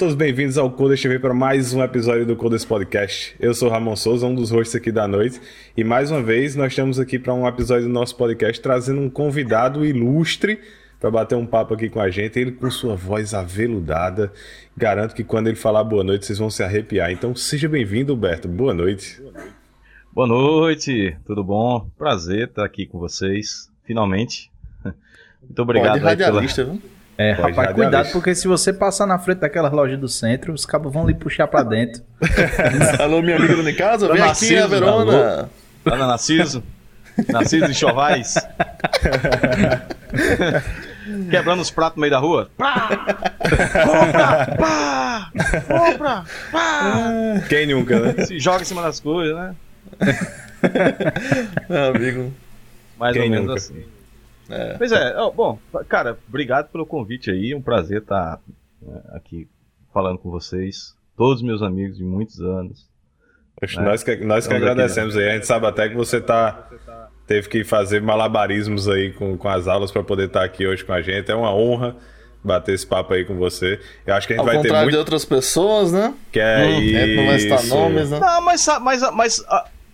todos bem-vindos ao Codas TV para mais um episódio do Codas Podcast. Eu sou Ramon Souza, um dos hosts aqui da noite, e mais uma vez nós estamos aqui para um episódio do nosso podcast trazendo um convidado ilustre para bater um papo aqui com a gente. Ele com sua voz aveludada. Garanto que quando ele falar boa noite, vocês vão se arrepiar. Então seja bem-vindo, Humberto. Boa noite. Boa noite, tudo bom? Prazer estar aqui com vocês, finalmente. Muito obrigado. Pode radialista, pela... viu? É, Pode rapaz, cuidado, porque se você passar na frente daquelas lojas do centro, os cabos vão lhe puxar pra dentro. Alô, minha amiga dona casa, vem aqui a Verona. Lá na Narciso. Narciso de Chovais. Quebrando os pratos no meio da rua. Pá! Compra! Pá! Compra! Pá! Quem nunca, né? Se joga em cima das coisas, né? Meu amigo. Mais Quem ou menos nunca? assim. É. Pois é, oh, bom, cara, obrigado pelo convite aí, um prazer estar né, aqui falando com vocês, todos meus amigos de muitos anos. Né? Nós que, nós que agradecemos aqui, né? aí, a gente sabe até que você tá, teve que fazer malabarismos aí com, com as aulas para poder estar aqui hoje com a gente, é uma honra bater esse papo aí com você. Eu acho que a gente Ao vai ter muito... de outras pessoas, né? Que é hum, isso. Não vai citar nomes, né? Não, mas, mas, mas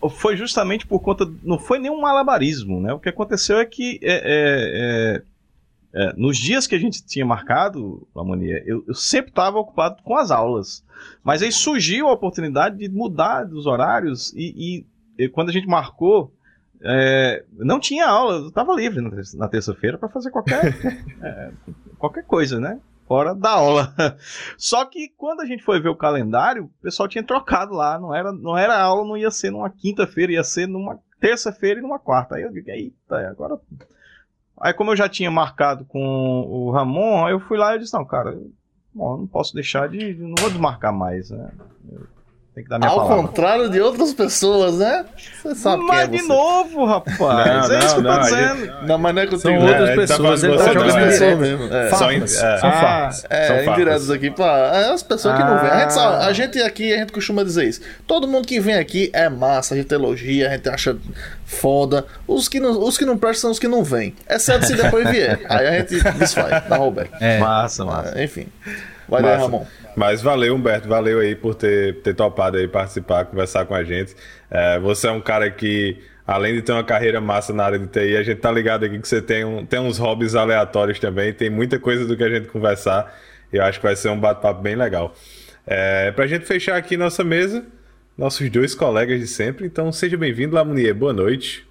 foi justamente por conta. Não foi nenhum malabarismo, né? O que aconteceu é que é, é, é, é nos dias que a gente tinha marcado, Lamonia, eu, eu sempre estava ocupado com as aulas. Mas aí surgiu a oportunidade de mudar dos horários e, e, e quando a gente marcou. É, não tinha aula, eu estava livre na terça-feira para fazer qualquer, é, qualquer coisa, né? Fora da aula. Só que quando a gente foi ver o calendário, o pessoal tinha trocado lá, não era, não era aula, não ia ser numa quinta-feira, ia ser numa terça-feira e numa quarta. Aí eu digo, eita, agora. Aí como eu já tinha marcado com o Ramon, eu fui lá e disse, não, cara, bom, não posso deixar de. Não vou desmarcar mais, né? Eu tem que dar minha Ao palavra. contrário de outras pessoas, né? Você sabe mas quem é de novo, rapaz. Não, é isso que eu tô dizendo. Gente... Não, mas não é contigo. São outras né? pessoas. Ele tá jogando pessoas mesmo. É. São, é. São fatos. É, São indiretos aqui pra é, as pessoas ah. que não vêm. A gente, a gente aqui, a gente costuma dizer isso. Todo mundo que vem aqui é massa, a gente elogia, a gente acha foda. Os que não, os que não prestam são os que não vêm. Exceto se depois vier. Aí a gente desfaz, dá Roberto. É. Massa, massa. enfim. Vai daí, Ramon. Mas valeu, Humberto, valeu aí por ter, ter topado aí participar, conversar com a gente. É, você é um cara que, além de ter uma carreira massa na área de TI, a gente tá ligado aqui que você tem, um, tem uns hobbies aleatórios também, tem muita coisa do que a gente conversar. Eu acho que vai ser um bate-papo bem legal. É, pra gente fechar aqui nossa mesa, nossos dois colegas de sempre, então seja bem-vindo, Lamunier, boa noite.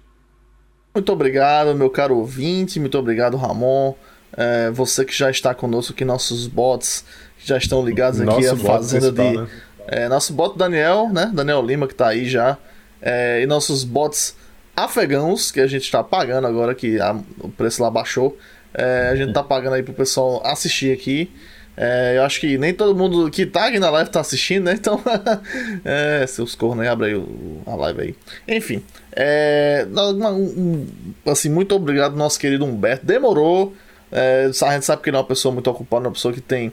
Muito obrigado, meu caro ouvinte, muito obrigado, Ramon. É, você que já está conosco aqui, nossos bots já estão ligados aqui nosso à fazenda de. Né? É, nosso bot Daniel, né? Daniel Lima, que está aí já. É, e nossos bots afegãos, que a gente está pagando agora, que a, o preço lá baixou. É, a gente está pagando aí pro pessoal assistir aqui. É, eu acho que nem todo mundo que tá aqui na live tá assistindo, né? Então, é, seus cornos aí, abre aí o, a live aí. Enfim, é, assim, muito obrigado, nosso querido Humberto. Demorou. É, a gente sabe que ele é uma pessoa muito ocupada, uma pessoa que tem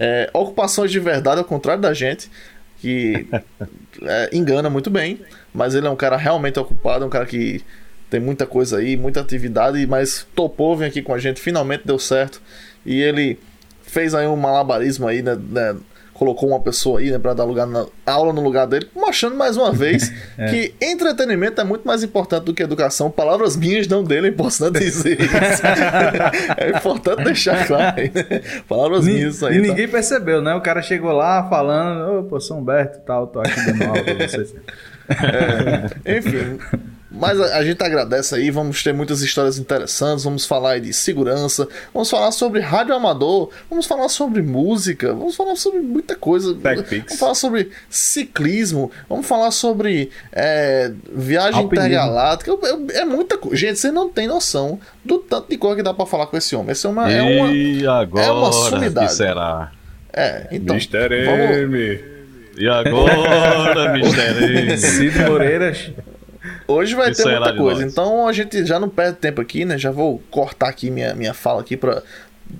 é, ocupações de verdade, ao contrário da gente, que é, engana muito bem, mas ele é um cara realmente ocupado, um cara que tem muita coisa aí, muita atividade, mas topou, vem aqui com a gente, finalmente deu certo. E ele fez aí um malabarismo aí, né, né colocou uma pessoa aí, né, pra dar lugar na, aula no lugar dele, mostrando mais uma vez é. que entretenimento é muito mais importante do que educação. Palavras minhas, não dele, é importante dizer isso. é importante deixar claro aí, né? Palavras Ni minhas aí. E tá? ninguém percebeu, né? O cara chegou lá falando, ô, pô, São Humberto e tal, tô aqui dando aula pra vocês. É, enfim, mas a, a, gente agradece aí, vamos ter muitas histórias interessantes, vamos falar de segurança, vamos falar sobre rádio amador, vamos falar sobre música, vamos falar sobre muita coisa. Vamos falar sobre ciclismo, vamos falar sobre é, viagem intergaláctica. É, é, muita coisa. Gente, você não tem noção do tanto de coisa que dá para falar com esse homem. Esse é uma, é uma, e agora, é uma sumidade. Que será? É, então. Mr. M. Vamos... E agora, Mr. M. Cid Moreira Hoje vai Isso ter muita coisa. Então a gente já não perde tempo aqui, né? Já vou cortar aqui minha, minha fala aqui para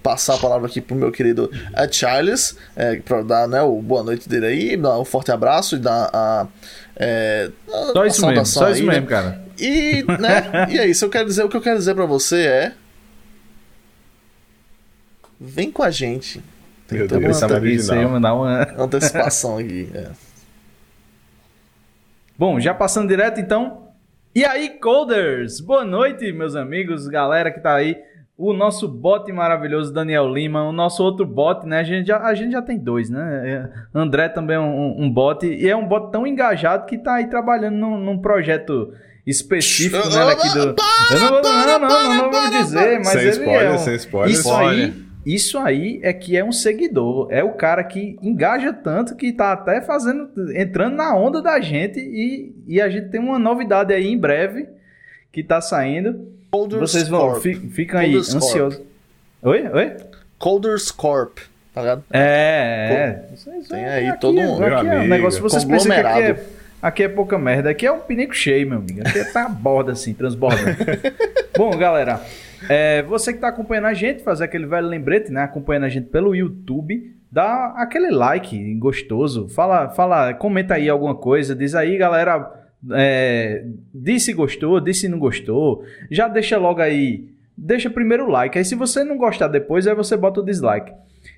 passar a palavra aqui pro meu querido Ed Charles, é, para dar né, o boa noite dele aí, dar um forte abraço e dar a. É, a só isso mesmo, só isso né? mesmo, cara. E, né, e é isso, eu quero dizer, o que eu quero dizer para você é. Vem com a gente Tem que uma original. mandar uma antecipação aqui. É. Bom, já passando direto então. E aí, Coders? Boa noite, meus amigos, galera que tá aí. O nosso bot maravilhoso, Daniel Lima. O nosso outro bot, né? A gente já, a gente já tem dois, né? É, André também é um, um bot. E é um bot tão engajado que tá aí trabalhando num, num projeto específico, né? Daqui do. Eu não vou, não, não, não, não vou dizer, mas sem ele spoiler, é um... sem spoiler. Isso aí isso aí é que é um seguidor. É o cara que engaja tanto que tá até fazendo. entrando na onda da gente. E, e a gente tem uma novidade aí em breve que tá saindo. Colders Vocês vão. Fi, ficam aí ansiosos. Oi? Oi? Colders Corp. Tá ligado? É, é. Tem aí aqui, todo mundo. Aqui é um negócio vocês pensam que aqui é, aqui é pouca merda. Aqui é um pinico cheio, meu amigo. Aqui tá a borda assim, transbordando. Bom, galera. É, você que está acompanhando a gente, fazer aquele velho lembrete, né? Acompanhando a gente pelo YouTube, dá aquele like gostoso. Fala, fala, comenta aí alguma coisa, diz aí, galera. É, diz se gostou, diz se não gostou. Já deixa logo aí. Deixa primeiro o like. Aí se você não gostar depois, aí você bota o dislike.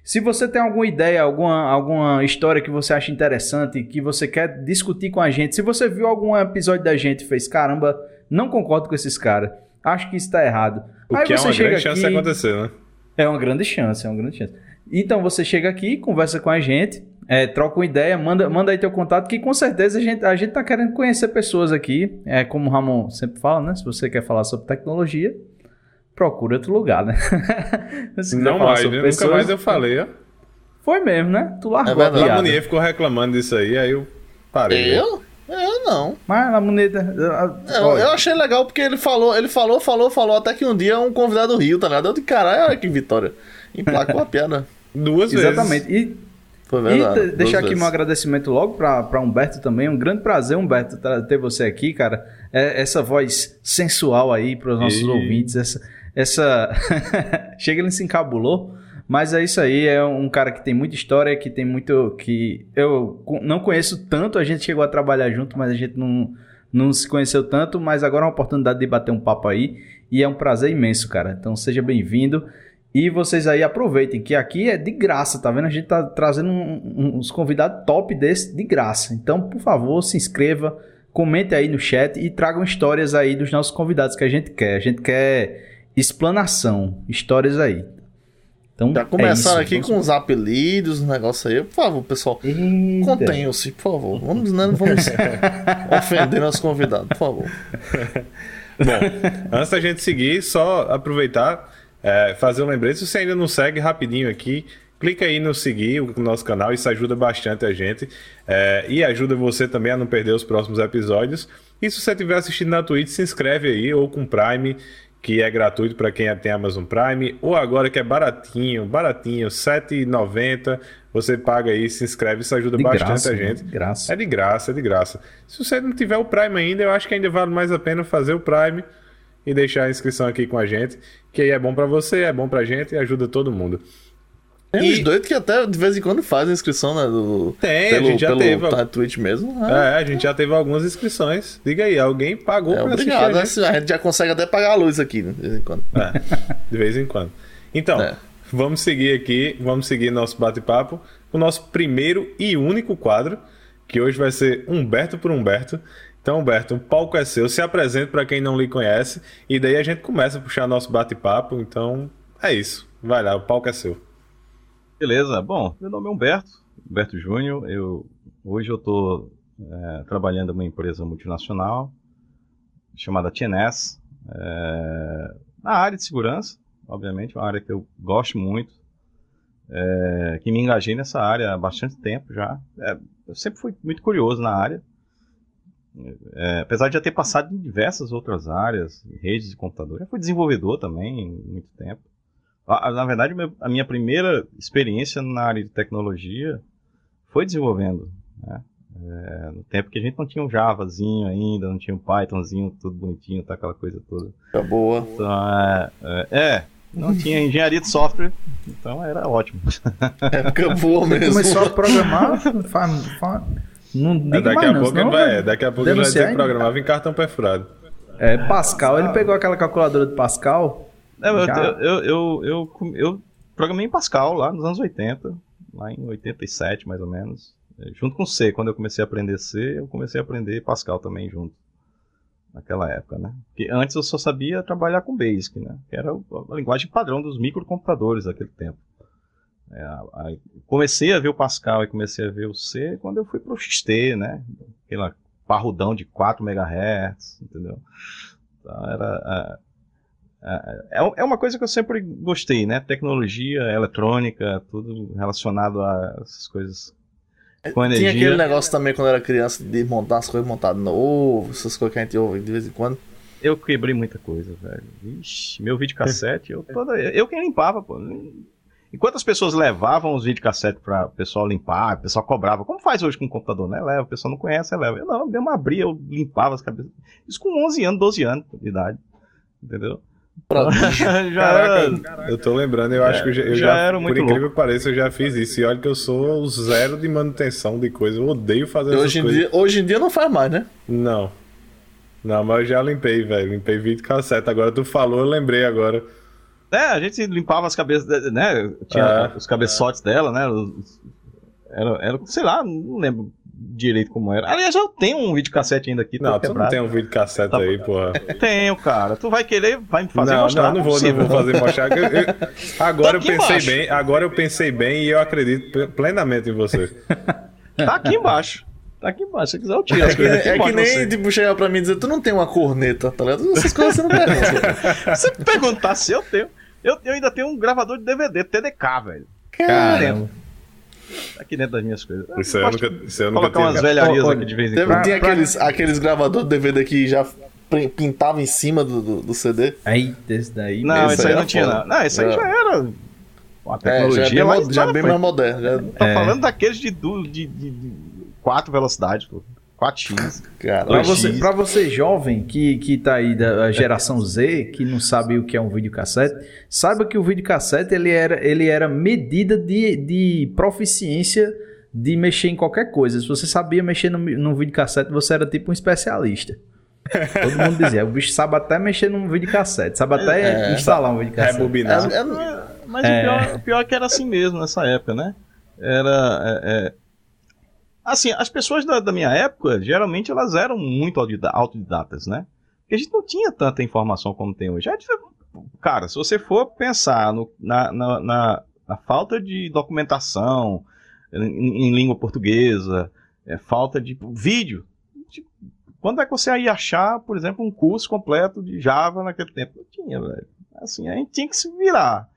Se você tem alguma ideia, alguma, alguma história que você acha interessante, que você quer discutir com a gente, se você viu algum episódio da gente e fez, caramba, não concordo com esses caras, acho que isso está errado. O Aí que é uma grande chance de acontecer, né? É uma grande chance, é uma grande chance. Então você chega aqui, conversa com a gente, é, troca uma ideia, manda, manda aí teu contato, que com certeza a gente, a gente tá querendo conhecer pessoas aqui. É como o Ramon sempre fala, né? Se você quer falar sobre tecnologia, procura outro lugar, né? não mais, né? Pessoas, nunca mais eu falei, ó. Foi mesmo, né? Tu largou é a Munier ficou reclamando disso aí, aí eu parei. Eu? Eu não. Mas a moneda. Eu, eu, achei legal porque ele falou, ele falou, falou, falou, até que um dia um convidado riu, tá ligado? Eu de caralho, olha que vitória. Emplacou a piada. Duas vezes. Exatamente. E, verdade, e deixar aqui vezes. um agradecimento logo pra, Humberto também. Um grande prazer, Humberto, ter você aqui, cara. É, essa voz sensual aí para os nossos e... ouvintes. Essa. essa... Chega, ele se encabulou. Mas é isso aí, é um cara que tem muita história, que tem muito. que eu não conheço tanto, a gente chegou a trabalhar junto, mas a gente não, não se conheceu tanto, mas agora é uma oportunidade de bater um papo aí. E é um prazer imenso, cara. Então seja bem-vindo. E vocês aí aproveitem, que aqui é de graça, tá vendo? A gente tá trazendo um, uns convidados top desse de graça. Então, por favor, se inscreva, comente aí no chat e tragam histórias aí dos nossos convidados que a gente quer. A gente quer explanação, histórias aí. Então, Já começaram é aqui vamos... com os apelidos, os negócios aí. Por favor, pessoal, contenham-se, por favor. Vamos, não né, vamos ofender nossos convidados, por favor. Bom, antes da gente seguir, só aproveitar, é, fazer um lembrete. Se você ainda não segue, rapidinho aqui, clica aí no seguir o nosso canal, isso ajuda bastante a gente. É, e ajuda você também a não perder os próximos episódios. E se você estiver assistindo na Twitch, se inscreve aí, ou com Prime que é gratuito para quem tem Amazon Prime, ou agora que é baratinho, baratinho, R$ 7,90. Você paga aí, se inscreve, isso ajuda de bastante graça, a né? gente. De graça. É de graça, é de graça. Se você não tiver o Prime ainda, eu acho que ainda vale mais a pena fazer o Prime e deixar a inscrição aqui com a gente, que aí é bom para você, é bom pra gente e ajuda todo mundo. Tem e... uns doidos que até de vez em quando fazem inscrição, né? Do, Tem, pelo, a gente já pelo teve. Twitch mesmo. Né? É, a gente já teve algumas inscrições. Diga aí, alguém pagou é, pra obrigado, assistir a gente. a gente já consegue até pagar a luz aqui, né, de vez em quando. É, de vez em quando. Então, é. vamos seguir aqui, vamos seguir nosso bate-papo. O nosso primeiro e único quadro, que hoje vai ser Humberto por Humberto. Então, Humberto, o palco é seu. Se apresente para quem não lhe conhece. E daí a gente começa a puxar nosso bate-papo. Então, é isso. Vai lá, o palco é seu. Beleza, bom, meu nome é Humberto, Humberto Júnior. Eu, hoje eu estou é, trabalhando em uma empresa multinacional chamada TNS, é, na área de segurança, obviamente, uma área que eu gosto muito, é, que me engajei nessa área há bastante tempo já. É, eu sempre fui muito curioso na área, é, apesar de já ter passado em diversas outras áreas, redes de computador, já fui desenvolvedor também muito tempo. Na verdade, a minha primeira experiência na área de tecnologia foi desenvolvendo. Né? É, no tempo que a gente não tinha um Javazinho ainda, não tinha um Pythonzinho, tudo bonitinho, tá aquela coisa toda. Tá boa. Então, é, é, é, não tinha engenharia de software, então era ótimo. Época boa mesmo. Começou a programar, faz, faz, não é, daqui, a não, pouco vai, daqui a pouco ele vai ter que programar em cartão perfurado. É, Pascal, ele pegou aquela calculadora de Pascal eu, eu, eu, eu, eu, programei em Pascal lá nos anos 80, lá em 87 mais ou menos. É, junto com C, quando eu comecei a aprender C, eu comecei a aprender Pascal também junto. Naquela época, né? Porque antes eu só sabia trabalhar com Basic, né? Que era a linguagem padrão dos microcomputadores daquele tempo. É, comecei a ver o Pascal e comecei a ver o C quando eu fui pro XT, né? Aquela parrudão de 4 MHz, entendeu? Então era. É, é, é uma coisa que eu sempre gostei, né? Tecnologia, eletrônica, tudo relacionado a essas coisas com energia. Tinha aquele negócio também quando eu era criança de montar as coisas montadas novo, essas coisas que a gente ouve de vez em quando. Eu quebrei muita coisa, velho. Ixi, meu videocassete, eu, toda, eu quem limpava, pô. Enquanto as pessoas levavam os videocassetes para o pessoal limpar, o pessoal cobrava, como faz hoje com o computador, né? Leva, o pessoal não conhece, leva. Eu não, mesmo abria, eu limpava as cabeças. Isso com 11 anos, 12 anos de idade. Entendeu? Já Caraca, era... eu tô lembrando, eu é, acho que eu já, eu já, já era muito por incrível louco. que pareça, eu já fiz isso. E olha que eu sou o zero de manutenção de coisa, eu odeio fazer hoje em coisas. Dia, hoje em dia não faz mais, né? Não. Não, mas eu já limpei, velho. Limpei vídeo cassete. Agora tu falou, eu lembrei agora. É, a gente limpava as cabeças, né? Tinha é. os cabeçotes dela, né? Era, era, sei lá, não lembro direito como era. Aliás, eu tenho um videocassete ainda aqui. Não, tu quebrado. não tem um videocassete tá, aí, porra. Tenho, cara. Tu vai querer, vai me fazer não, mostrar. Não, não vou, não vou fazer mostrar. Eu, eu, agora tá eu pensei embaixo. bem, agora eu pensei bem e eu acredito plenamente em você. Tá aqui embaixo. Tá aqui embaixo, se quiser eu tiro. É que, é que nem tipo, chegar pra mim e dizer, tu não tem uma corneta, tá ligado? Essas coisas você não pergunta. se perguntar se eu tenho. Eu, eu ainda tenho um gravador de DVD, TDK, velho. Caramba. Tá aqui dentro das minhas coisas. Isso eu nunca, isso eu nunca Colocar umas velharias aqui de vez em quando. Tem aqueles, aqueles gravadores de DVD que já pintava em cima do, do, do CD. Aí, desse daí. Não, isso aí não tinha, não. Não, isso aí é. já era. Uma tecnologia é, já é bem, mais, já bem mais moderna. Já... Tô é. falando daqueles de, de, de, de quatro velocidades, pô. 4x. Para você, pra você jovem que, que tá aí da geração Z, que não sabe o que é um videocassete, saiba que o videocassete ele era, ele era medida de, de proficiência de mexer em qualquer coisa. Se você sabia mexer no, no videocassete, você era tipo um especialista. Todo mundo dizia, o bicho sabe até mexer num videocassete, sabe até é, instalar um videocassete. Rebobinar. É, é, mas é. O, pior, o pior é que era assim mesmo nessa época, né? Era. É, é Assim, as pessoas da, da minha época, geralmente elas eram muito autodidatas, né? Porque a gente não tinha tanta informação como tem hoje. Cara, se você for pensar no, na, na, na, na, falta de documentação em, em língua portuguesa, é, falta de vídeo. Tipo, quando é que você ia achar, por exemplo, um curso completo de Java naquele tempo? Não tinha, velho. Assim, a gente tinha que se virar.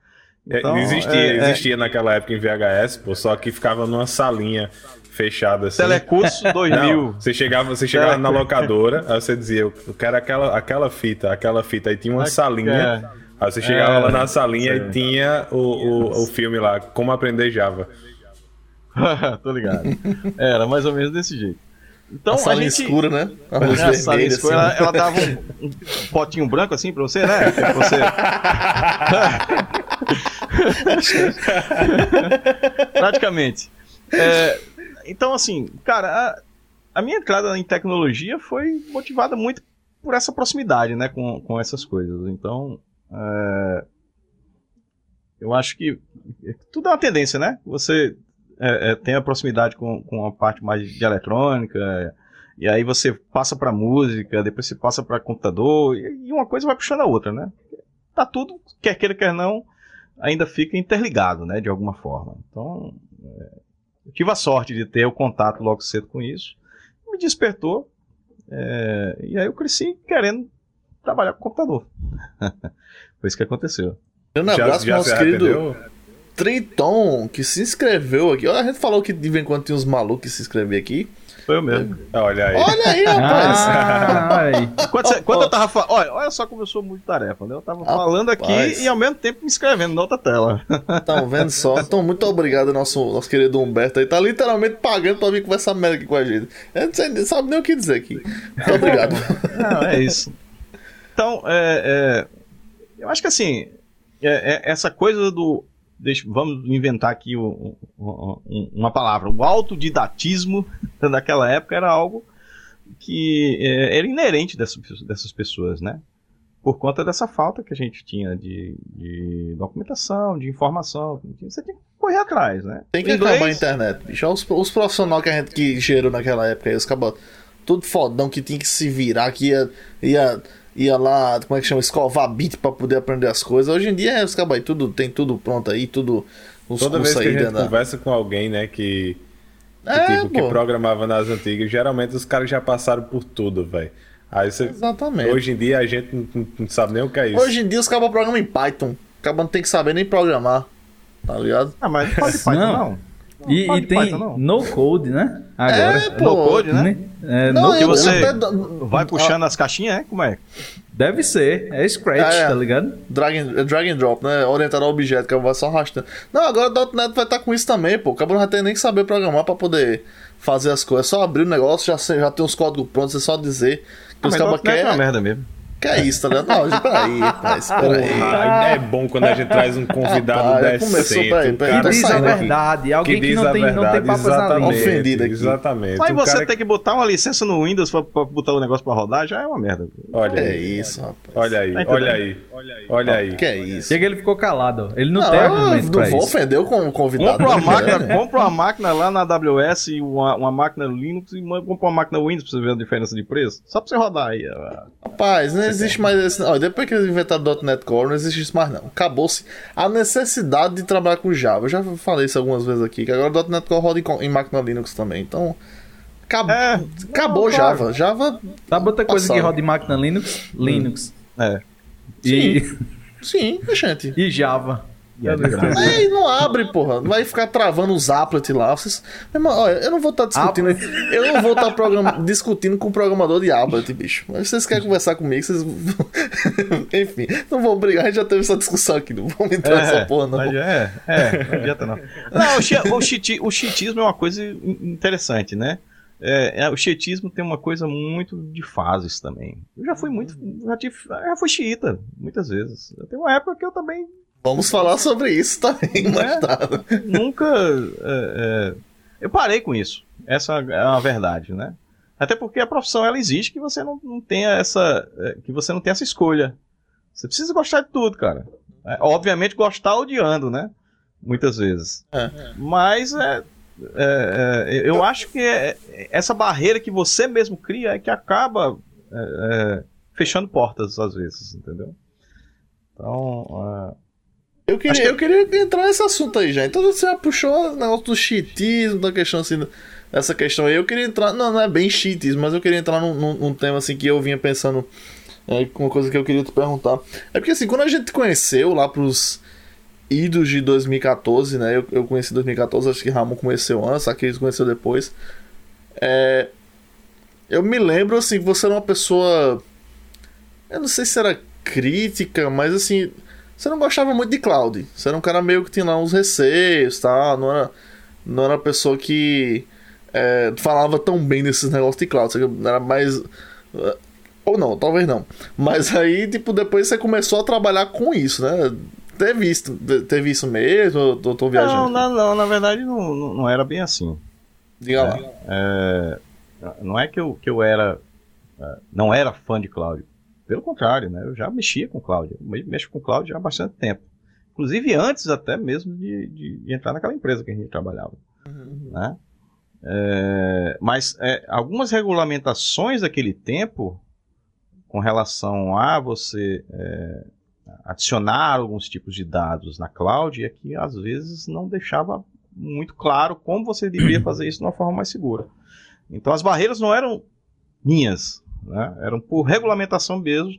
É, então, existia, é, é, existia naquela época em VHS, pô, só que ficava numa salinha fechada assim. Telecurso 2000. Não, você chegava, você chegava na locadora, aí você dizia, eu quero aquela, aquela fita, aquela fita. Aí tinha uma salinha. Aí você chegava é, lá na salinha e tinha o, o, o filme lá, Como Aprender Java. Tô ligado. Era mais ou menos desse jeito. Então, a sala a gente... escura, né? A luz é, sala escura, assim. ela, ela, dava um, um, potinho branco assim pra você, né? Pra você... Praticamente. É, então, assim, cara, a, a, minha entrada em tecnologia foi motivada muito por essa proximidade, né, com, com essas coisas. Então, é, eu acho que tudo é uma tendência, né? Você é, é, tem a proximidade com, com a parte mais de eletrônica, e aí você passa para música, depois você passa para computador, e, e uma coisa vai puxando a outra, né? Tá tudo, quer queira, quer não, ainda fica interligado, né, de alguma forma. Então, é, eu tive a sorte de ter o contato logo cedo com isso, me despertou, é, e aí eu cresci querendo trabalhar com computador. Foi isso que aconteceu. Um abraço para nosso querido Triton, que se inscreveu aqui. A gente falou que de vez em quando tinha uns malucos que se inscreviam aqui. Foi eu mesmo. Olha aí. Olha aí, rapaz. Ah, quando, você, quando eu tava falando. Olha, olha só como eu sou muito tarefa, né? Eu tava rapaz. falando aqui e ao mesmo tempo me inscrevendo na outra tela. Estão vendo só? Então, muito obrigado, nosso, nosso querido Humberto aí. Tá literalmente pagando pra vir conversar merda aqui com a gente. A não sabe nem o que dizer aqui. Muito obrigado. Não, é isso. Então, é, é, eu acho que assim, é, é essa coisa do deixa, vamos inventar aqui um, um, uma palavra. O autodidatismo naquela época era algo que é, era inerente dessas, dessas pessoas, né? por conta dessa falta que a gente tinha de, de documentação, de informação. Você tem que correr atrás, né? Tem que Inglês... acabar a internet, bicho. Os, os profissionais que a gente que gerou naquela época, os cabos tudo fodão que tinha que se virar, que ia, ia, ia lá, como é que chama, escovar bit pra poder aprender as coisas. Hoje em dia, é, os cabos tudo, tem tudo pronto aí, tudo. Os Toda vez que a gente conversa com alguém, né, que, que, é, tipo, que programava nas antigas, geralmente os caras já passaram por tudo, velho. Aí você, Exatamente. Hoje em dia a gente não, não sabe nem o que é isso. Hoje em dia os cabos programam em Python. O cabo não tem que saber nem programar. Tá ligado? Ah, mas não pode Python não. Não. E, e tem Python, no code, né? Agora. É, pô. No code, né? É, não, no que você vai puxando as caixinhas, é? Como é? Deve ser. É Scratch, é, tá ligado? Drag and, drag and drop, né? Orientado ao objeto, que vai só arrastando. Não, agora o .NET vai estar tá com isso também, pô. O cabo não vai ter nem que saber programar pra poder fazer as coisas. É só abrir o negócio, já, já tem os códigos prontos, é só dizer que ah, os cabos querem. É uma merda mesmo. Que é isso, tá ligado? Não, peraí, rapaz, peraí. Ah, é bom quando a gente traz um convidado rapaz, decente. Começou, peraí, peraí, que diz a verdade. Alguém que, que não, tem, verdade, não tem papas na língua. Ofendido aqui. Exatamente. Mas você cara... tem que botar uma licença no Windows pra, pra, botar o negócio pra rodar, já é uma merda. Olha é aí. isso, rapaz. Olha aí, tá olha aí. Olha aí. Que é isso. Chega ele ficou calado. Ele não, não tem argumento Não vou ofender o convidado. Compra uma, máquina, né? compra uma máquina lá na AWS, uma, uma máquina Linux e compra uma máquina Windows pra você ver a diferença de preço. Só pra você rodar aí. Rapaz, não existe mais esse Olha, depois que eles inventaram .NET Core, não existe isso mais não. Acabou-se a necessidade de trabalhar com Java. Eu já falei isso algumas vezes aqui, que agora o .NET Core roda em, em máquina Linux também. Então, acabou, é, acabou não, Java. Java Sabe outra coisa que roda em máquina Linux? Linux. Hum. É. E... Sim, Sim gente. E Java. É Aí não abre, porra. Vai ficar travando os applet lá. Vocês... Irmão, olha, eu não vou estar tá discutindo. Eu não vou estar tá programa... discutindo com o programador de applet, bicho. Mas vocês querem conversar comigo, vocês. Enfim, não vou brigar. A gente já teve essa discussão aqui. Não vamos entrar é, nessa porra, não. É, é, não adianta não. Não, o, o, o chitismo é uma coisa interessante, né? É, é, o xietismo tem uma coisa muito de fases também. Eu já fui muito. Já, tive, já fui xiita, muitas vezes. Tem uma época que eu também Vamos falar sobre isso também é, mais tarde. Nunca. É, é, eu parei com isso. Essa é a verdade, né? Até porque a profissão ela existe que você não, não tenha essa. É, que você não tenha essa escolha. Você precisa gostar de tudo, cara. É, obviamente gostar odiando, né? Muitas vezes. É. Mas é, eu acho que essa barreira que você mesmo cria é que acaba fechando portas às vezes, entendeu? Então. Eu queria, que... eu queria entrar nesse assunto aí já. Então você já puxou o negócio do cheatismo, da questão assim, essa questão aí. Eu queria entrar, não, não é bem cheatismo, mas eu queria entrar num, num, num tema assim que eu vinha pensando, é, uma coisa que eu queria te perguntar. É porque assim, quando a gente conheceu lá pros idos de 2014, né? Eu, eu conheci 2014, acho que Ramon conheceu antes, aqui conheceu depois. É, eu me lembro assim, que você era uma pessoa. Eu não sei se era crítica, mas assim você não gostava muito de Cloud. Você era um cara meio que tinha lá uns receios, tá? Não era, não era uma pessoa que é, falava tão bem desses negócios de Cloud. Você era mais. Eh, ou não, talvez não. Mas aí, tipo, depois você começou a trabalhar com isso, né? Teve isso, teve isso mesmo? Ou tô, tô viajando? Não, não, não, na verdade não, não era bem assim. Diga é, lá. É, não é que eu, que eu era. É, não era fã de Cloud. Pelo contrário, né? Eu já mexia com Cloud. Eu mexo com Cloud há bastante tempo. Inclusive antes até mesmo de, de, de entrar naquela empresa que a gente trabalhava. Uhum. Né? É, mas é, algumas regulamentações daquele tempo, com relação a você é, adicionar alguns tipos de dados na cloud, é que às vezes não deixava muito claro como você deveria fazer isso de uma forma mais segura. Então as barreiras não eram minhas, né? Eram por regulamentação mesmo.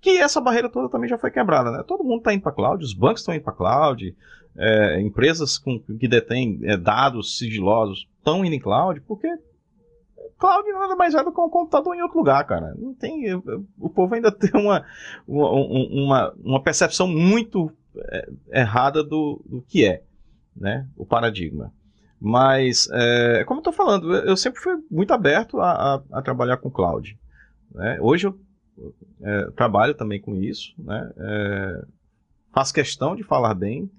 Que essa barreira toda também já foi quebrada. Né? Todo mundo está indo para cloud, os bancos estão indo para cloud, é, empresas com, que detêm é, dados sigilosos estão indo em cloud, porque cloud nada mais é do que um computador em outro lugar, cara. Não tem, o povo ainda tem uma, uma, uma, uma percepção muito é, errada do, do que é né, o paradigma. Mas, é, como eu estou falando, eu sempre fui muito aberto a, a, a trabalhar com cloud. Né? Hoje eu é, trabalho também com isso, né? É, faço questão de falar bem,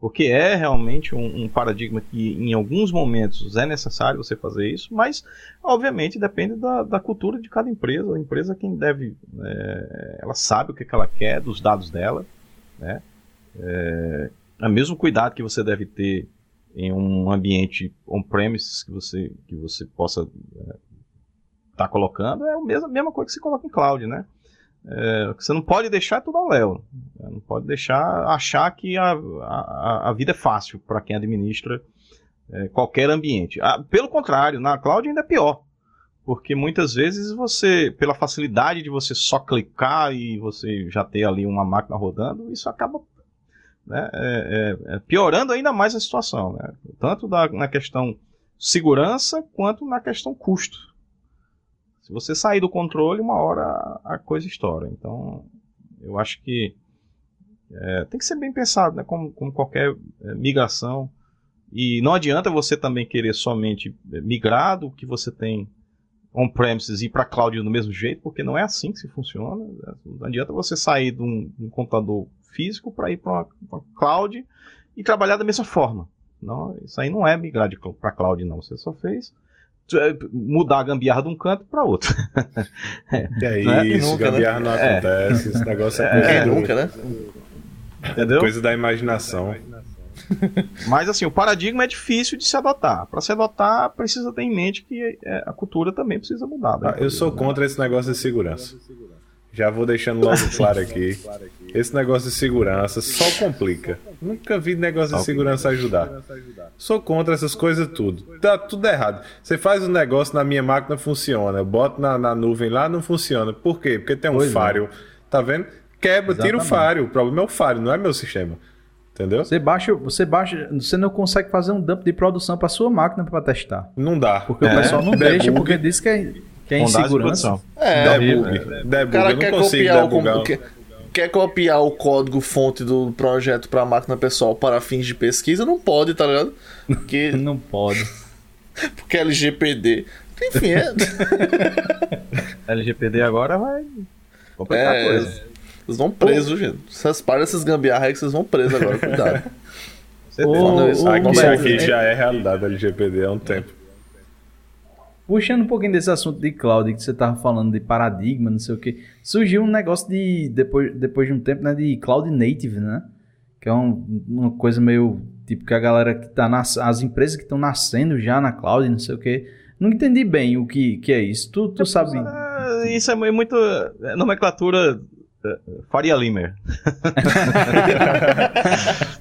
porque é realmente um, um, paradigma que em alguns momentos é necessário você fazer isso, mas obviamente depende da, da cultura de cada empresa. A empresa quem deve, é, ela sabe o que, que ela quer dos dados dela, né? É, o mesmo cuidado que você deve ter em um ambiente on-premises que você, que você possa estar é, tá colocando, é a mesma, mesma coisa que você coloca em cloud, né? É, você não pode deixar tudo ao léu. Não pode deixar achar que a, a, a vida é fácil para quem administra é, qualquer ambiente. Ah, pelo contrário, na cloud ainda é pior. Porque muitas vezes você, pela facilidade de você só clicar e você já ter ali uma máquina rodando, isso acaba né, é, é, é piorando ainda mais a situação. Né? Tanto da, na questão segurança quanto na questão custo. Se você sair do controle, uma hora a coisa estoura. Então, eu acho que é, tem que ser bem pensado, né? Como, como qualquer é, migração. E não adianta você também querer somente é, migrar do que você tem on-premises e ir para cloud do mesmo jeito, porque não é assim que se funciona. Não adianta você sair de um, de um computador físico para ir para uma, cloud e trabalhar da mesma forma. Não, isso aí não é migrar para cloud, não. Você só fez mudar a gambiarra de um canto para outro. é, é isso, nunca, né? gambiarra né? não acontece, esse negócio é, coisa é, nunca, né? Entendeu? Coisa da imaginação. Mas assim, o paradigma é difícil de se adotar. Para se adotar, precisa ter em mente que é, a cultura também precisa mudar. Né? eu sou contra esse negócio de segurança. Já vou deixando logo claro aqui. Esse negócio de segurança só complica. Nunca vi negócio de segurança ajudar. Sou contra essas coisas tudo. Tá tudo errado. Você faz um negócio na minha máquina funciona. Eu boto na, na nuvem lá não funciona. Por quê? Porque tem um pois faro. É. Tá vendo? Quebra, Exatamente. tira o faro. O problema é o faro, não é meu sistema. Entendeu? Você baixa, você baixa, você não consegue fazer um dump de produção para sua máquina para testar. Não dá. Porque é. o pessoal não deixa porque diz que é que é insegurança. É, debug. debug. O cara quer copiar o, quer, quer copiar o código fonte do projeto para máquina pessoal para fins de pesquisa, não pode, tá ligado? Porque... não pode. Porque LGPD. Enfim, é. LGPD agora vai complicar é, coisa. Vocês vão presos, gente. Vocês param essas gambiarra aí que vocês vão presos agora, cuidado. Você oh, isso, aqui, aqui já é realidade LGPD há um tempo. Puxando um pouquinho desse assunto de cloud, que você estava falando de paradigma, não sei o que, surgiu um negócio de, depois, depois de um tempo, né, de cloud native, né? Que é um, uma coisa meio, tipo, que a galera que tá nas, as empresas que estão nascendo já na cloud, não sei o que. Não entendi bem o que, que é isso. Tu, tu sabe? É, isso é muito é nomenclatura Faria Limer.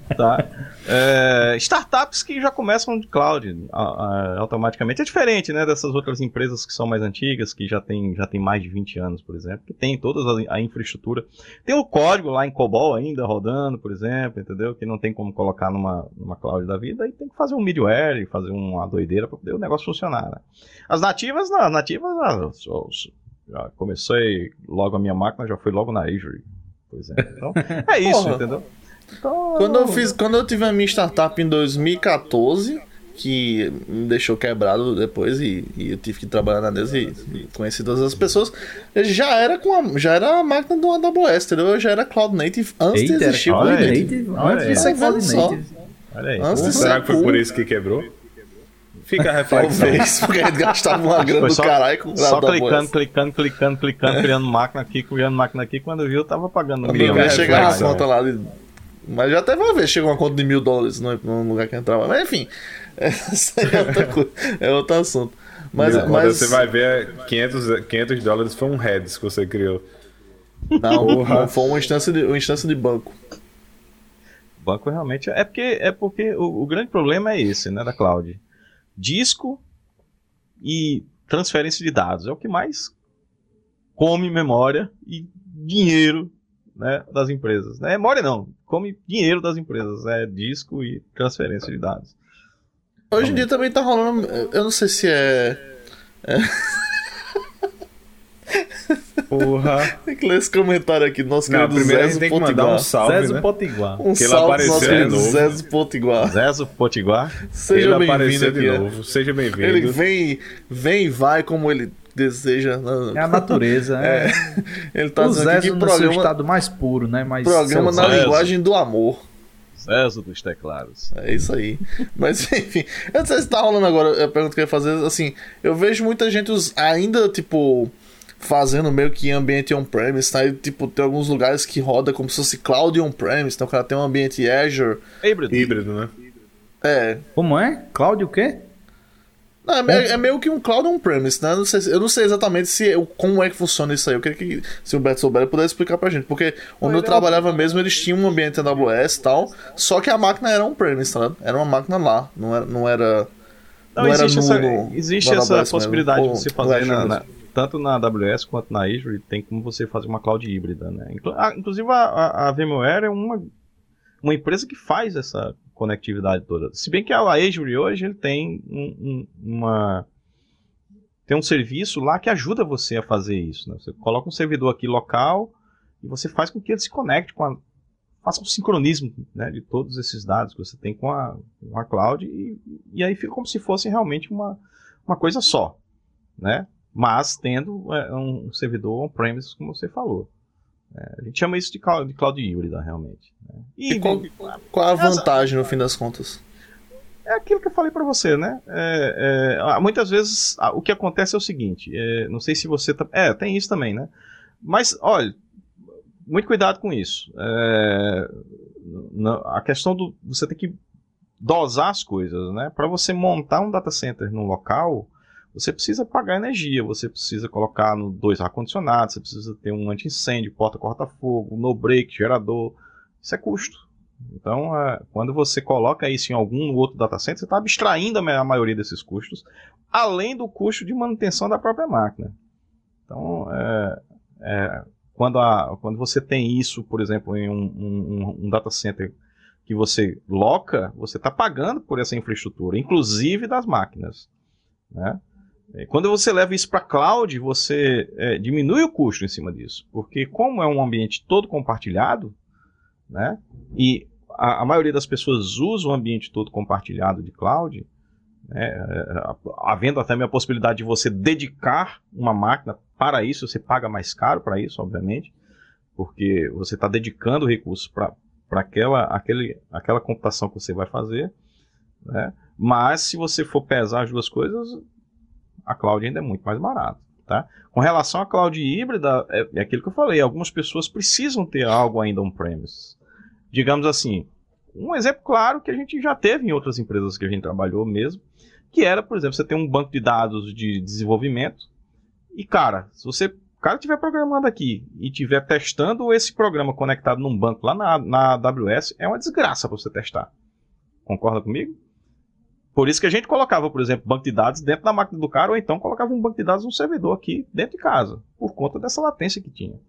tá. É, startups que já começam de cloud a, a, automaticamente. É diferente né, dessas outras empresas que são mais antigas, que já tem, já tem mais de 20 anos, por exemplo, que tem toda a, a infraestrutura. Tem o código lá em COBOL ainda rodando, por exemplo, entendeu? Que não tem como colocar numa, numa cloud da vida e tem que fazer um middleware, fazer uma doideira para poder o negócio funcionar. Né? As nativas, não, as nativas, não, já comecei logo a minha máquina, já foi logo na Azure. Pois é. Então, é isso, entendeu? Então... Quando eu fiz, quando eu tive a minha startup em 2014, que me deixou quebrado depois e, e eu tive que trabalhar na Deus e, e conheci todas as pessoas, já era com a, já era a máquina do AWS, entendeu? Eu já era Cloud Native antes Eita, de existir o Cloud Native. Antes de ser Cloud Native. Olha aí. Antes de Será que foi por isso que quebrou? Fica a reflexão. Talvez, porque a gente gastava uma grana do caralho com Só clicando, clicando, clicando, clicando, criando máquina aqui, criando máquina aqui. Quando viu, tava pagando um milhão. Chegar a conta lá de... Mas já teve uma vez, chegou uma conta de mil dólares no, no lugar que entrava. Mas enfim, essa é outra coisa, é outro assunto. Mas, Quando mas... você vai ver, 500, 500 dólares foi um heads que você criou. Não, Porra. foi uma instância de, uma instância de banco. Banco realmente. É porque, é porque o, o grande problema é esse, né, da cloud disco e transferência de dados. É o que mais come memória e dinheiro né, das empresas. Né? Memória não, come dinheiro das empresas. É disco e transferência de dados. Hoje em dia também tá rolando. Eu não sei se é. é... Porra. Tem que ler esse comentário aqui do nosso não, querido Zezo tem que mandar um salve, Zezo né? Potiguar. Um que salve pro nosso querido Zezo Potiguar. Zezo Potiguar. Seja bem-vindo de novo. Seja bem-vindo. Ele vem, vem e vai como ele deseja. É a natureza. É. é. Ele tá o dizendo Zezo que programa... no seu estado mais puro, né? Mais programa na linguagem do amor. Sucesso dos teclados. É isso aí. Mas enfim, eu não sei se tá rolando agora a pergunta que eu ia fazer. Assim, eu vejo muita gente ainda, tipo, fazendo meio que ambiente on-premise, tá? E, tipo, tem alguns lugares que roda como se fosse cloud on-premise, então o cara tem um ambiente Azure. Híbrido. Híbrido, né? É. Como é? Cloud o quê? Não, é, é, meio que um cloud on-premise, né? Eu não, sei, eu não sei exatamente se, como é que funciona isso aí. Eu queria que se o Beto souber, pudesse explicar pra gente. Porque onde eu trabalhava mesmo, eles tinham um ambiente AWS e tal, só que a máquina era on-premise, tá? Era uma máquina lá, não era. Não, era, não, não existe era no, essa, existe essa possibilidade mesmo. de você fazer na, na, tanto na AWS quanto na Azure, tem como você fazer uma cloud híbrida, né? Inclusive a, a, a VMware é uma, uma empresa que faz essa conectividade toda. Se bem que a Azure hoje ele tem um, um, uma tem um serviço lá que ajuda você a fazer isso. Né? Você coloca um servidor aqui local e você faz com que ele se conecte com a faça um sincronismo né, de todos esses dados que você tem com a, com a cloud e, e aí fica como se fosse realmente uma, uma coisa só, né? Mas tendo é, um servidor on-premise, como você falou. É, a gente chama isso de cloud, de cloud híbrida, realmente. Né? E, e qual, qual, a vantagem, no fim das contas? É aquilo que eu falei para você, né? É, é, muitas vezes o que acontece é o seguinte: é, não sei se você. Tá, é, tem isso também, né? Mas, olha, muito cuidado com isso. É, a questão do. Você tem que dosar as coisas, né? Para você montar um data center no local, você precisa pagar energia, você precisa colocar no dois ar-condicionados, você precisa ter um anti-incêndio, porta corta-fogo, no break, gerador. Isso é custo. Então, é, quando você coloca isso em algum outro data center, você está abstraindo a maioria desses custos, além do custo de manutenção da própria máquina. Então, é, é, quando, a, quando você tem isso, por exemplo, em um, um, um data center que você loca, você está pagando por essa infraestrutura, inclusive das máquinas. Né? É, quando você leva isso para cloud, você é, diminui o custo em cima disso, porque como é um ambiente todo compartilhado, né, e a, a maioria das pessoas usa o ambiente todo compartilhado de cloud, né, é, havendo até a possibilidade de você dedicar uma máquina para isso, você paga mais caro para isso, obviamente, porque você está dedicando recursos para aquela, aquele, aquela computação que você vai fazer, né? Mas se você for pesar as duas coisas, a cloud ainda é muito mais barata. Tá? Com relação à cloud híbrida, é, é aquilo que eu falei, algumas pessoas precisam ter algo ainda on-premise. Digamos assim, um exemplo claro que a gente já teve em outras empresas que a gente trabalhou mesmo, que era, por exemplo, você tem um banco de dados de desenvolvimento e, cara, se você o cara estiver programando aqui e estiver testando esse programa conectado num banco lá na, na AWS, é uma desgraça para você testar. Concorda comigo? Por isso que a gente colocava, por exemplo, banco de dados dentro da máquina do cara, ou então colocava um banco de dados no servidor aqui dentro de casa, por conta dessa latência que tinha.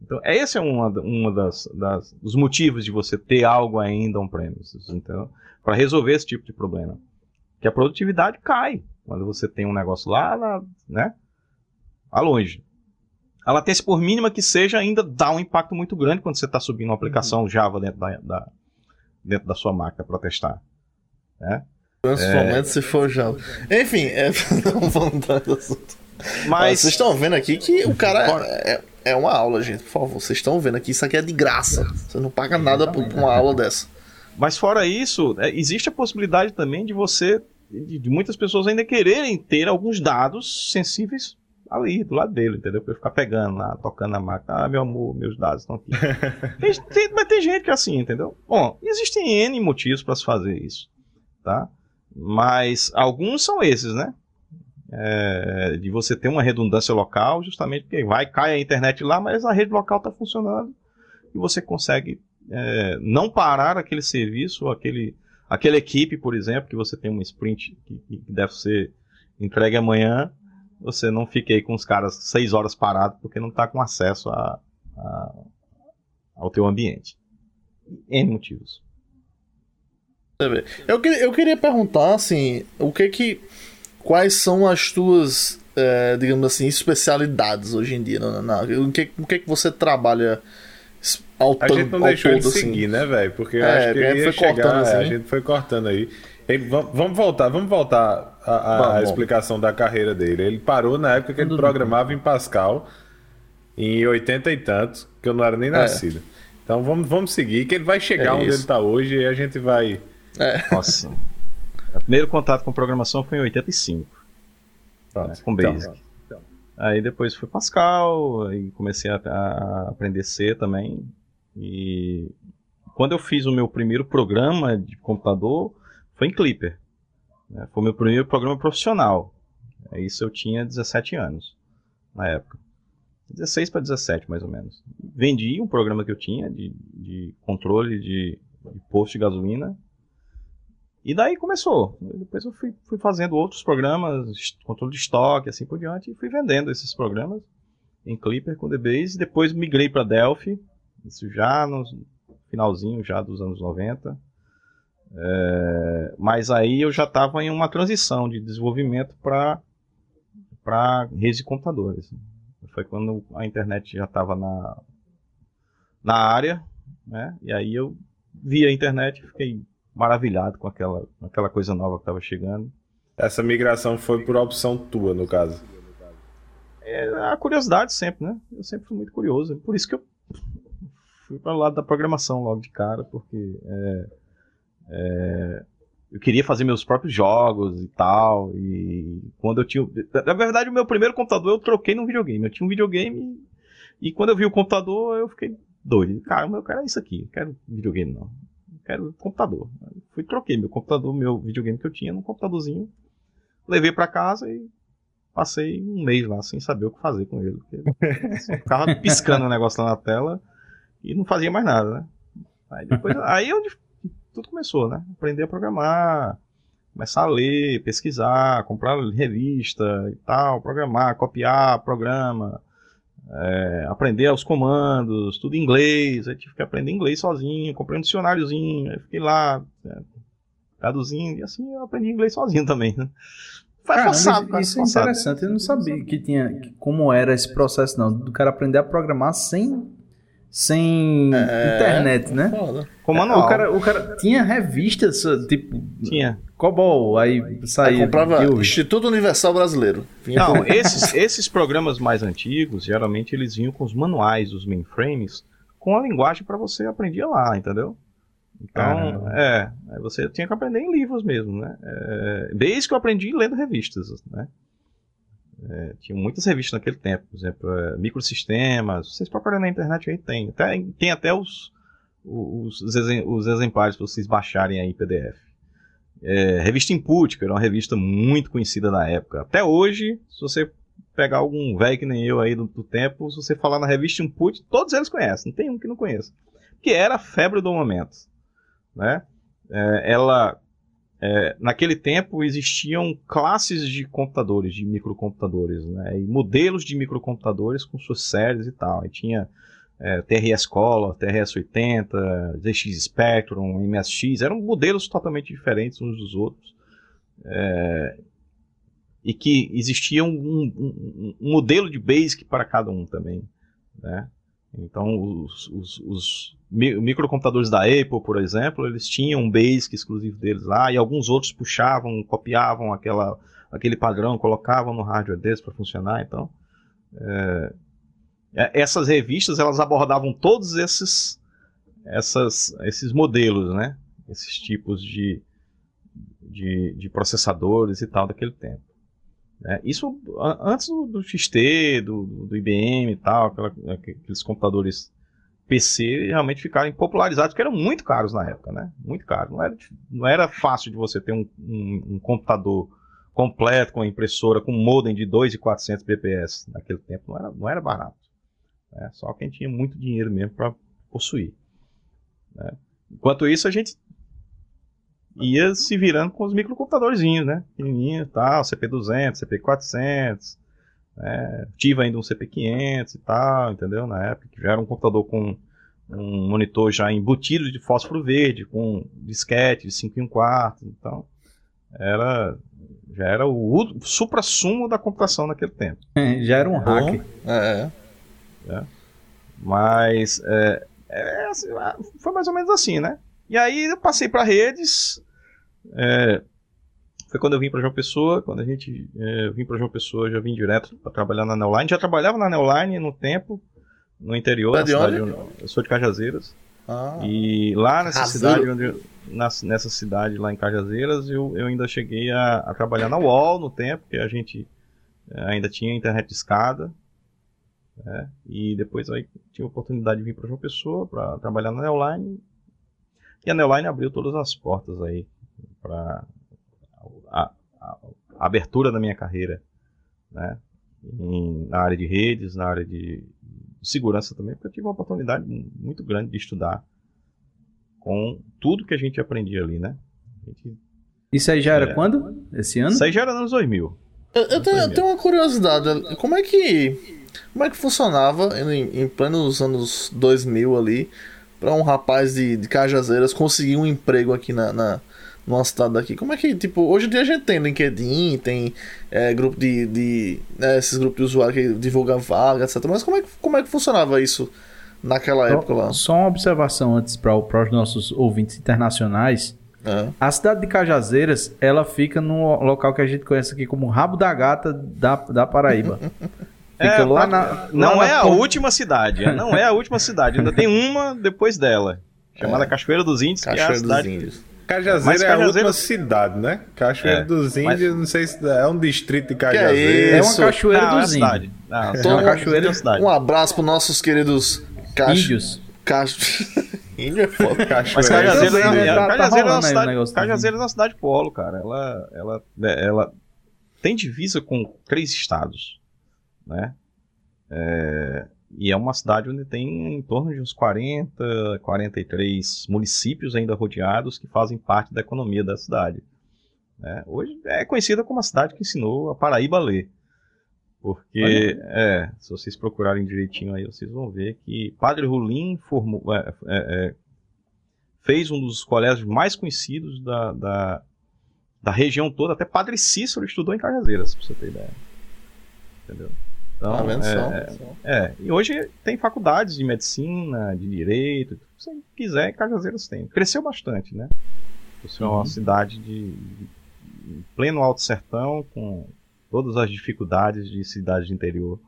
Então, esse é uma, uma das, das, dos motivos de você ter algo ainda on-premises, então, para resolver esse tipo de problema. Que a produtividade cai quando você tem um negócio lá, lá né, lá longe. A latência, por mínima que seja, ainda dá um impacto muito grande quando você está subindo uma aplicação uhum. Java dentro da, da, dentro da sua máquina para testar. Né? Principalmente é... se for já. Enfim, é... não vamos mudar do assunto. Mas vocês estão vendo aqui que o cara é, é uma aula, gente. Por favor, vocês estão vendo aqui, isso aqui é de graça. Você não paga nada por uma aula dessa. Mas fora isso, é, existe a possibilidade também de você, de, de, muitas pessoas ainda quererem ter alguns dados sensíveis ali, do lado dele, entendeu? Pra eu ficar pegando lá, tocando na máquina. Ah, meu amor, meus dados estão aqui. tem, tem, mas tem gente que é assim, entendeu? Bom, existem N motivos para se fazer isso, tá? Mas alguns são esses, né? É, de você ter uma redundância local, justamente porque vai, cai a internet lá, mas a rede local está funcionando e você consegue é, não parar aquele serviço, aquele, aquela equipe, por exemplo, que você tem um sprint que, que deve ser entregue amanhã, você não fique aí com os caras seis horas parados porque não está com acesso a, a, ao teu ambiente. N motivos. Eu, eu queria perguntar, assim, o que que. Quais são as tuas, é, digamos assim, especialidades hoje em dia? Na, na, o, que, o que que você trabalha ao A gente não deixou todo, de assim? seguir, né, velho? Porque eu é, acho que ele foi chegar, cortando, assim. a gente foi cortando aí. vamos voltar, vamos voltar à, explicação da carreira dele. Ele parou na época que ele programava em Pascal, em 80 e tantos, que eu não era nem é. nascido. Então vamos, vamos seguir, que ele vai chegar é onde ele está hoje e a gente vai. É. Nossa. o primeiro contato com programação foi em 85. Né, com Basic. Então, então. Aí depois foi Pascal, aí comecei a, a aprender C também. E quando eu fiz o meu primeiro programa de computador, foi em Clipper. Né? Foi o meu primeiro programa profissional. Isso eu tinha 17 anos na época. 16 para 17, mais ou menos. Vendi um programa que eu tinha de, de controle de, de posto de gasolina. E daí começou. Depois eu fui, fui, fazendo outros programas, controle de estoque, assim por diante, e fui vendendo esses programas em Clipper com DBase. Depois migrei para Delphi, isso já no finalzinho já dos anos 90. É, mas aí eu já estava em uma transição de desenvolvimento para redes de computadores. Foi quando a internet já estava na, na área, né? E aí eu vi a internet e fiquei maravilhado com aquela, aquela coisa nova que estava chegando. Essa migração foi por opção tua, no caso? É, a curiosidade sempre, né? Eu sempre fui muito curioso. Por isso que eu fui para o lado da programação logo de cara, porque é, é, eu queria fazer meus próprios jogos e tal. E quando eu tinha. Na verdade, o meu primeiro computador eu troquei num videogame. Eu tinha um videogame e quando eu vi o computador eu fiquei doido. Cara, eu quero isso aqui. Não quero videogame não. Quero computador. Fui troquei meu computador, meu videogame que eu tinha, num computadorzinho. Levei para casa e passei um mês lá sem saber o que fazer com ele. ficava piscando o negócio lá na tela e não fazia mais nada, né? Aí depois. aí eu tudo começou, né? Aprender a programar, começar a ler, pesquisar, comprar revista e tal, programar, copiar programa, é, aprender os comandos, tudo em inglês. Aí tive que aprender inglês sozinho, comprei um dicionáriozinho, aí fiquei lá é, traduzindo, e assim eu aprendi inglês sozinho também, né? Foi Caramba, forçado, isso é interessante, eu não sabia que tinha como era esse processo não, do cara aprender a programar sem sem é, internet, né? Foda. Com manual. O cara, o cara tinha revistas, tipo. Tinha. Cobol, aí saía. comprava Instituto Universal Brasileiro. Vinha Não, esses, esses programas mais antigos, geralmente eles vinham com os manuais dos mainframes, com a linguagem para você aprender lá, entendeu? Então, é, você tinha que aprender em livros mesmo, né? É, desde que eu aprendi lendo revistas, né? É, tinha muitas revistas naquele tempo, por exemplo, é, microsistemas. Vocês procuram na internet aí, tem. Até, tem até os, os, os exemplares para vocês baixarem aí em PDF. É, revista Input, que era uma revista muito conhecida na época. Até hoje, se você pegar algum velho que nem eu aí do, do, tempo, se você falar na revista Input, todos eles conhecem, não tem um que não conheça. Que era a febre do momento. Né? É, ela é, naquele tempo existiam classes de computadores, de microcomputadores, né, e modelos de microcomputadores com suas séries e tal. E tinha é, TRS Color, TRS 80, ZX Spectrum, MSX, eram modelos totalmente diferentes uns dos outros. É, e que existia um, um, um, modelo de BASIC para cada um também. Né? Então, os, os, os microcomputadores da Apple, por exemplo, eles tinham um BASIC exclusivo deles lá, e alguns outros puxavam, copiavam aquela, aquele padrão, colocavam no hardware deles para funcionar. Então, é, é, essas revistas elas abordavam todos esses, essas, esses modelos, né? Esses tipos de, de, de processadores e tal daquele tempo. É, isso antes do, do XT, do, do, IBM e tal, aquela, aqueles computadores PC realmente ficarem popularizados, que eram muito caros na época, né? Muito caros. Não era, não era fácil de você ter um, um, um computador completo, com impressora, com modem de 2.400 bps naquele tempo. Não era, não era barato. Né? Só quem tinha muito dinheiro mesmo para possuir. Né? Enquanto isso, a gente ia se virando com os microcomputadorzinhos, né? Pequenininho tal, CP200, CP400, é, tive ainda um CP500 e tal, entendeu? Na época, que já era um computador com um monitor já embutido de fósforo verde, com disquete de 5 e 1 quarto, então era já era o supra-sumo da computação naquele tempo. já era um hack. É, é. é. Mas é, é, assim, foi mais ou menos assim, né? E aí eu passei para redes, é, foi quando eu vim para João Pessoa, quando a gente é, vim para João Pessoa, já vim direto para trabalhar na Neoline. Já trabalhava na Neoline no tempo, no interior da cidade onde eu sou de Cajazeiras. Ah, e lá nessa cidade onde nessa cidade lá em Cajazeiras eu, eu ainda cheguei a, a trabalhar na UOL no tempo que a gente eh, ainda tinha internet de escada né? e depois aí tive a oportunidade de vir para João Pessoa para trabalhar na Neoline e a Neoline abriu todas as portas aí para a, a, a, abertura da minha carreira né? Em, na área de redes, na área de segurança também, porque eu tive uma oportunidade muito grande de estudar com tudo que a gente aprendia ali, né? Gente, Isso aí já era é, quando? Esse ano? Isso aí já era nos 2000. Eu, eu, tenho, eu tenho, uma curiosidade. Como é que como é que funcionava em, em plenos anos 2000 ali para um rapaz de, de Cajazeiras conseguir um emprego aqui na, na, numa cidade daqui. Como é que, tipo, hoje em dia a gente tem LinkedIn, tem é, grupo de. de né, esses grupos de usuários que divulgam vaga, etc. Mas como é, que, como é que funcionava isso naquela só, época lá? Só uma observação antes para os nossos ouvintes internacionais. É. A cidade de Cajazeiras, ela fica no local que a gente conhece aqui como Rabo da Gata da, da Paraíba. Fica é, lá na, não lá é na... a última cidade, é, não é a última cidade, ainda tem uma depois dela, chamada é. Cachoeira dos Índios, Cachoeira que é a cidade dos Índios. Cajazeira é a última cidade, né? Cachoeira é, dos Índios, mas... não sei se é um distrito de Cajazeira. É, é, uma cachoeira não, dos é índios. Não, é uma cachoeira cidade. Um abraço para nossos queridos cach... índios. Cach... Índio é foda. Cachoeira. Mas Cajazeira, é, é, tá, tá é uma cidade, Cajazeira é uma cidade polo, cara. Ela, ela, ela tem divisa com três estados, né? É, e é uma cidade onde tem em torno de uns 40, 43 municípios ainda rodeados que fazem parte da economia da cidade. É, hoje é conhecida como a cidade que ensinou a Paraíba a ler. Porque, é, se vocês procurarem direitinho aí, vocês vão ver que Padre Rulim formou, é, é, é, fez um dos colégios mais conhecidos da, da, da região toda. Até Padre Cícero estudou em Cajazeiras, pra você ter ideia. Entendeu? Então, tá é, é, e hoje tem faculdades de medicina, de direito, se você quiser, Cajazeiras tem. Cresceu bastante, né? Você é uma uhum. cidade de, de pleno alto sertão, com todas as dificuldades de cidade de interior.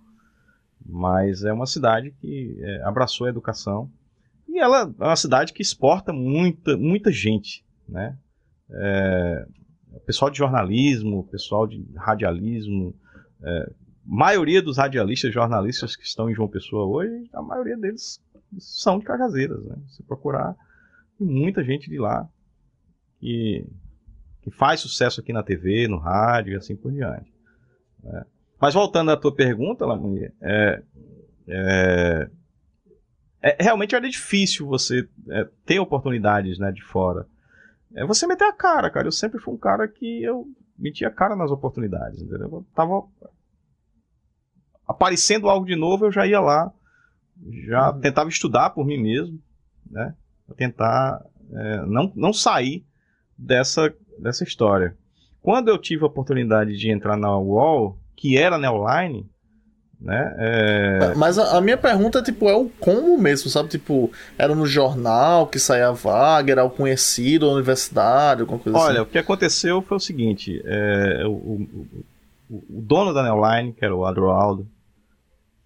Mas é uma cidade que é, abraçou a educação. E ela é uma cidade que exporta muita, muita gente, né? É, pessoal de jornalismo, pessoal de radialismo, é, maioria dos radialistas, jornalistas que estão em João Pessoa hoje, a maioria deles são de Cajazeiras. Né? Se procurar, tem muita gente de lá que, que faz sucesso aqui na TV, no rádio e assim por diante. Né? Mas voltando à tua pergunta, Lamonia, é, é, é, realmente era difícil você é, ter oportunidades né, de fora. É você meter a cara, cara. Eu sempre fui um cara que eu metia a cara nas oportunidades, entendeu? Eu tava aparecendo algo de novo, eu já ia lá, já uhum. tentava estudar por mim mesmo, né? Pra tentar é, não, não sair dessa, dessa história. Quando eu tive a oportunidade de entrar na UOL, que era na online, né? É... Mas a, a, minha pergunta tipo, é o como mesmo, sabe? Tipo, era no jornal que saía a vaga, era o conhecido, a universidade, alguma coisa Olha, assim? o que aconteceu foi o seguinte: é, o, o, o, o, dono da Neoline, que era o Adroaldo,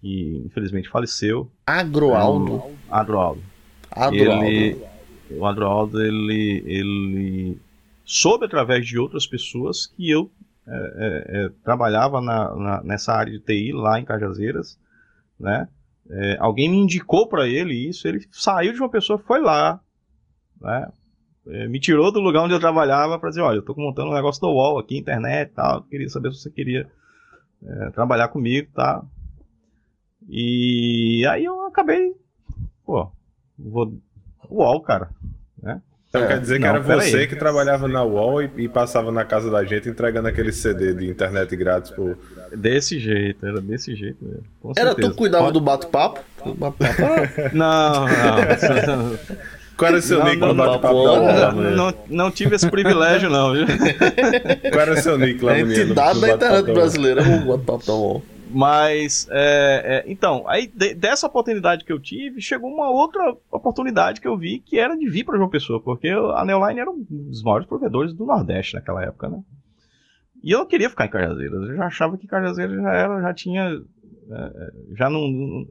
que infelizmente faleceu. Agroaldo. Um, Agroaldo. Agroaldo. Ele, o Agroaldo, ele, ele soube através de outras pessoas que eu é, é, é, trabalhava na, na, nessa área de TI lá em Cajazeiras, né? É, alguém me indicou para ele isso, ele saiu de uma pessoa, foi lá, né? É, me tirou do lugar onde eu trabalhava para dizer, olha, eu estou montando um negócio do UOL aqui, internet, tal, queria saber se você queria é, trabalhar comigo, tá? E aí eu acabei, pô, vou. UOL, cara. Né? Então é, quer dizer que não, era você aí. que trabalhava na UOL e, e, passava na casa da gente entregando aquele CD de internet grátis por. Desse jeito, era desse jeito mesmo. Era tu que cuidava Pode... do bate-papo? não, não. Qual era o seu nick no bate-papo da não, não, não tive esse privilégio, não, viu? Qual era o seu nick lá, no Entidade da internet brasileira, o bate-papo da UOL. Mas, é, é, então, aí de, dessa oportunidade que eu tive, chegou uma outra oportunidade que eu vi que era de vir para João Pessoa, porque a Neoline era um dos maiores provedores do Nordeste naquela época, né? E eu não queria ficar em Cajazeiras, eu já achava que Cajazeiras já era, já tinha, é, já não,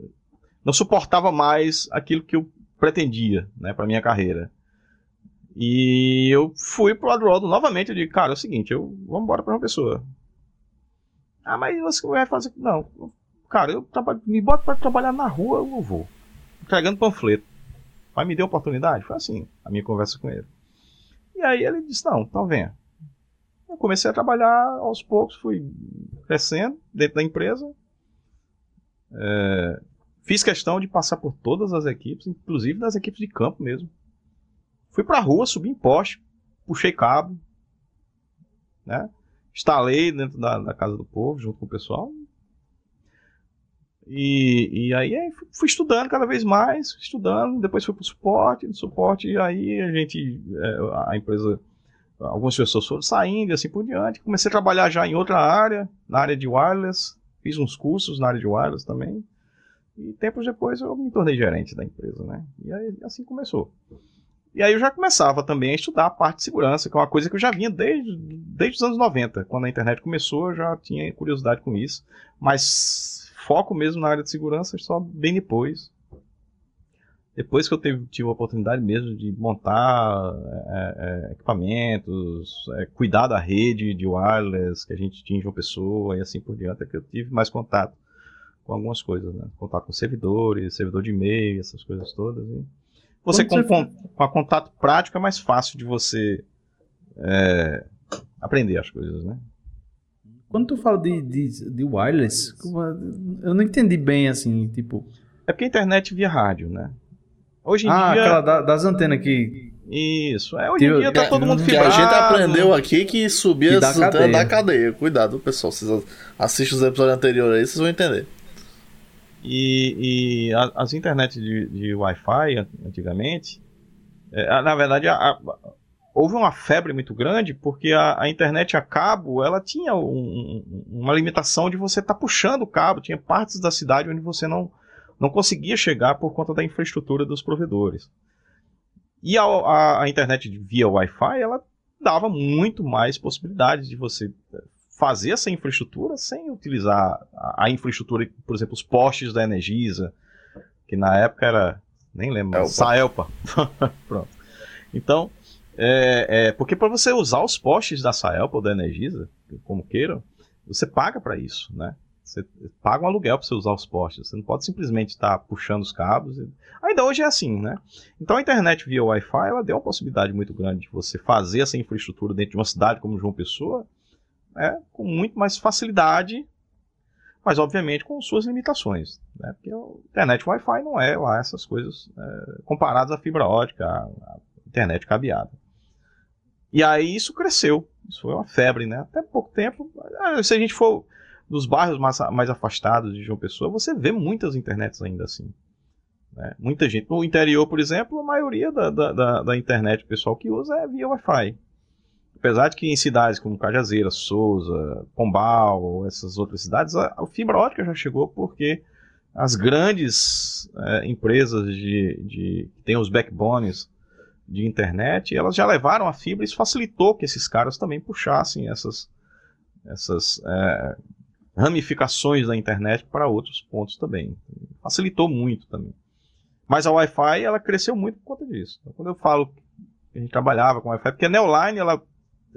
não, suportava mais aquilo que eu pretendia, né, para minha carreira. E eu fui pro Adroaldo novamente. Eu digo, cara, é o seguinte, eu vou embora para uma pessoa. Ah, mas você vai fazer. Não, cara, eu trabalho, me bota para trabalhar na rua, eu vou. Entregando panfleto. Mas me deu oportunidade? Foi assim, a minha conversa com ele. E aí ele disse: não, então venha. Eu comecei a trabalhar aos poucos, fui crescendo dentro da empresa. É, fiz questão de passar por todas as equipes, inclusive das equipes de campo mesmo. Fui pra rua, subi em poste, puxei cabo, né? Instalei dentro da, da casa do povo, junto com o pessoal. E, e aí, aí fui estudando cada vez mais, estudando, depois fui pro suporte, no suporte, aí a gente, é, a empresa, algumas pessoas foram saindo e assim por diante. Comecei a trabalhar já em outra área, na área de wireless, fiz uns cursos na área de wireless também. E tempos depois eu me tornei gerente da empresa, né? E aí assim começou. E aí eu já começava também a estudar a parte de segurança, que é uma coisa que eu já vinha desde, desde os anos 90. Quando a internet começou, eu já tinha curiosidade com isso. Mas foco mesmo na área de segurança só bem depois. Depois que eu tive, tive a oportunidade mesmo de montar é, é, equipamentos, é, cuidar da rede de wireless que a gente tinha uma pessoa e assim por diante, é que eu tive mais contato com algumas coisas, né? Contato com servidores, servidor de e-mail, essas coisas todas. Você com, com, com contato prático é mais fácil de você é, aprender as coisas, né? Quando tu fala de, de, de wireless, eu não entendi bem assim, tipo. É porque a internet via rádio, né? Hoje em ah, dia. aquela da, das antenas que. Isso, é, hoje em dia tá todo mundo fibrado. Que a gente aprendeu aqui que subia as antenas da cadeia. Cuidado, pessoal. Vocês assistem os episódios anteriores aí, vocês vão entender. E, e a, as internets de, de Wi-Fi, antigamente, é, na verdade, a, a, houve uma febre muito grande porque a, internet a cabo ela tinha um, uma limitação de você estar tá puxando o cabo. Tinha partes da cidade onde você não, não conseguia chegar por conta da infraestrutura dos provedores. E a, a internet via Wi-Fi ela dava muito mais possibilidades de você fazer essa infraestrutura sem utilizar a, infraestrutura, por exemplo, os postes da Energisa, que na época era, nem lembro, Elpa. Saelpa. Pronto. Então, é, é porque para você usar os postes da Saelpa ou da Energisa, como queiram, você paga para isso, né? Você paga um aluguel para você usar os postes. Você não pode simplesmente estar tá puxando os cabos. Ainda hoje é assim, né? Então a internet via Wi-Fi ela deu uma possibilidade muito grande de você fazer essa infraestrutura dentro de uma cidade como João Pessoa né, com muito mais facilidade, mas obviamente com suas limitações. Né, porque a internet Wi-Fi não é lá essas coisas é, comparadas à fibra ótica, à, internet cabeada. E aí isso cresceu, isso foi uma febre, né? Até pouco tempo, ah, se a gente for nos bairros mais, mais afastados de João Pessoa, você vê muitas internets ainda assim. Né? Muita gente. No interior, por exemplo, a maioria da, da, da, da internet pessoal que usa é via Wi-Fi. Apesar de que em cidades como Cajazeira, Souza, Pombal, essas outras cidades, a, a fibra ótica já chegou porque as grandes é, empresas de, de, que têm os backbones de internet, elas já levaram a fibra e isso facilitou que esses caras também puxassem essas, essas é, ramificações da internet para outros pontos também. Facilitou muito também. Mas a Wi-Fi ela cresceu muito por conta disso. Então, quando eu falo que a gente trabalhava com Wi-Fi, porque a Neoline ela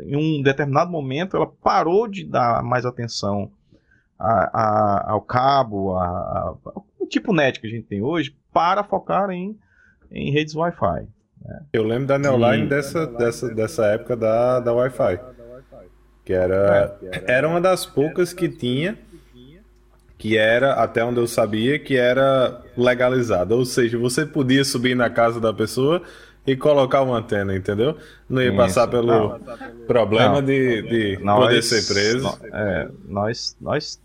em um determinado momento, ela parou de dar mais atenção a, a, ao cabo, a, a, o tipo net que a gente tem hoje, para focar em, em redes Wi-Fi. Né? Eu lembro da Neoline dessa, dessa, dessa época da, da Wi-Fi. Que era, é. era uma das poucas que tinha, que era, até onde eu sabia, que era legalizada. Ou seja, você podia subir na casa da pessoa e colocar uma antena, entendeu? Não ia Isso, passar pelo não. problema não. de, de nós, poder ser preso. É, nós, nós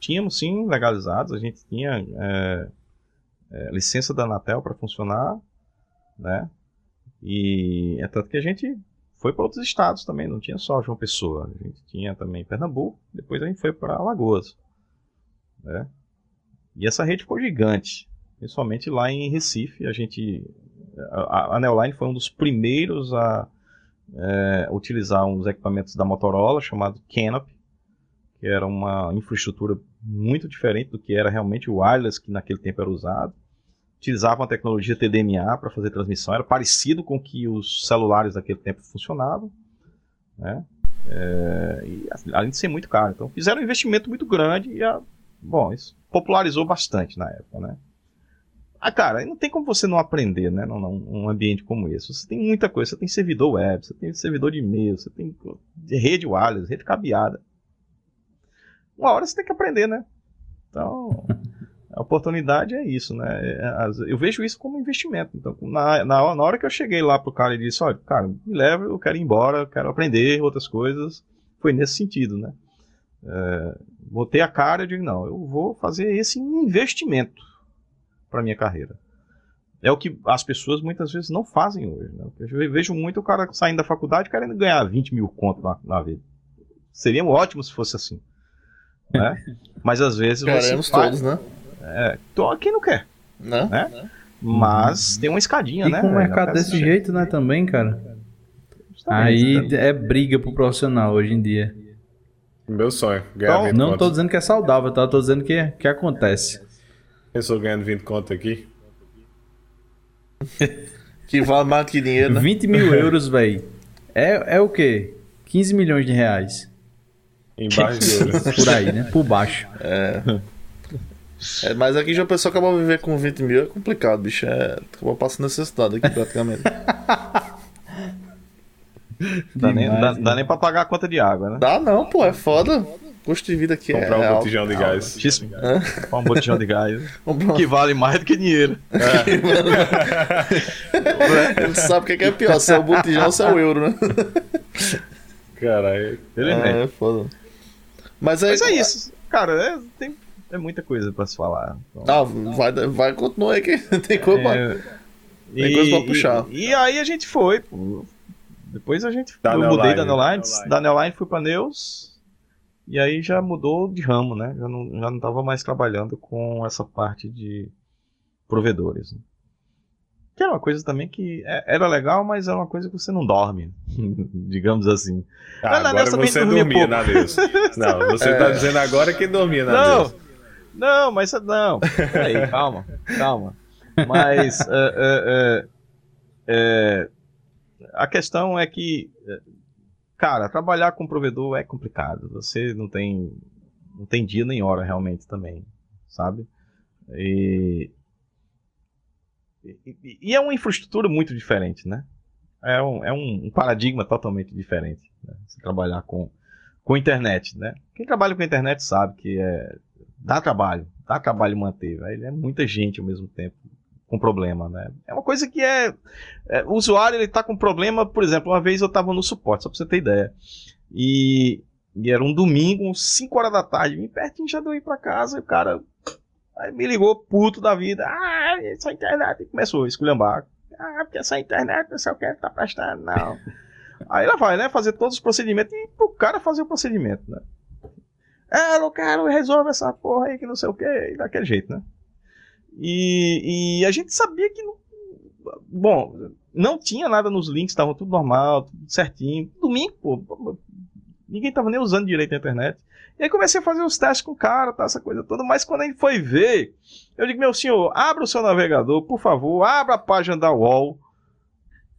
tínhamos sim legalizados, a gente tinha é, é, licença da Anatel para funcionar, né? E é tanto que a gente foi para outros estados também, não tinha só João Pessoa, a gente tinha também Pernambuco, depois a gente foi para Alagoas, né? E essa rede ficou gigante, principalmente lá em Recife, a gente a, Neoline foi um dos primeiros a é, utilizar uns equipamentos da Motorola chamado Canopy. que era uma infraestrutura muito diferente do que era realmente o wireless que naquele tempo era usado. Utilizavam a tecnologia TDMA para fazer transmissão, era parecido com que os celulares daquele tempo funcionavam, né? É, e, além de ser muito caro. Então fizeram um investimento muito grande e, a, bom, isso popularizou bastante na época, né? Ah, cara, não tem como você não aprender, né? Num, num ambiente como esse. Você tem muita coisa. Você tem servidor web, você tem servidor de e-mail, você tem rede wireless, rede cabeada. Uma hora você tem que aprender, né? Então, a oportunidade é isso, né? É, eu vejo isso como investimento. Então, na, na, na hora que eu cheguei lá pro cara e disse, olha, cara, me leva, eu quero ir embora, eu quero aprender outras coisas, foi nesse sentido, né? É, botei a cara e digo, não, eu vou fazer esse investimento para minha carreira. É o que as pessoas muitas vezes não fazem hoje. Né? Eu vejo muito o cara saindo da faculdade querendo ganhar 20 mil conto na, na vida. Seria ótimo se fosse assim. Né? Mas às vezes Queremos você faz... todos, né? É, tô, quem não quer. Não. Né? né? Mas tem uma escadinha, e né? com o mercado desse jeito, né, também, cara. Aí é briga pro profissional hoje em dia. Meu sonho. Ganhar então, não tô dizendo que é saudável, tá? Tô dizendo que, que acontece. Pensou ganhando 20 conto aqui? que vale mais que dinheiro, né? 20 mil euros, velho. É, é o quê? 15 milhões de reais. Embaixo de euros. Por aí, né? Por baixo. É. é mas aqui já a pessoa acabou de viver com 20 mil, é complicado, bicho. É, acabou passando necessidade aqui praticamente. dá, nem, dá, dá, nem pra pagar a conta de água, né? Dá não, pô, é foda custo de vida aqui Comprar é. um botijão de gás. Comprar um botijão de gás. que vale mais do que dinheiro. É. Ele sabe o que é pior, se é o botijão ou se é o euro, né? Caralho. É, é foda. Mas, é, Mas é isso. Cara, é, tem, é muita coisa pra se falar. Então... Ah, vai, vai continuar aí que tem coisa, é... tem coisa pra puxar. E, e, aí a gente foi, pô. Depois a gente. Da eu mudei da Neoline. Da Neoline fui pra Neus. E aí já mudou de ramo, né? Já não, já não tava mais trabalhando com essa parte de provedores. Né? Que era uma coisa também que é, era legal, mas era uma coisa que você não dorme, digamos assim. Ah, agora você dormia na Deus. Não, você é... tá dizendo agora que dormia na não, Deus. Não, mas não. Peraí, calma, calma. Mas uh, uh, uh, a questão é que Cara, trabalhar com provedor é complicado. Você não tem, não tem dia nem hora realmente também, sabe? E, e, e é uma infraestrutura muito diferente, né? É um, é um paradigma totalmente diferente. Né? Trabalhar com, com internet, né? Quem trabalha com internet sabe que é, dá trabalho, dá trabalho manter. É muita gente ao mesmo tempo com problema, né? É uma coisa que é, é o usuário ele tá com problema, por exemplo, uma vez eu estava no suporte, só para você ter ideia. E, e, era um domingo, 5 horas da tarde, me pertinho já deu ir para casa, e o cara aí me ligou puto da vida. Ah, essa internet e começou a esculhambar. Ah, porque essa internet não sei o que tá prestando, não. aí ela vai, né, fazer todos os procedimentos e pro cara fazer o procedimento, né? É, eu quero resolver essa porra aí que não sei o que, daquele jeito, né? E, e a gente sabia que. Não, bom, não tinha nada nos links, estava tudo normal, tudo certinho. Domingo, pô, ninguém estava nem usando direito a internet. E aí comecei a fazer os testes com o cara, tá, essa coisa toda. Mas quando a gente foi ver, eu digo, meu senhor, abra o seu navegador, por favor, abra a página da UOL,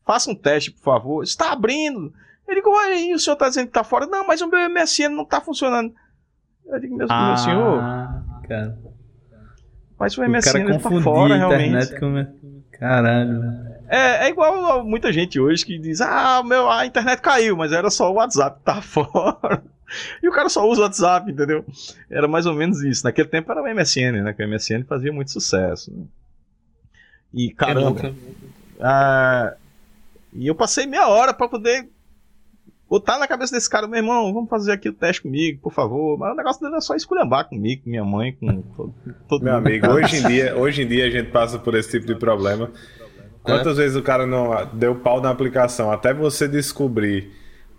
faça um teste, por favor. Está abrindo. Eu digo, olha aí, o senhor está dizendo que está fora. Não, mas o meu MSN não está funcionando. Eu digo, meu, ah, meu senhor. Cara. Mas o MSN o tá fora, realmente. Com... Caralho. É, é igual a muita gente hoje que diz: Ah, meu, a internet caiu, mas era só o WhatsApp que tá fora. E o cara só usa o WhatsApp, entendeu? Era mais ou menos isso. Naquele tempo era o MSN, né? Que o MSN fazia muito sucesso. Né? E caramba. Ah, e eu passei meia hora para poder botar na cabeça desse cara, meu irmão, vamos fazer aqui o teste comigo, por favor. Mas o negócio dele é só esculhambar comigo, com minha mãe, com todo, todo Meu amigo, hoje em, dia, hoje em dia a gente passa por esse tipo de problema. Quantas é. vezes o cara não deu pau na aplicação até você descobrir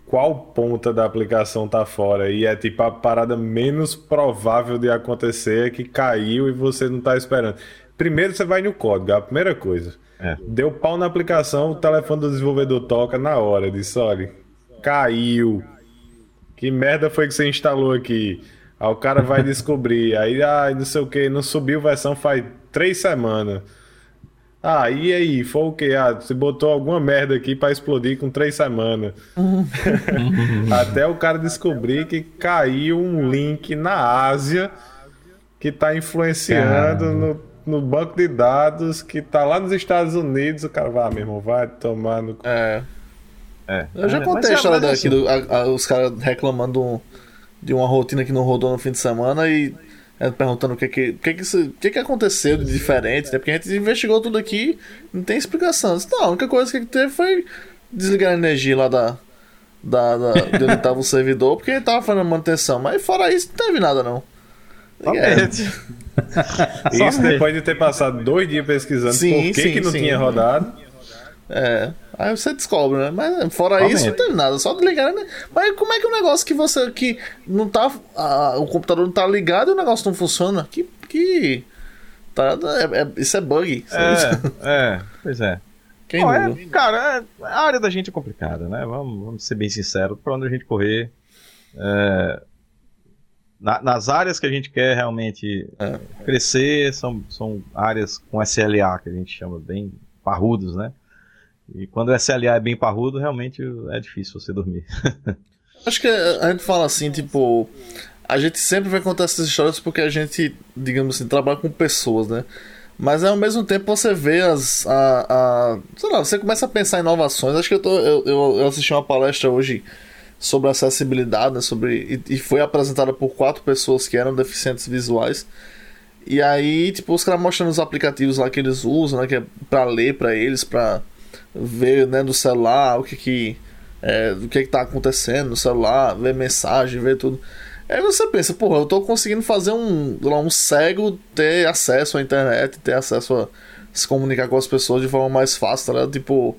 qual ponta da aplicação tá fora e é tipo a parada menos provável de acontecer é que caiu e você não tá esperando. Primeiro você vai no código, é a primeira coisa. É. Deu pau na aplicação, o telefone do desenvolvedor toca na hora, disse, olha, caiu. Que merda foi que você instalou aqui? Aí o cara vai descobrir. Aí, ah, não sei o que, não subiu versão faz três semanas. Ah, e aí? Foi o que? Ah, você botou alguma merda aqui para explodir com três semanas. Até o cara descobrir que caiu um link na Ásia que tá influenciando no, no, banco de dados que tá lá nos Estados Unidos. O cara vai, ah, meu irmão, vai tomar no. É. é. Eu já é, contei a história daqui, assim... do, a, a, os caras reclamando de uma rotina que não rodou no fim de semana e é, perguntando o que que, o que, que, o que, que aconteceu de diferente, né? Porque a gente investigou tudo aqui, não tem explicação. Não, a única coisa que teve foi desligar a energia lá da, da, da de onde estava o servidor, porque ele tava fazendo manutenção. Mas fora isso, não teve nada não. É. Isso depois de ter passado dois dias pesquisando sim, por que, sim, que não sim. tinha rodado. É. Aí você descobre, né? Mas fora isso, não teve nada, só ligar, né? Mas como é que o um negócio que você. que não tá. A, o computador não tá ligado e o negócio não funciona? Que. que tá, é, é, isso é bug. É, é, pois é. Quem Bom, é, cara, é, a área da gente é complicada, né? Vamos, vamos ser bem sinceros, pra onde a gente correr. É, na, nas áreas que a gente quer realmente é. crescer, são, são áreas com SLA, que a gente chama bem parrudos, né? E quando o SLA é bem parrudo, realmente é difícil você dormir. Acho que a gente fala assim, tipo, a gente sempre vai contar essas histórias porque a gente, digamos assim, trabalha com pessoas, né? Mas ao mesmo tempo você vê as. A, a, sei lá, você começa a pensar em inovações. Acho que eu, tô, eu, eu assisti uma palestra hoje sobre acessibilidade, né, sobre, e, e, foi apresentada por quatro pessoas que eram deficientes visuais. E aí, tipo, os caras mostrando os aplicativos lá que eles usam, né, que é pra ler para eles, pra ver né, no celular o que que, é, o que que tá acontecendo no celular, ver mensagem, ver tudo. Aí você pensa, porra, eu tô conseguindo fazer um, um cego ter acesso à internet, ter acesso a se comunicar com as pessoas de forma mais fácil, tá Tipo,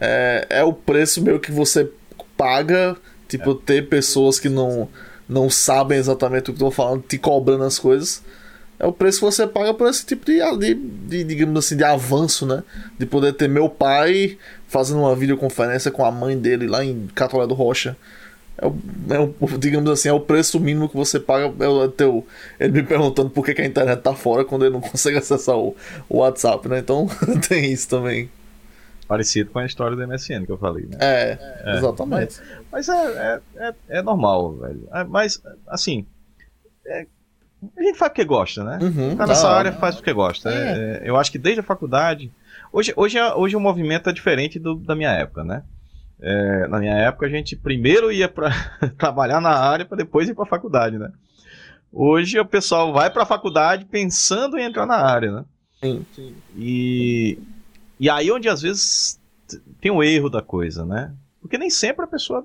é, é o preço meio que você paga, tipo, é. ter pessoas que não, não sabem exatamente o que estão falando, te cobrando as coisas é o preço que você paga por esse tipo de, de, de, digamos assim, de avanço, né? De poder ter meu pai fazendo uma videoconferência com a mãe dele lá em Catolé do Rocha. É o, é o, digamos assim, é o preço mínimo que você paga. É o teu, ele me perguntando por que, que a internet tá fora quando ele não consegue acessar o, o WhatsApp, né? Então tem isso também. Parecido com a história do MSN que eu falei, né? É, é exatamente. Mas, mas é, é, é, é, normal, velho. É, mas, assim, é, a gente faz porque gosta, né? Uhum, tá nessa área, faz porque gosta. É. É, eu acho que desde a faculdade. Hoje, hoje, hoje o movimento é diferente do, da minha época, né? É, na minha época, a gente primeiro ia para trabalhar na área para depois ir para a faculdade, né? Hoje o pessoal vai para a faculdade pensando em entrar na área, né? Sim, sim. E, e aí onde às vezes tem o um erro da coisa, né? Porque nem sempre a pessoa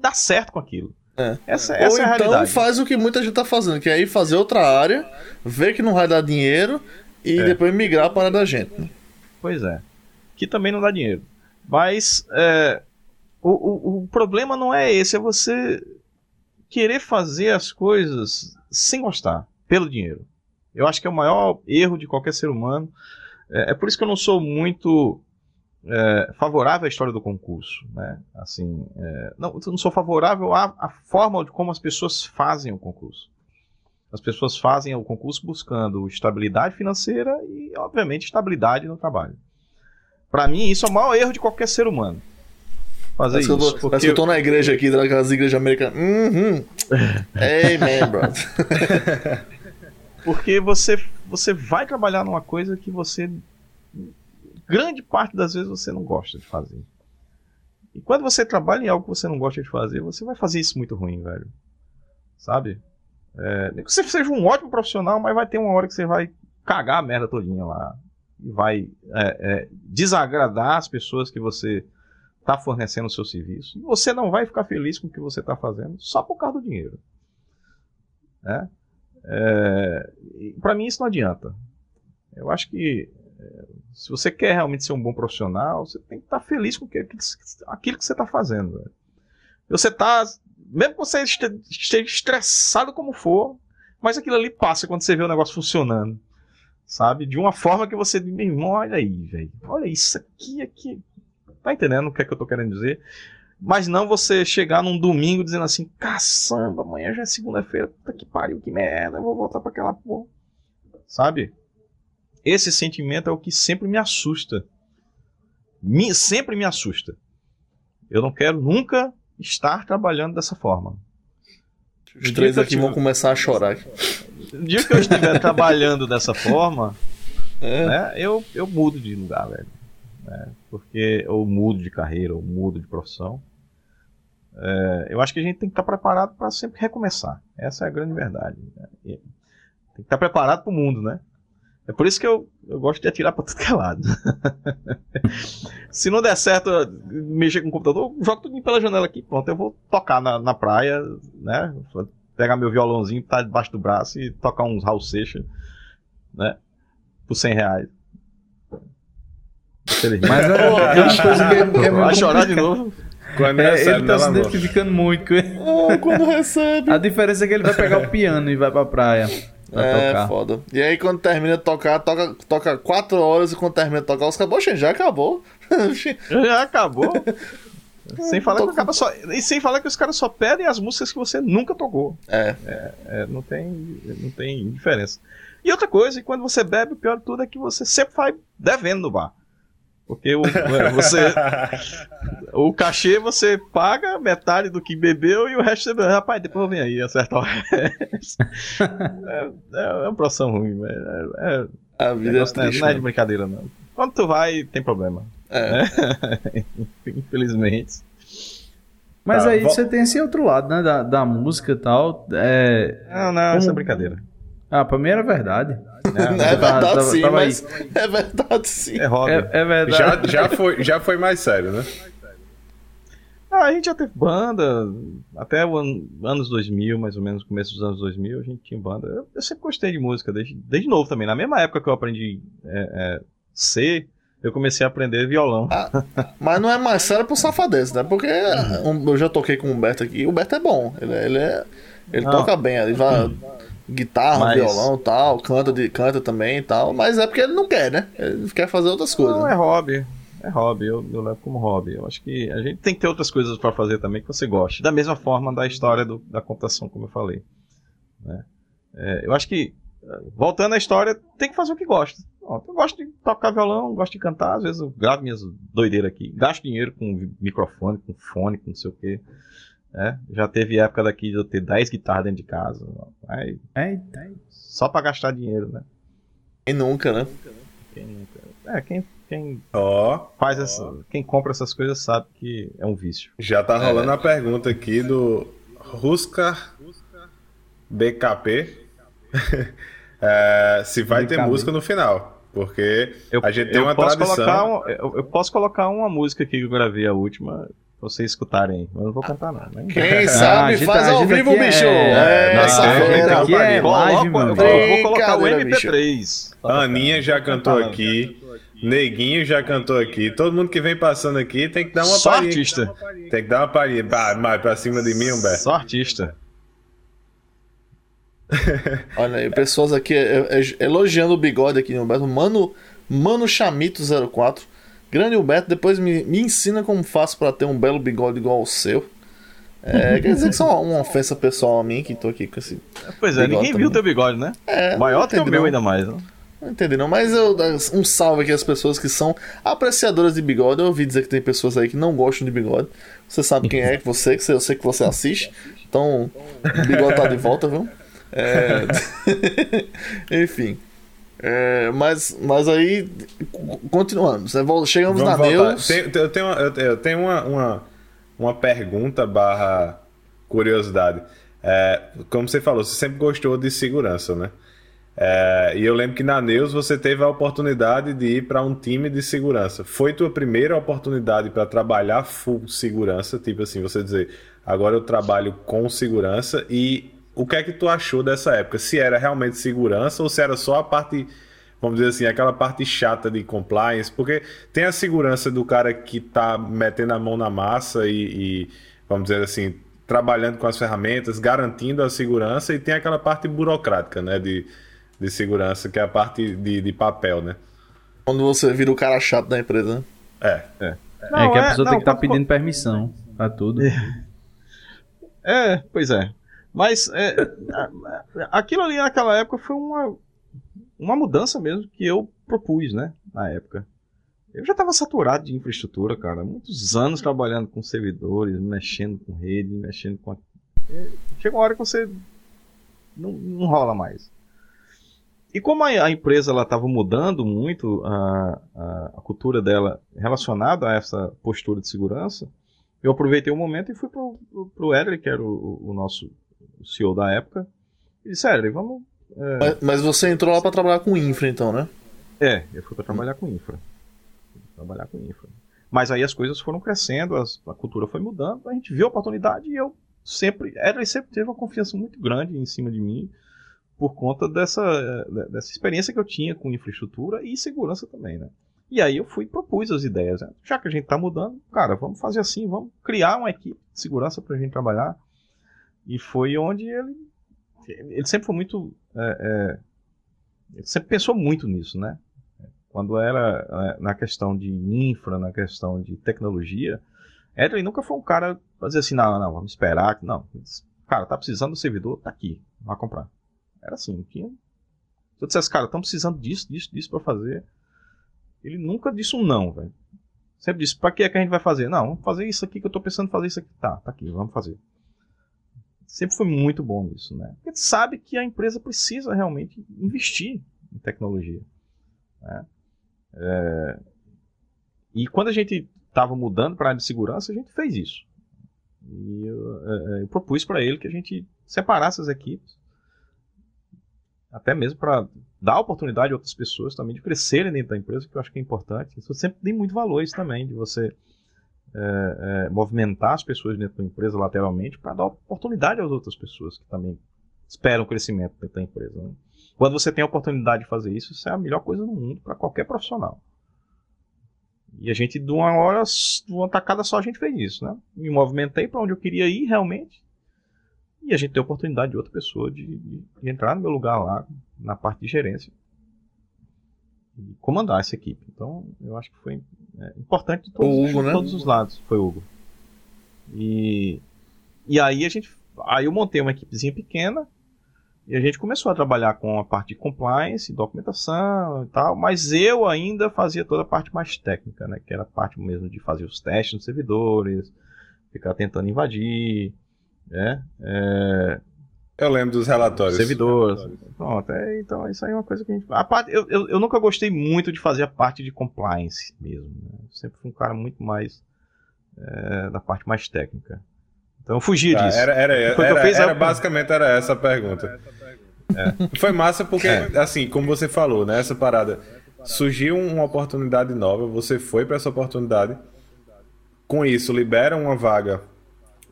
dá certo com aquilo. É. Essa, essa Ou é então faz o que muita gente tá fazendo, que é ir fazer outra área, ver que não vai dar dinheiro e é. depois migrar para a da gente. Né? Pois é. Que também não dá dinheiro. Mas é, o, o, o problema não é esse, é você querer fazer as coisas sem gostar, pelo dinheiro. Eu acho que é o maior erro de qualquer ser humano. É, é por isso que eu não sou muito é, favorável à história do concurso, né? Assim, é, não, não sou favorável à, à, forma de como as pessoas fazem o concurso. As pessoas fazem o concurso buscando estabilidade financeira e, obviamente, estabilidade no trabalho. Para mim, isso é o maior erro de qualquer ser humano. Fazer parece isso. Que eu tô, porque... Parece que eu tô na igreja aqui, daquelas igrejas americanas. Uhum. Amen, bro. porque você, você vai trabalhar numa coisa que você grande parte das vezes você não gosta de fazer. E quando você trabalha em algo que você não gosta de fazer, você vai fazer isso muito ruim, velho. Sabe? É, que você seja um ótimo profissional, mas vai ter uma hora que você vai cagar a merda todinha lá. E vai é, é, desagradar as pessoas que você está fornecendo o seu serviço. E você não vai ficar feliz com o que você está fazendo só por causa do dinheiro. Né? É, para mim isso não adianta. Eu acho que se você quer realmente ser um bom profissional, você tem que estar feliz com aquilo que você está fazendo. Velho. Você está, mesmo que você esteja estressado como for, mas aquilo ali passa quando você vê o negócio funcionando. Sabe? De uma forma que você, meu irmão, olha aí, velho. Olha isso aqui, aqui. Tá entendendo o que é que eu tô querendo dizer? Mas não você chegar num domingo dizendo assim, caçamba, amanhã já é segunda-feira, puta que pariu, que merda, eu vou voltar para aquela porra. Sabe? Esse sentimento é o que sempre me assusta. Me, sempre me assusta. Eu não quero nunca estar trabalhando dessa forma. Os três aqui vão começar a chorar. No dia que eu estiver trabalhando dessa forma, é. né, eu, eu mudo de lugar, velho. Né, porque eu mudo de carreira, eu mudo de profissão. É, eu acho que a gente tem que estar preparado para sempre recomeçar. Essa é a grande verdade. Né? Tem que estar preparado para o mundo, né? É por isso que eu, eu gosto de atirar para tudo que é lado. Se não der certo mexer com o computador, jogo tudo pela janela aqui. Pronto, eu vou tocar na, na praia, né? Pegar meu violãozinho, tá debaixo do braço e tocar uns Raul Seixas, né? Por 100 reais. Mas é, é uma coisa que é, que é Vai chorar de novo. Quando é, recebe, ele tá se identificando muito com ele. Oh, quando recebe. A diferença é que ele vai pegar o piano e vai pra praia. É, tocar. foda. E aí, quando termina de tocar, toca, toca quatro horas e quando termina de tocar, os caras, poxa, já acabou. já acabou. sem falar que acaba só. E sem falar que os caras só pedem as músicas que você nunca tocou. É. é, é não, tem, não tem diferença. E outra coisa, quando você bebe, o pior de tudo é que você sempre vai devendo no bar. Porque o, você, o cachê você paga metade do que bebeu e o resto você. Rapaz, depois vem aí, acerta o resto. É, é, é uma profissão ruim, velho. É, é, a vida é triste, não é de brincadeira, não. Quando tu vai, tem problema. É. Né? Infelizmente. Mas tá, aí você tem esse outro lado, né? Da, da música e tal. É... Não, não, como... essa é brincadeira. Ah, pra mim era verdade. É, é verdade tava, sim, tava mas é verdade sim. É, hobby. é, é verdade. Já, já, foi, já foi mais sério, né? Ah, a gente já teve banda, até o ano, anos 2000, mais ou menos, começo dos anos 2000, a gente tinha banda. Eu, eu sempre gostei de música, desde, desde novo também. Na mesma época que eu aprendi é, é, C, eu comecei a aprender violão. Ah, mas não é mais sério pro safadeza, né? Porque uhum. eu já toquei com o Humberto aqui, o Humberto é bom, ele, ele, é, ele toca bem, ele vai... Guitarra, mas... violão tal, canta, de, canta também e tal, mas é porque ele não quer, né? Ele quer fazer outras coisas. Não, é hobby. É hobby, eu, eu levo como hobby. Eu acho que a gente tem que ter outras coisas para fazer também que você goste. Da mesma forma da história do, da computação, como eu falei. Né? É, eu acho que, voltando à história, tem que fazer o que gosta. eu gosto de tocar violão, gosto de cantar, às vezes eu gravo minhas doideiras aqui. Gasto dinheiro com microfone, com fone, com não sei o quê. É, já teve época daqui de eu ter 10 guitarras dentro de casa. Aí, é, só pra gastar dinheiro, né? Quem nunca, né? Quem nunca. É, quem, quem oh, faz essa, oh. quem compra essas coisas sabe que é um vício. Já tá rolando é. a pergunta aqui do Ruskar BKP. é, se vai BKB. ter música no final. Porque eu, a gente tem uma tradição. Um, eu, eu, posso colocar uma música aqui que eu gravei a última vocês escutarem. Eu não vou cantar, não. Né? Quem sabe ah, faz ao vivo, é... bicho! É, é, é, aqui é live, mano. Eu vou colocar o MP3. Aninha já cantou aqui. Neguinho já cantou aqui. Todo mundo que vem passando aqui tem que dar uma Só artista. Tem que dar uma palhinha. mais pra cima de mim, Humberto. Só artista. Olha aí, pessoas aqui elogiando o bigode aqui, Humberto. Mano, Mano Chamito 04. Grande Humberto, depois me, me ensina como faço para ter um belo bigode igual ao seu. É, quer dizer que é uma, ofensa pessoal a mim que tô aqui com esse. Pois é, ninguém também. viu teu bigode, né? É, Maior que o meu ainda mais. Né? Não entendi não, mas eu, um salve aqui às pessoas que são apreciadoras de bigode. Eu ouvi dizer que tem pessoas aí que não gostam de bigode. Você sabe quem é que você, que eu sei que você assiste. Então, o bigode tá de volta, viu? É... Enfim. É, mas, mas aí, continuando, chegamos Vamos na Deus. Tem, eu tenho, uma, eu tenho uma, uma, uma pergunta barra curiosidade. É, como você falou, você sempre gostou de segurança, né? É, e eu lembro que na Neus você teve a oportunidade de ir para um time de segurança. Foi tua primeira oportunidade para trabalhar full segurança? Tipo assim, você dizer, agora eu trabalho com segurança e o que é que tu achou dessa época? Se era realmente segurança ou se era só a parte, vamos dizer assim, aquela parte chata de compliance? Porque tem a segurança do cara que tá metendo a mão na massa e, e vamos dizer assim, trabalhando com as ferramentas, garantindo a segurança, e tem aquela parte burocrática, né, de, de segurança, que é a parte de, de papel, né? Quando você vira o cara chato da empresa, né? É, é. Não, é que a pessoa é, tem que estar tá pedindo permissão. a tudo. É, é pois é. Mas é, aquilo ali naquela época foi uma, uma mudança mesmo que eu propus, né? Na época. Eu já estava saturado de infraestrutura, cara. Muitos anos trabalhando com servidores, mexendo com rede, mexendo com. É, chega uma hora que você não, não rola mais. E como a, a empresa estava mudando muito a, a, a, cultura dela relacionada a essa postura de segurança, eu aproveitei o momento e fui para o Edley, que era o, o, nosso CEO da época, e disse, Edley, vamos... É... Mas, mas, você entrou lá para trabalhar com infra, então, né? É, eu fui para trabalhar com infra. Trabalhar com infra. Mas aí as coisas foram crescendo, as, a cultura foi mudando, a gente viu a oportunidade e eu sempre... Edley sempre teve uma confiança muito grande em cima de mim, por conta dessa, eh, dessa experiência que eu tinha com infraestrutura e segurança também, né? E aí eu fui propus as ideias. Né? Já que a gente está mudando, cara, vamos fazer assim, vamos criar uma equipe de segurança para a gente trabalhar. E foi onde ele, ele sempre foi muito, é, é, ele sempre pensou muito nisso, né? Quando era na questão de infra, na questão de tecnologia, Edwin nunca foi um cara fazer assim, não, não, vamos esperar, não. Cara, tá precisando do servidor, tá aqui, vai comprar. Era assim, tinha. Se eu dissesse, cara, estamos precisando disso, disso, disso para fazer. Ele nunca disse um não, velho. Sempre disse, pra que é que a gente vai fazer? Não, vamos fazer isso aqui que eu tô pensando fazer isso aqui. Tá, tá aqui, vamos fazer. Sempre foi muito bom nisso, né? Porque sabe que a empresa precisa realmente investir em tecnologia. Né? É... E quando a gente estava mudando para a área de segurança, a gente fez isso. E eu, é, eu propus para ele que a gente separasse as equipes até mesmo para dar oportunidade a outras pessoas também de crescerem dentro da empresa, que eu acho que é importante. Isso sempre tem muito valor isso também, de você é, é, movimentar as pessoas dentro da empresa lateralmente para dar oportunidade às outras pessoas que também esperam crescimento dentro da empresa. Né? Quando você tem a oportunidade de fazer isso, isso é a melhor coisa do mundo para qualquer profissional. E a gente, de uma hora, de uma tacada só, a gente fez isso, né? Me movimentei para onde eu queria ir realmente e a gente tem a oportunidade de outra pessoa de, de entrar no meu lugar lá, na parte de gerência, e comandar essa equipe. Então, eu acho que foi é, importante de todos, Hugo, né? todos os lados. Foi o Hugo. E, e aí a gente. Aí eu montei uma equipezinha pequena e a gente começou a trabalhar com a parte de compliance, documentação e tal, mas eu ainda fazia toda a parte mais técnica, né? Que era a parte mesmo de fazer os testes nos servidores, ficar tentando invadir, né? É... Eu lembro dos relatórios. Servidores. Pronto, é, então isso aí é uma coisa que a gente. A parte, eu, eu, eu nunca gostei muito de fazer a parte de compliance mesmo. Né? Sempre fui um cara muito mais é, da parte mais técnica. Então eu fugi tá, disso. Era, era, era, fez, era, basicamente era essa a pergunta. É. Foi massa porque, é. assim, como você falou, né? Essa parada. Surgiu uma oportunidade nova, você foi para essa oportunidade. Com isso, libera uma vaga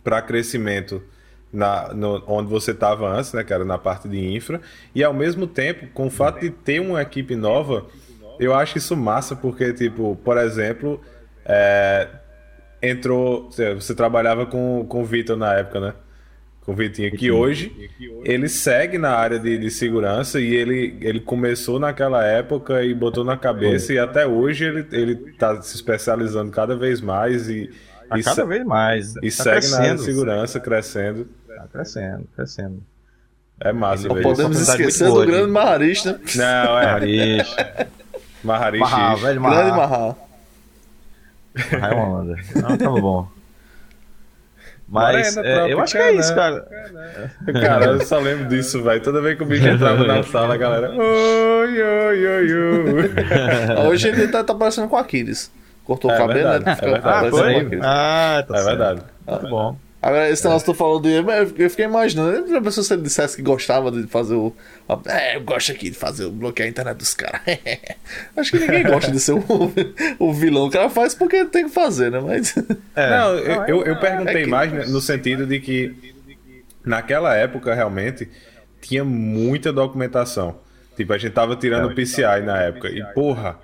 para crescimento na, no, onde você estava antes, né, cara, na parte de infra. E ao mesmo tempo, com o fato de ter uma equipe nova, eu acho isso massa, porque, tipo, por exemplo, é, entrou. Você trabalhava com, com o Vitor na época, né? Com o Vitinho, que hoje ele segue na área de, de segurança e ele, ele começou naquela época e botou na cabeça, e até hoje ele, ele tá se especializando cada vez mais e a e cada vez mais. E tá segue crescendo, na segurança, crescendo. Tá crescendo, crescendo. É massa, Não podemos esquecer do grande Maharish, né? Não, é. Maharish. Maharish. Mahá, velho Mahá. Grande Mahá. Mahá é uma onda. Não, tava bom. Mas é, eu acho que é isso, cara. Cara, eu só lembro disso, velho. Toda vez que o bicho entrava na sala, a galera. Oi, oi, oi, oi. Hoje ele tá, tá parecendo com Aquiles. Cortou é o cabelo, verdade, né? É verdade. Ah, ah, tá É verdade. Muito bom. Agora, esse negócio que tu falou de. Eu fiquei imaginando. Já pensou se ele dissesse que gostava de fazer o. É, eu gosto aqui de fazer o bloquear a internet dos caras. Acho que ninguém gosta de ser o, o vilão. O cara faz porque tem que fazer, né? Mas. É. Não, eu, eu, eu perguntei é mais né, no sentido de que naquela época realmente tinha muita documentação. Tipo, a gente tava tirando o PCI na época. E, porra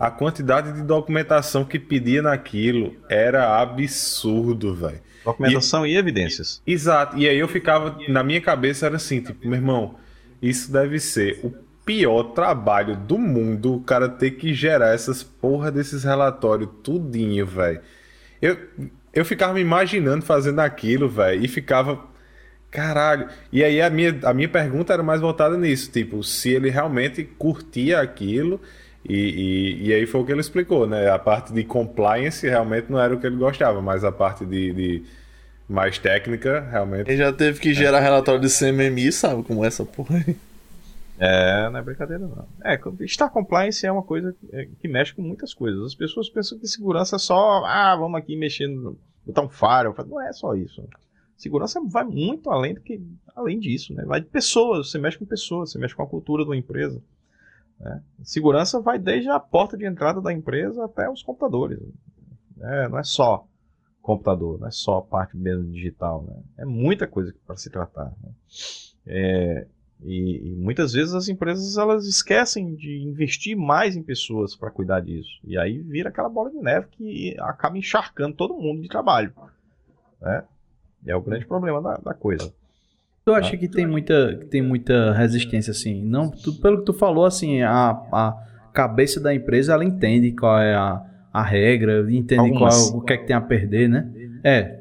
a quantidade de documentação que pedia naquilo era absurdo, velho. Documentação e, e, evidências. Exato. E aí eu ficava, na minha cabeça era assim, tipo, meu irmão, isso deve ser o pior trabalho do mundo, o cara ter que gerar essas porra desses relatórios tudinho, velho. Eu eu ficava me imaginando fazendo aquilo, velho, e ficava. Caralho. E aí a minha, a minha pergunta era mais voltada nisso, tipo, se ele realmente curtia aquilo. E, e, e aí foi o que ele explicou, né? A parte de compliance realmente não era o que ele gostava, mas a parte de, de mais técnica, realmente. Ele já teve que gerar é. relatório de CMMI, sabe como é essa porra aí. É, não é brincadeira não. É, estar compliance é uma coisa é, que mexe com muitas coisas. As pessoas pensam que segurança é só, ah, vamos aqui mexendo, botar um faro. Não é só isso. Segurança vai muito além do que, além disso, né? Vai de pessoas, você mexe com pessoas, você mexe com a cultura de uma empresa. Né? Segurança vai desde a porta de entrada da empresa até os computadores. É, não é só computador, não é só a parte mesmo digital. Né? É muita coisa para se tratar. Né? É, e, e, muitas vezes as empresas elas esquecem de investir mais em pessoas para cuidar disso. E aí vira aquela bola de neve que acaba encharcando todo mundo de trabalho. Né? E é o grande problema da, da coisa. Tu acha tá? que tem muita, que tem muita resistência assim? Não, tu, pelo que tu falou, assim, a, a cabeça da empresa ela entende qual é a, a regra, entende algumas. qual o que é que tem a perder, né? É,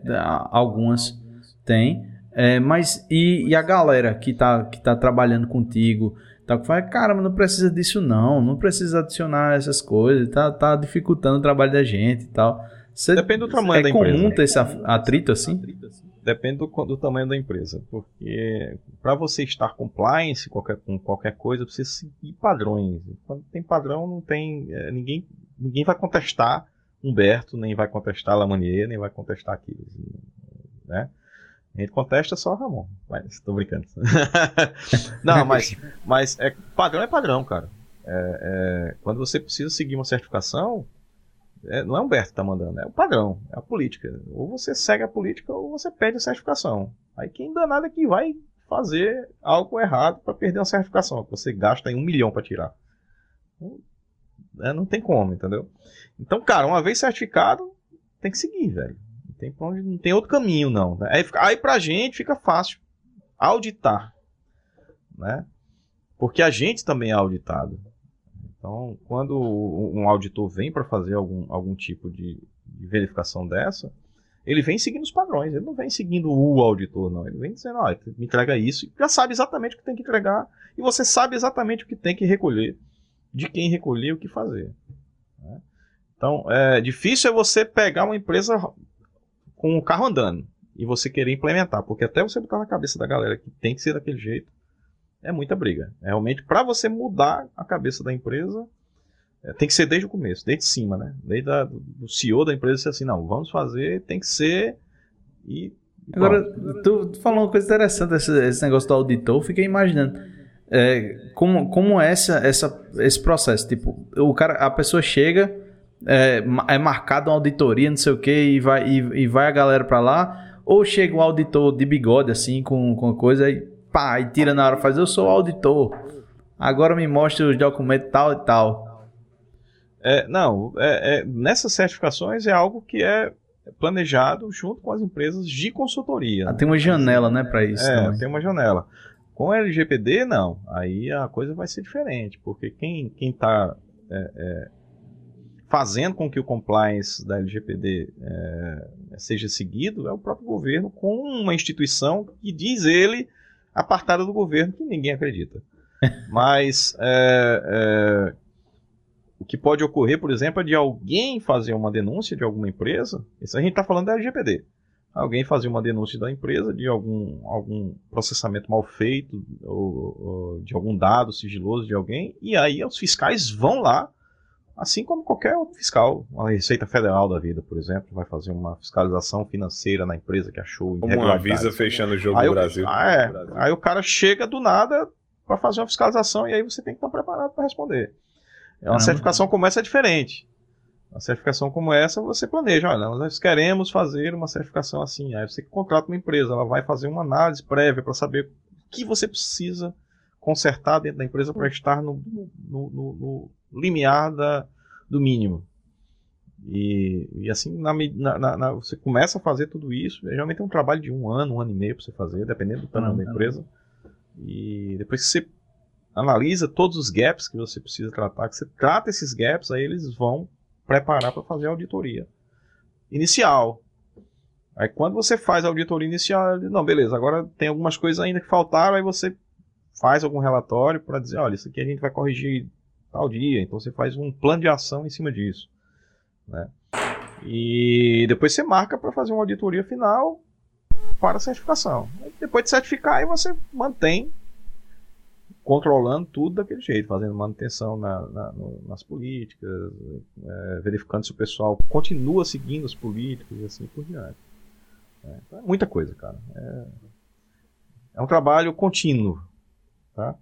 algumas tem. É, mas e, e, a galera que tá, que tá trabalhando contigo, tá fala, cara, mas não precisa disso não, não precisa adicionar essas coisas, tá, tá dificultando o trabalho da gente e tal. Cê, Depende do tamanho é da empresa. É comum ter esse atrito assim? Depende do, do tamanho da empresa, porque para você estar compliance qualquer, com qualquer coisa, você seguir padrões. Quando tem padrão, não tem é, ninguém, ninguém vai contestar Humberto, nem vai contestar Lamanier, nem vai contestar aquilo, né? A gente contesta só Ramon. Mas tô brincando. não, mas, mas é, padrão é padrão, cara. É, é, quando você precisa seguir uma certificação, é, não é o Humberto que tá mandando, é o padrão, é a política. Ou você segue a política ou você perde a certificação. Aí quem danado é que vai fazer algo errado para perder uma certificação, que você gasta em um milhão para tirar. É, não tem como, entendeu? Então, cara, uma vez certificado, tem que seguir, velho tem onde, não tem outro caminho, não. Né? Aí, aí pra gente fica fácil auditar, né? Porque a gente também é auditado. Então, quando um auditor vem para fazer algum, algum tipo de, verificação dessa, ele vem seguindo os padrões, ele não vem seguindo o auditor, não. Ele vem dizendo, ó, me entrega isso, já sabe exatamente o que tem que entregar, e você sabe exatamente o que tem que recolher, de quem recolher, o que fazer. Né? Então, é difícil é você pegar uma empresa com o carro andando e você querer implementar, porque até você botar na cabeça da galera que tem que ser daquele jeito, é muita briga. É realmente, para você mudar a cabeça da empresa, é, tem que ser desde o começo, desde cima, né? Desde a, do CEO da empresa ser assim, não, vamos fazer, tem que ser e. Agora, tu, tu, falou uma coisa interessante, esse, esse negócio do auditor, eu fiquei imaginando. É, como, como é essa, essa, esse processo? Tipo, o cara, a pessoa chega, é, é marcado uma auditoria, não sei o que, e vai, e, e vai a galera pra lá, ou chega um auditor de bigode, assim, com, com coisa, e pá, e tira na hora, faz, eu sou auditor, agora me mostra os documentos tal e tal. É, não, é, é, nessas certificações é algo que é planejado junto com as empresas de consultoria. Ah, tem uma janela, né, para isso. É, também. tem uma janela. Com a LGPD, não. Aí a coisa vai ser diferente, porque quem, quem tá é, é fazendo com que o compliance da LGPD é, seja seguido é o próprio governo com uma instituição que diz ele apartada do governo que ninguém acredita. Mas é, é, o que pode ocorrer, por exemplo, é de alguém fazer uma denúncia de alguma empresa. Isso a gente está falando da LGPD. Alguém fazer uma denúncia da empresa de algum, algum processamento mal feito ou, ou de algum dado sigiloso de alguém, e aí os fiscais vão lá Assim como qualquer outro fiscal, a Receita Federal da vida, por exemplo, vai fazer uma fiscalização financeira na empresa que achou Como uma Visa fechando o jogo aí do Brasil. Ah, é. Aí o cara chega do nada para fazer uma fiscalização e aí você tem que estar preparado para responder. É uma certificação como essa é diferente. Uma certificação como essa você planeja, olha, nós queremos fazer uma certificação assim. Aí você contrata uma empresa, ela vai fazer uma análise prévia para saber o que você precisa consertar dentro da empresa para estar no, no, no, no limiar da, do mínimo. E, e assim, na, na, na, você começa a fazer tudo isso. Geralmente é um trabalho de um ano, um ano e meio para você fazer, dependendo do tamanho da empresa. E depois que você analisa todos os gaps que você precisa tratar, que você trata esses gaps, aí eles vão preparar para fazer a auditoria inicial. Aí quando você faz a auditoria inicial, não, beleza, agora tem algumas coisas ainda que faltaram, aí você faz algum relatório para dizer, olha, isso aqui a gente vai corrigir tal dia, então você faz um plano de ação em cima disso. Né? E depois você marca para fazer uma auditoria final para a certificação. Depois de certificar, aí você mantém controlando tudo daquele jeito, fazendo manutenção na, na, no, nas políticas, é, verificando se o pessoal continua seguindo as políticas e assim por diante. É, então é muita coisa, cara. É, é, um trabalho contínuo, tá?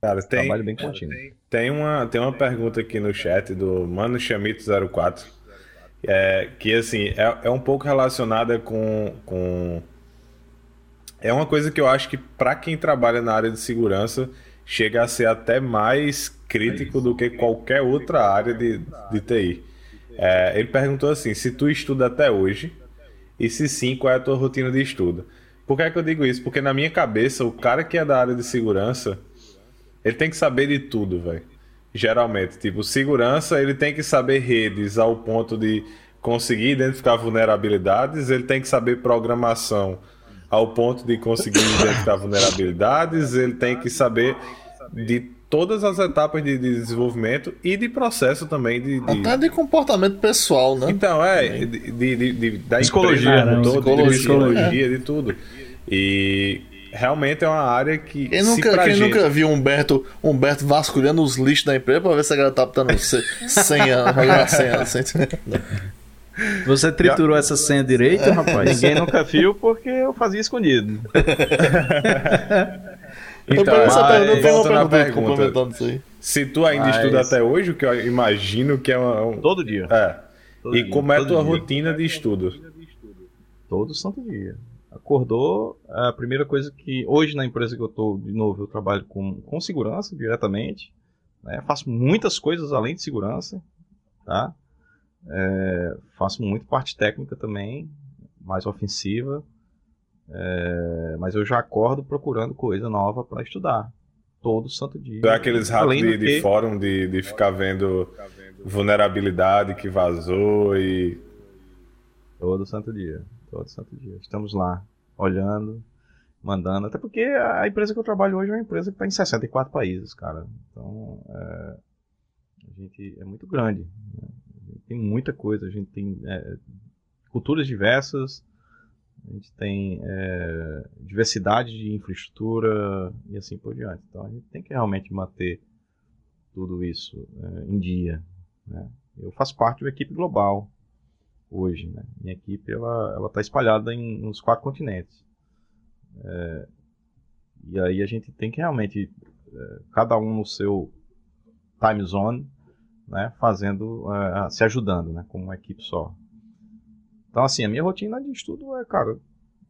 Cara, tem, trabalho bem contínuo. Tem, tem, uma, tem uma pergunta aqui no chat do Mano Chamito04, é, que assim, é, é um pouco relacionada com, com é uma coisa que eu acho que para quem trabalha na área de segurança chega a ser até mais crítico do que qualquer outra área de, de TI. É, ele perguntou assim: se tu estuda até hoje, e se sim, qual é a tua rotina de estudo? Por que, é que eu digo isso? Porque na minha cabeça, o cara que é da área de segurança, ele tem que saber de tudo, velho. Geralmente, tipo, segurança, ele tem que saber redes ao ponto de conseguir identificar vulnerabilidades, ele tem que saber programação ao ponto de conseguir identificar vulnerabilidades, ele tem que saber de todas as etapas de, de desenvolvimento e de processo também de, de, até de comportamento pessoal, né? Então é de, de, de da psicologia, empresa, né? todo, psicologia, de psicologia, é. de tudo. E realmente é uma área que quem nunca, quem gente... nunca viu Humberto, Humberto vasculhando os lixos da empresa para ver se a galera tá botando senha, senha, senha. Você triturou essa senha direito, rapaz? Ninguém nunca viu porque eu fazia escondido. então, essa pergunta, volta na pergunta. Isso aí. Se tu ainda Mas... estuda até hoje, o que eu imagino que é um... Todo dia. É. Todo e dia. como é a tua dia. rotina de estudo? Todo santo dia. Acordou, a primeira coisa que... Hoje na empresa que eu estou, de novo, eu trabalho com, com segurança diretamente. Né? Faço muitas coisas além de segurança. Tá? É, faço muito parte técnica também, mais ofensiva. É, mas eu já acordo procurando coisa nova para estudar. Todo santo dia. É aqueles ratos de, de fórum de, de ficar vendo vulnerabilidade que vazou e. Todo santo dia. Todo santo dia. Estamos lá, olhando, mandando. Até porque a empresa que eu trabalho hoje é uma empresa que está em 64 países, cara. Então, é, a gente é muito grande. Né? tem muita coisa. A gente tem é, culturas diversas, a gente tem é, diversidade de infraestrutura e assim por diante. Então a gente tem que realmente manter tudo isso é, em dia. Né? Eu faço parte uma equipe global hoje. Né? Minha equipe ela está espalhada em, nos quatro continentes. É, e aí a gente tem que realmente, é, cada um no seu time zone, né, fazendo, uh, se ajudando, né, como uma equipe só. Então, assim, a minha rotina de estudo é, cara,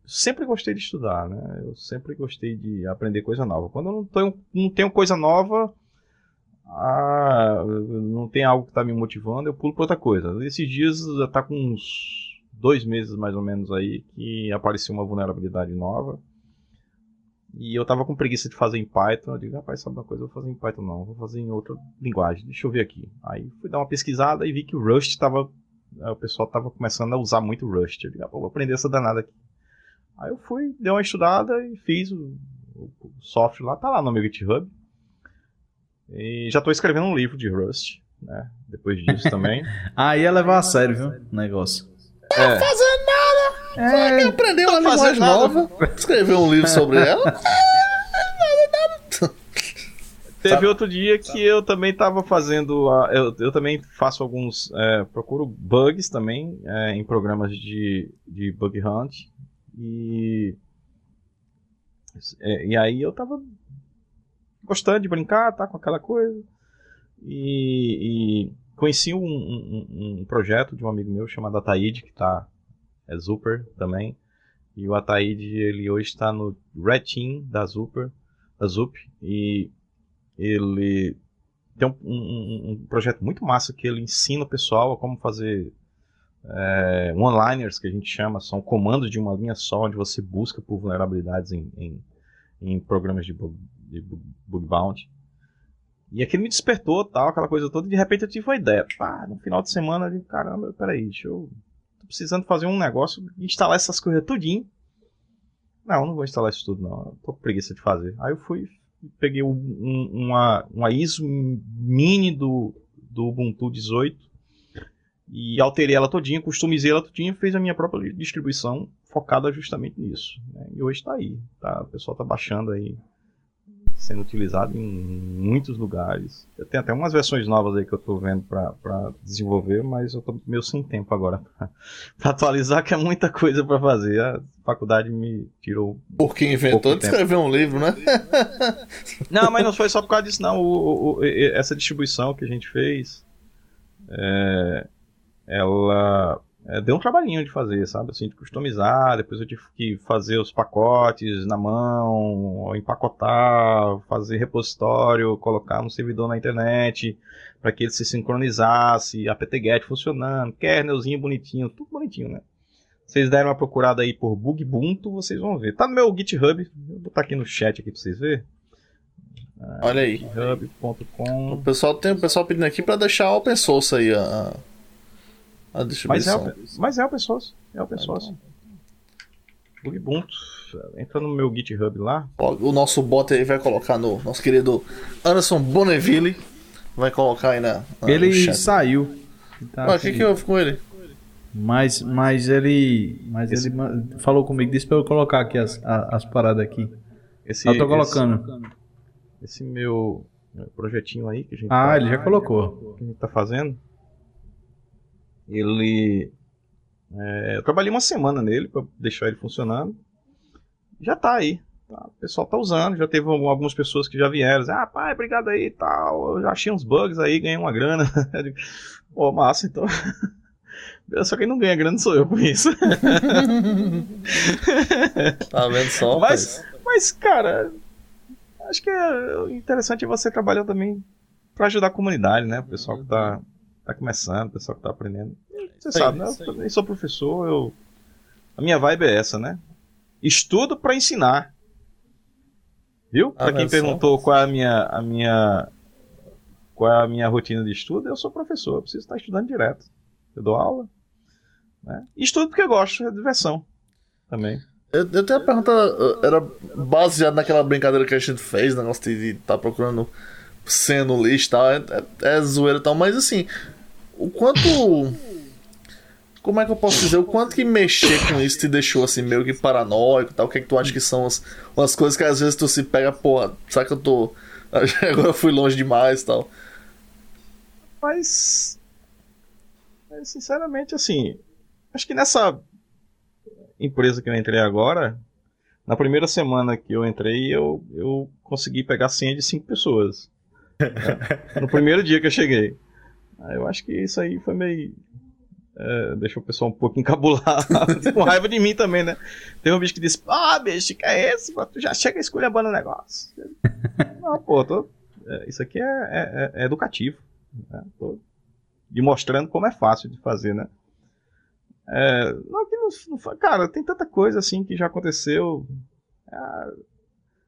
sempre gostei de estudar, né, eu sempre gostei de aprender coisa nova. Quando eu não tenho, não tenho coisa nova, ah, não tem algo que está me motivando, eu pulo para outra coisa. Esses dias já está com uns dois meses mais ou menos aí que apareceu uma vulnerabilidade nova e eu tava com preguiça de fazer em Python. Eu digo, rapaz, sabe uma coisa? Eu vou fazer em Python não, vou fazer em outra linguagem. Deixa eu ver aqui. Aí fui dar uma pesquisada e vi que o Rust tava. Eh, o pessoal tava começando a usar muito Rust. Eu digo, ah, vou aprender essa danada aqui. Aí eu fui, dei uma estudada e fiz o, o, software lá, tá lá no meu GitHub. E já tô escrevendo um livro de Rust, né? Depois disso também. Aí ia levar a sério, viu? O negócio. É. Fazendo é, que aprendeu uma linguagem nova, escreveu um livro sobre ela. Teve outro dia que eu também estava fazendo. A, eu, eu também faço alguns. É, procuro bugs também é, em programas de, de bug hunt. E. É, e aí eu tava gostando de brincar, tá com aquela coisa. E, e conheci um, um, um, projeto de um amigo meu chamado Ataíde, que tá é Super também. E o Ataíde, ele hoje está no Red Team da Super, da Zup, e ele tem um, um, um, projeto muito massa que ele ensina o pessoal a como fazer é, one-liners, que a gente chama, são comandos de uma linha só, onde você busca por vulnerabilidades em, em, em programas de bug, de bug bounty. E aquilo me despertou, tal, aquela coisa toda, e de repente eu tive uma ideia. Pá, no final de semana, eu digo, caramba, peraí, deixa eu precisando fazer um negócio, instalar essas coisas tudinho. Não, não vou instalar isso tudo, não. Tô com preguiça de fazer. Aí eu fui, peguei um, uma, uma ISO mini do, do Ubuntu 18 e alterei ela todinha, customizei ela todinha, fez a minha própria distribuição focada justamente nisso. Né? E hoje está aí, tá? O pessoal está baixando aí sendo utilizado em muitos lugares. Eu tenho até umas versões novas aí que eu estou vendo para desenvolver, mas eu estou meio sem tempo agora para atualizar, que é muita coisa para fazer. A faculdade me tirou. Porque inventou de escrever um livro, né? não, mas não foi só por causa disso, não. O, o, essa distribuição que a gente fez, é, ela é, deu um trabalhinho de fazer, sabe? Assim, de customizar, depois eu tive que fazer os pacotes na mão, empacotar, fazer repositório, colocar no servidor na internet, para que ele se sincronizasse, apt-get funcionando, kernelzinho bonitinho, tudo bonitinho, né? Vocês deram uma procurada aí por Bugbuntu, vocês vão ver. Tá no meu GitHub, vou botar aqui no chat aqui para vocês verem. Olha aí. GitHub.com. O pessoal tem o pessoal pedindo aqui para deixar open source aí a a distribuição. Mas é, mas é open source. É open source. Ubuntu. Entra no meu GitHub lá. O nosso bot aí vai colocar no nosso querido Anderson Bonneville. Vai colocar aí na. na ele saiu. Tá o que, que houve com ele? Mas, mas ele. Mas esse... ele falou comigo, disse pra eu colocar aqui as, as, paradas aqui. Esse, eu tô colocando. Esse, esse meu projetinho aí que a gente Ah, tá, ele já colocou. Que a gente tá fazendo. Ele. É, eu trabalhei uma semana nele para deixar ele funcionando. Já tá aí. Tá, o pessoal tá usando, já teve algumas pessoas que já vieram. Ah, pai, obrigado aí e tal. Eu já achei uns bugs aí, ganhei uma grana. Pô, massa, então. Só quem não ganha grana sou eu com isso. tá vendo só? Mas, mas, cara, acho que é interessante você trabalhar também para ajudar a comunidade, né? O pessoal que tá tá começando, o pessoal que tá aprendendo. Você sim, sabe, né? Eu também sou professor, eu. A minha vibe é essa, né? Estudo para ensinar. Viu? Ah, para quem perguntou qual é a minha, a minha qual é a minha rotina de estudo, eu sou professor, eu preciso estar estudando direto. Eu dou aula. Né? E estudo porque eu gosto, é diversão também. Eu, eu tenho a pergunta, era baseado naquela brincadeira que a gente fez, negócio de estar tá procurando sendo lixo e tal, é, é, é zoeira e tal, mas assim, o quanto. Como é que eu posso dizer? O quanto que mexer com isso te deixou assim, meio que paranoico e tal? O que é que tu acha que são as, as coisas que às vezes tu se pega, porra, será que eu tô. Agora eu fui longe demais tal. Mas. Sinceramente, assim. Acho que nessa empresa que eu entrei agora, na primeira semana que eu entrei, eu, eu consegui pegar senha de cinco pessoas. no primeiro dia que eu cheguei. Eu acho que isso aí foi meio. É, deixou o pessoal um pouco encabulado, com raiva de mim também, né? Tem um bicho que disse: Ah, bicho, que é esse? Tu já chega escolhendo o negócio. Não, pô, tô... é, isso aqui é, é, é educativo. Né? Tô demonstrando como é fácil de fazer, né? É, não, que não, não, cara, tem tanta coisa assim que já aconteceu. É,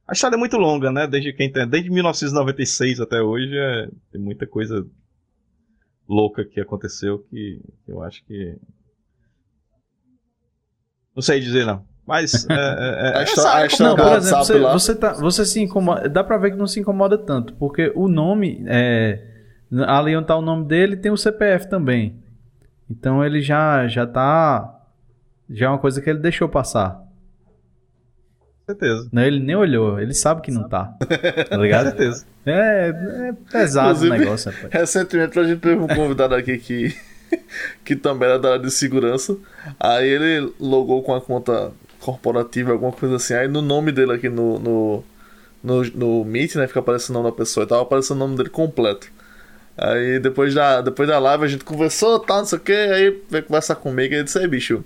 a história é muito longa, né? Desde quem tem, desde 1996 até hoje, é, tem muita coisa louca que aconteceu que, eu acho que não sei dizer não. Mas é, é, é, a história, a história não, por exemplo, você, você, tá, você se incomoda, dá pra ver que não se incomoda tanto, porque o nome, é, ali onde tá o nome dele, tem o CPF também. Então ele já já tá já é uma coisa que ele deixou passar certeza. Não, ele nem olhou, ele sabe que não tá. Tá ligado? Com certeza. É, é pesado Inclusive, o negócio, rapaz. Recentemente a gente teve um convidado aqui que, que também era da área de segurança. Aí ele logou com a conta corporativa, alguma coisa assim. Aí no nome dele aqui no, no, no, no Meet, né? Fica aparecendo o nome da pessoa e tava aparecendo o nome dele completo. Aí depois da, depois da live a gente conversou, tá, não sei o que, aí veio conversar comigo e ele disse, aí bicho,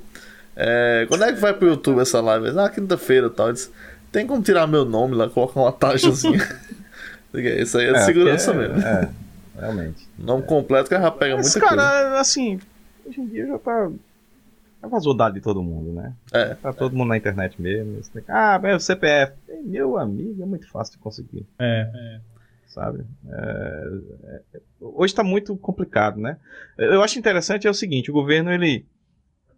é, quando é que vai pro YouTube essa live? Ah, quinta-feira e tal. Disse, tem como tirar meu nome lá, colocar uma taxazinha. Isso aí é, de é, segurança é, mesmo. É, realmente. Nome completo que já pega Mas, muita cara, coisa. assim, hoje em dia já tá. Já vazou dado de todo mundo, né? É. Tá todo mundo na internet mesmo. Ah, o CPF. Meu amigo, é muito fácil de conseguir. É. é. Sabe? É, é, hoje tá muito complicado, né? Eu acho interessante é o seguinte: o governo ele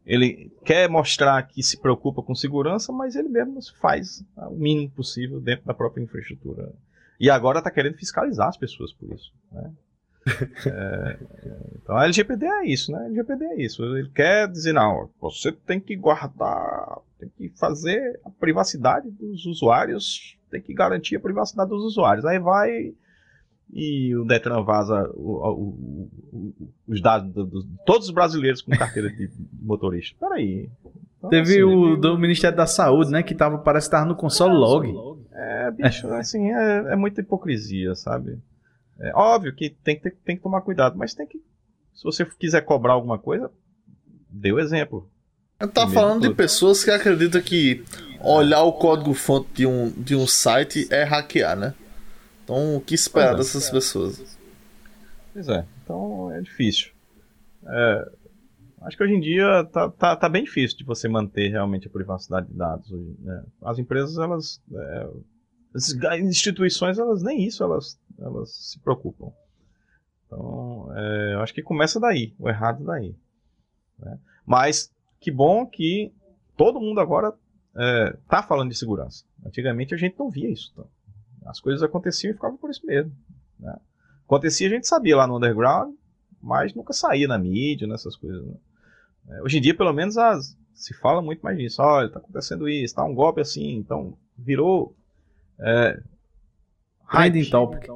ele quer mostrar que se preocupa com segurança, mas ele mesmo faz o mínimo possível dentro da própria infraestrutura. E agora está querendo fiscalizar as pessoas por isso. Né? é, então a LGPD é isso, né? A LGPD é isso. Ele quer dizer, não, você tem que guardar, tem que fazer a privacidade dos usuários, tem que garantir a privacidade dos usuários. Aí vai e o Detran vaza o, o, o, os dados de todos os brasileiros com carteira de motorista. Peraí. Então, Teve assim, o do Ministério da Saúde, né? Que tava, parece que tava no console log. É, bicho, assim, é, é muita hipocrisia, sabe? É óbvio que tem que, ter, tem que tomar cuidado, mas tem que. Se você quiser cobrar alguma coisa, dê o exemplo. Tá falando de pessoas que acreditam que olhar o código-fonte de um, de um site é hackear, né? Então, o que esperar é. dessas pessoas? Pois é, então é difícil. É, acho que hoje em dia tá, tá, tá, bem difícil de você manter realmente a privacidade de dados. Né? As empresas, elas. É, as instituições, elas nem isso elas, elas se preocupam. Então, é, acho que começa daí, o errado daí. Né? Mas que bom que todo mundo agora é, tá falando de segurança. Antigamente a gente não via isso. Então. As coisas aconteciam e ficavam por isso mesmo. Né? Acontecia, a gente sabia lá no underground, mas nunca saía na mídia, nessas coisas. Né? É, hoje em dia, pelo menos, as, se fala muito mais disso. Olha, está acontecendo isso, tá um golpe assim, então virou. É, hype, topic.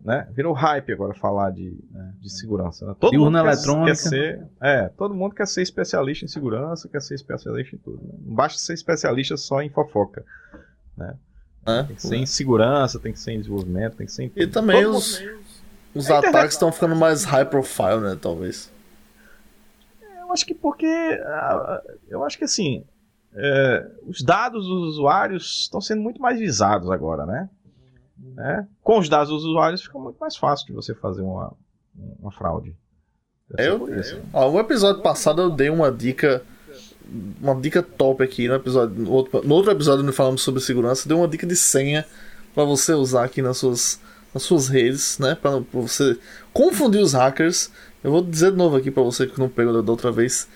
Né? Virou hype agora falar de, né, de segurança. Né? Todo mundo quer, quer, ser. É, todo mundo quer ser especialista em segurança, quer ser especialista em tudo. Né? Não basta ser especialista só em fofoca. Né? É, tem que ser em segurança, tem que ser em desenvolvimento, tem que ser em tudo. E também Todo os, os é ataques estão ficando mais high profile, né? Talvez. Eu acho que porque. Eu acho que assim. É, os dados dos usuários estão sendo muito mais visados agora, né? É, com os dados dos usuários fica muito mais fácil de você fazer uma, uma fraude. Eu, eu, ó, o episódio passado eu dei uma dica uma dica top aqui no episódio. No outro, no outro episódio, onde falamos sobre segurança, deu uma dica de senha para você usar aqui nas suas, nas suas redes, né? Para você confundir os hackers. Eu vou dizer de novo aqui para você que não pegou da outra vez.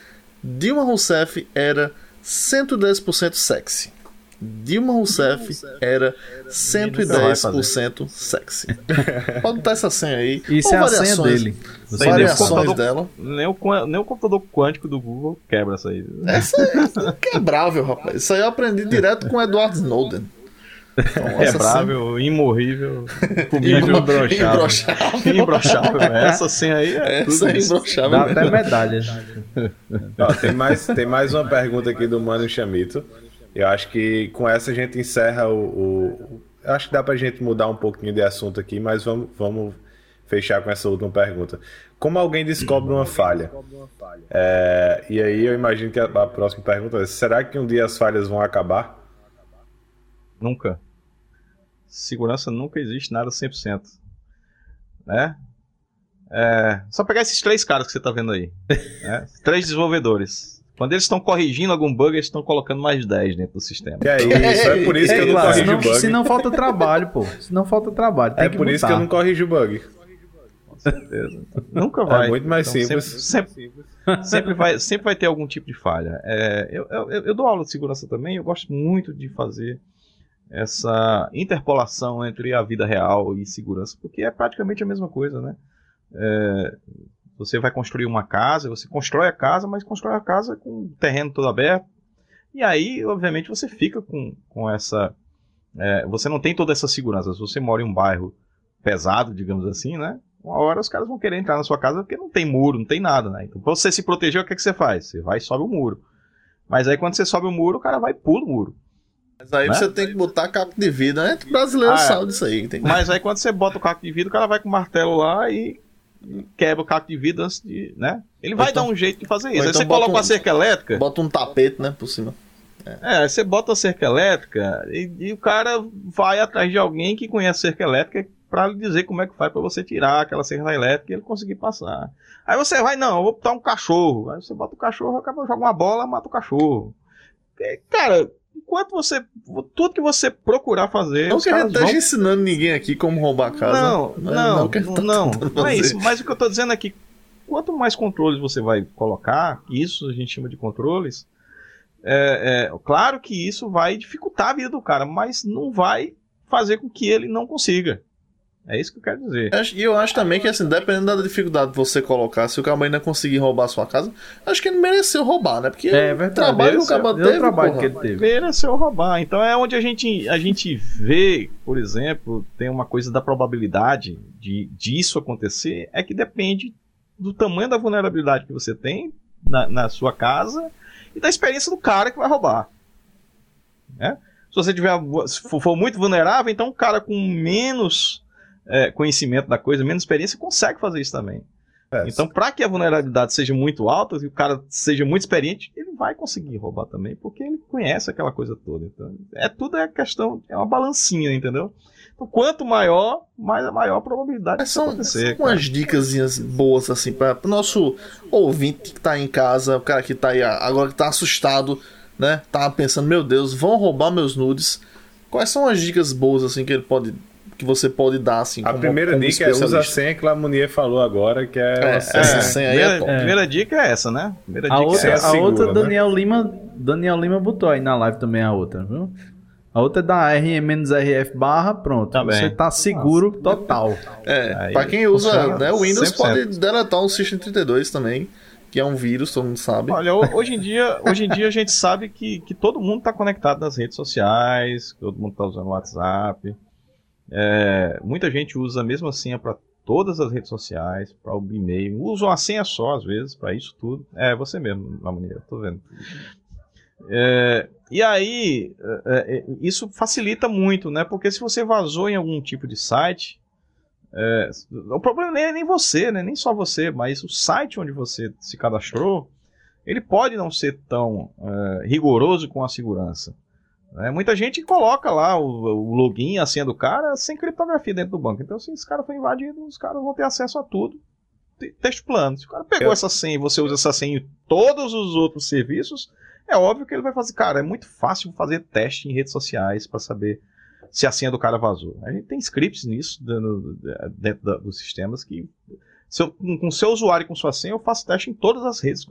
Dilma Rousseff era 110% sexy. Dilma Rousseff era 110% sexy. Pode botar essa senha aí. Isso é a senha dele. Variações dela. Nem o, nem o computador quântico do Google quebra essa aí. Essa é inquebrável, rapaz. Isso aí eu aprendi direto com o Edward Snowden. Então, Quebrável, senha... imorrível, comível, imbrochável. Imbrochável. Essa senha aí é Essa é imbrochável. Dá até medalha. Ó, tem, mais, tem mais uma pergunta aqui do Mano Chamito. Eu acho que com essa a gente encerra o, o. Acho que dá pra gente mudar um pouquinho de assunto aqui, mas vamos, vamos fechar com essa última pergunta. Como alguém descobre uma falha? É, e aí eu imagino que a, a, próxima pergunta é: será que um dia as falhas vão acabar? Nunca. Segurança nunca existe nada 100%. Né? É, só pegar esses três caras que você está vendo aí. né? Três desenvolvedores. Quando eles estão corrigindo algum bug, eles estão colocando mais 10 dentro do sistema. É isso, é por isso que eu não claro, corrijo senão, bug. Se não falta trabalho, pô. Se não falta trabalho. é por isso que eu não corrijo bug. Com certeza. Nunca vai. É muito mais então, simples. Sempre, sempre, sempre, vai, sempre vai ter algum tipo de falha. É, eu, eu, eu, dou aula de segurança também, eu gosto muito de fazer essa interpolação entre a vida real e segurança, porque é praticamente a mesma coisa, né? É, você vai construir uma casa, você constrói a casa, mas constrói a casa com o terreno todo aberto. E aí, obviamente, você fica com, com essa. É, você não tem toda essa segurança. Se você mora em um bairro pesado, digamos assim, né? Uma hora os caras vão querer entrar na sua casa porque não tem muro, não tem nada, né? Então, pra você se proteger, o que, é que você faz? Você vai e sobe o muro. Mas aí, quando você sobe o muro, o cara vai e pula o muro. Mas aí né? você tem que botar caco de vidro, né? O brasileiro ah, é. sabe disso aí. Tem... Mas aí quando você bota o caco de vidro, o cara vai com o martelo lá e quebra o caco de vidro antes de. né? Ele vai então, dar um jeito de fazer isso. Aí então você coloca um, uma cerca elétrica. Bota um tapete, né, por cima. É, é você bota a cerca elétrica e, e, o cara vai atrás de alguém que conhece cerca elétrica para lhe dizer como é que faz para você tirar aquela cerca elétrica e ele conseguir passar. Aí você vai, não, eu vou botar um cachorro. Aí você bota o cachorro, acaba joga uma bola, mata o cachorro. Cara, enquanto você. Tudo que você procurar fazer. Não que a gente esteja vão... ensinando ninguém aqui como roubar a casa. Não, não, não, não, não, não é isso. Mas o que eu tô dizendo é que quanto mais controles você vai colocar, isso a gente chama de controles, é, é, claro que isso vai dificultar a vida do cara, mas não vai fazer com que ele não consiga. É isso que eu quero dizer. E eu acho também que, assim, dependendo da dificuldade que você colocar, se o cabo ainda conseguir roubar a sua casa, acho que ele mereceu roubar, né? Porque é, o trabalho que o cabo teve, trabalho que ele teve. Mereceu roubar. Então é onde a gente, a gente vê, por exemplo, tem uma coisa da probabilidade de disso acontecer, é que depende do tamanho da vulnerabilidade que você tem na, na sua casa e da experiência do cara que vai roubar. Né? Se você tiver, se for muito vulnerável, então um cara com menos é, conhecimento da coisa, menos experiência, consegue fazer isso também. É, então, para que a vulnerabilidade seja muito alta e o cara seja muito experiente, ele vai conseguir roubar também, porque ele conhece aquela coisa toda. Então, é tudo é questão, é uma balancinha, entendeu? Então, quanto maior, mais a maior probabilidade de são, acontecer. São umas dicas boas assim para o nosso ouvinte que está em casa, o cara que está aí agora que está assustado, né? Tá pensando, meu Deus, vão roubar meus nudes. Quais são as dicas boas assim que ele pode que você pode dar, assim. A como, primeira como dica é usa a senha que a Munier falou agora, que é. é senha. Essa senha aí é top. Primeira dica é essa, né? Primeira a dica outra, é segura, a outra, né? Daniel Lima, Daniel Lima botou aí na live também a outra, viu? A outra é da RM-RF barra, pronto. Tá você tá seguro Nossa. total. É, aí, pra quem usa né, o Windows 100%. pode deletar o System 32 também que é um vírus, todo mundo sabe. Olha, hoje em dia, hoje em dia a gente sabe que, que todo mundo está conectado nas redes sociais, todo mundo está usando o WhatsApp. É, muita gente usa a mesma senha para todas as redes sociais, para o e-mail. Usa uma senha só, às vezes, para isso tudo. É você mesmo, maneira, tô vendo. É, e aí, é, é, isso facilita muito, né? Porque se você vazou em algum tipo de site, é, o problema nem é nem você, né? Nem só você, mas o site onde você se cadastrou, ele pode não ser tão é, rigoroso com a segurança. É, muita gente coloca lá o, o, login, a senha do cara, sem criptografia dentro do banco. Então, se esse cara for invadido, os caras vão ter acesso a tudo. Texto plano. Se o cara pegou essa senha e você usa essa senha em todos os outros serviços, é óbvio que ele vai fazer. Cara, é muito fácil fazer teste em redes sociais para saber se a senha do cara vazou. A gente tem scripts nisso dentro, dentro dos sistemas que. Eu, com seu usuário e com sua senha, eu faço teste em todas as redes.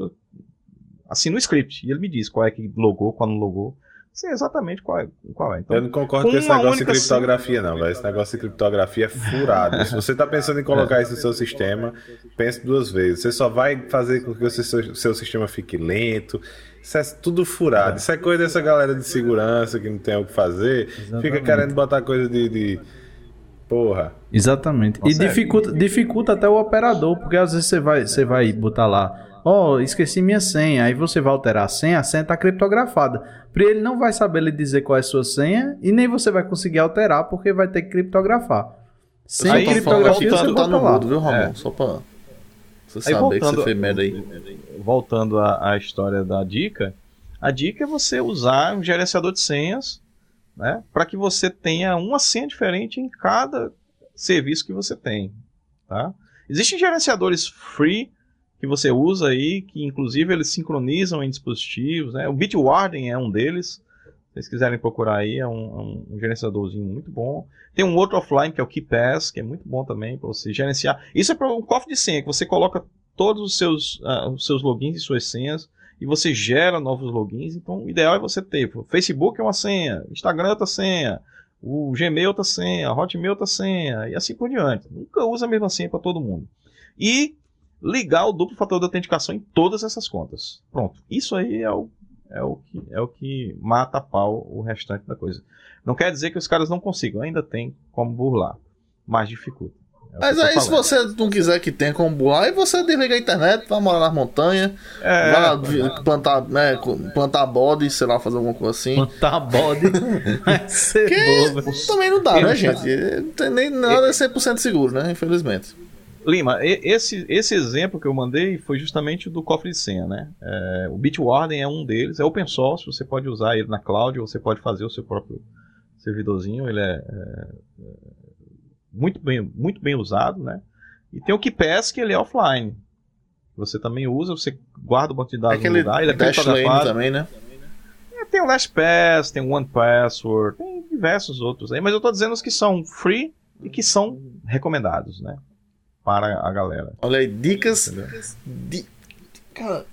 Assim no script. E ele me diz qual é que logou, qual não logou sei exatamente qual é. Qual é. Então, eu não concordo com esse negócio de criptografia, não, velho. Esse negócio de criptografia é furado. Se você está pensando em colocar isso no seu sistema, pense duas vezes. Você só vai fazer com que o seu, seu sistema fique lento. Isso é tudo furado. Isso é coisa dessa galera de segurança que não tem o que fazer. Exatamente. Fica querendo botar coisa de... de... Porra. Exatamente. e dificulta, dificulta até o operador, porque às vezes você vai, você vai botar lá Ó, oh, esqueci minha senha. Aí você vai alterar a senha, a senha está criptografada. Ele não vai saber lhe dizer qual é a sua senha e nem você vai conseguir alterar porque vai ter que criptografar. Sem aí, criptografia você tá no mudo, viu, Ramon? É. Só para você aí, saber que você fez merda aí. Voltando à, à história da dica, a dica é você usar um gerenciador de senhas né, para que você tenha uma senha diferente em cada serviço que você tem. Tá? Existem gerenciadores free que você usa aí, que inclusive eles sincronizam em dispositivos, né? O Bitwarden é um deles. Se vocês quiserem procurar aí, é um, um, gerenciadorzinho muito bom. Tem um outro offline que é o KeyPass, que é muito bom também para você gerenciar. Isso é para um cofre de senha, que você coloca todos os seus, uh, os seus logins e suas senhas e você gera novos logins. Então, o ideal é você ter. O Facebook é uma senha, Instagram é outra senha, o Gmail é outra senha, Hotmail é outra senha e assim por diante. Nunca usa a mesma senha para todo mundo. E ligar o duplo fator de autenticação em todas essas contas. Pronto. Isso aí é o, é o, que, é o que mata a pau o restante da coisa. Não quer dizer que os caras não consigam, ainda tem como burlar, mas dificulta. É mas aí, se você não quiser que tenha como burlar, aí você desliga a internet, vai morar nas montanhas, é, vai plantar, né, plantar bode, sei lá, fazer alguma coisa assim. Plantar bode que também não dá, né, gente? Não tem nem nada é 100% seguro, né? Infelizmente. Lima, esse, esse exemplo que eu mandei foi justamente do cofre de senha, né? É, o Bitwarden é um deles, é open source, você pode usar ele na cloud, você pode fazer o seu próprio servidorzinho, ele é, é, é muito, bem, muito bem usado, né? E tem o KeePass, que ele é offline. Você também usa, você guarda o banco de dados é no lugar, ele é criptografado. também, né? É, tem o LastPass, tem o OnePassword, tem diversos outros aí, mas eu estou dizendo os que são free e que são recomendados, né? Para a galera. Olha aí, dicas. De... Cara,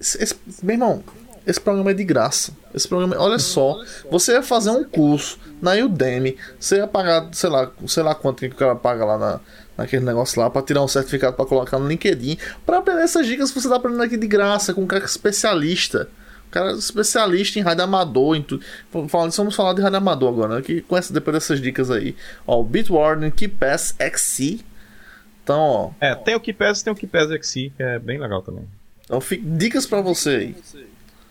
esse, meu irmão, esse programa é de graça. Esse programa, olha só, você ia fazer um curso na Udemy, você ia pagar, sei lá, sei lá quanto que o cara paga lá na, naquele negócio lá para tirar um certificado para colocar no LinkedIn, para aprender essas dicas você tá aprendendo aqui de graça com um cara especialista. Um cara especialista em rádio amador, em tudo. Vamos falar de rádio amador agora, né? Que conhece depois dessas dicas aí. Ó, o Bitwarden, KeyPass XC. Então, ó. É, tem o KeyPass tem o KeyPass XC, que é bem legal também. Então, dicas para você aí.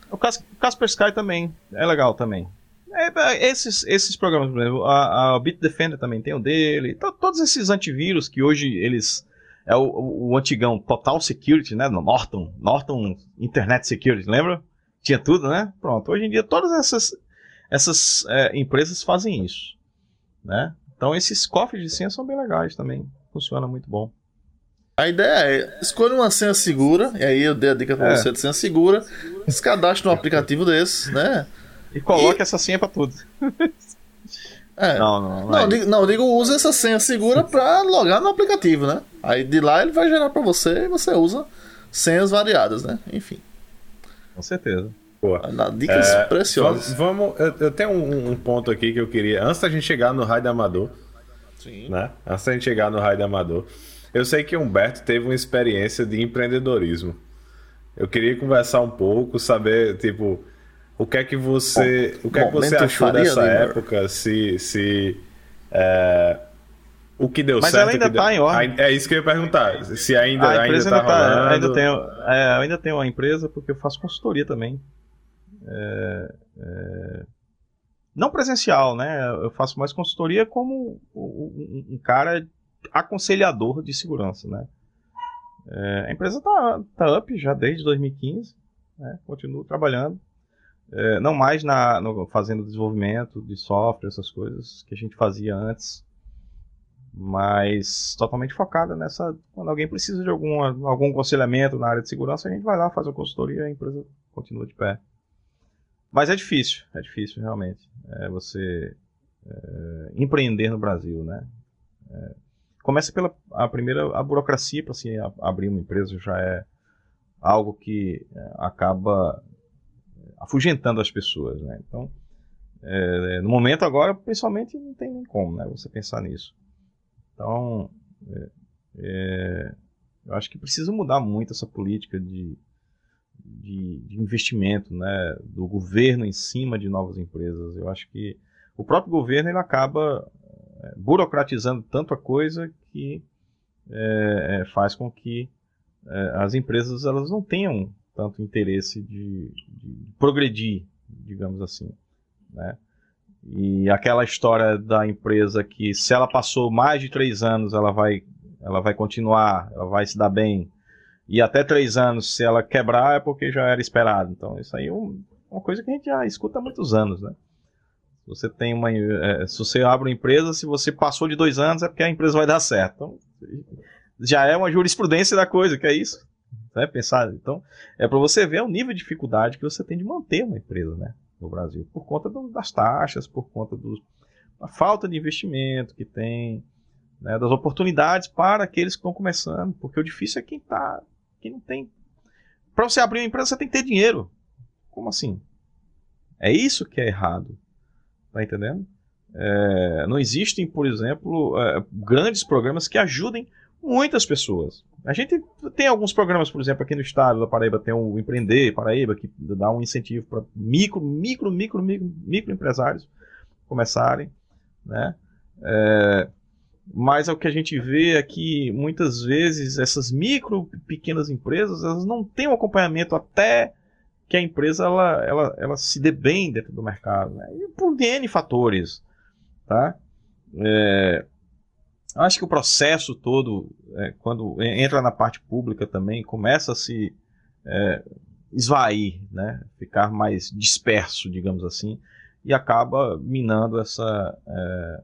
O Casper Sky também é legal também. É, é, esses, esses programas, por exemplo, a, a Bitdefender também tem o dele. todos esses antivírus que hoje eles. É o, o, o, antigão Total Security, né? Norton, Norton Internet Security, lembra? Tinha tudo, né? Pronto. Hoje em dia todas essas, essas é, empresas fazem isso. Né? Então esses cofres de senha são bem legais também. Funciona muito bom. A ideia é, escolha uma senha segura, e aí eu dei a dica pra é. você de senha segura, se cadastre num aplicativo desse, né? E coloque e... essa senha pra tudo. É. Não, não, não. Não, é digo, não, digo, use essa senha segura pra logar no aplicativo, né? Aí de lá ele vai gerar pra você e você usa senhas variadas, né? Enfim. Com certeza. Pô, dicas é, preciosas. Vamos, eu, eu tenho um, um, ponto aqui que eu queria. Antes da gente chegar no raio amador. Sim. Né? Antes da gente chegar no raio amador. Eu sei que Humberto teve uma experiência de empreendedorismo. Eu queria conversar um pouco, saber, tipo, o que é que você, Bom, o que é que você achou dessa época? Se, se é, o que deu Mas certo? Mas ela ainda está em ordem. É isso que eu ia perguntar. Se ainda, a ainda está tá. Ainda tenho, é, ainda tenho uma empresa porque eu faço consultoria também. É, é, não presencial, né? Eu faço mais consultoria como um, cara aconselhador de segurança, né? É, a empresa está tá up já desde 2015, né? continuo trabalhando. É, não mais na, no, fazendo desenvolvimento de software, essas coisas que a gente fazia antes, mas totalmente focada nessa. Quando alguém precisa de alguma, algum aconselhamento na área de segurança, a gente vai lá, faz a consultoria e a empresa continua de pé. Mas é difícil, é difícil realmente. É você é, empreender no Brasil, né? É, começa pela a primeira a burocracia para se abrir uma empresa já é algo que é, acaba é, afugentando as pessoas, né? Então, é, no momento agora, principalmente, não tem nem como, né? Você pensar nisso. Então, eu acho que precisa mudar muito essa política de, de, de, investimento, né? Do governo em cima de novas empresas. Eu acho que o próprio governo ele acaba é, burocratizando tanto a coisa que é, faz com que é, as empresas elas não tenham tanto interesse de, de progredir, digamos assim, né? E aquela história da empresa que se ela passou mais de três anos, ela vai, ela vai continuar, ela vai se dar bem. E até três anos, se ela quebrar, é porque já era esperado. Então, isso aí é uma coisa que a gente já escuta há muitos anos, né? Você tem uma. É, se você abre uma empresa, se você passou de dois anos, é porque a empresa vai dar certo. Então, já é uma jurisprudência da coisa, que é isso. Né? Pensar. Então, é para você ver o nível de dificuldade que você tem de manter uma empresa né, no Brasil. Por conta do, das taxas, por conta da falta de investimento que tem, né, das oportunidades para aqueles que estão começando. Porque o difícil é quem tá. Quem não tem. Para você abrir uma empresa, você tem que ter dinheiro. Como assim? É isso que é errado. Tá entendendo? É, não existem, por exemplo, é, grandes programas que ajudem muitas pessoas. A gente tem alguns programas, por exemplo, aqui no estado da Paraíba tem o Empreender Paraíba, que dá um incentivo para micro, micro, micro, micro, micro empresários começarem, né? É, mas é o que a gente vê aqui, muitas vezes, essas micro, pequenas empresas, elas não têm um acompanhamento até que a empresa ela, ela, ela se dê bem dentro do mercado, né? e por N fatores, tá? É, acho que o processo todo, é, quando entra na parte pública também, começa a se é, esvair, né? ficar mais disperso, digamos assim, e acaba minando essa, é,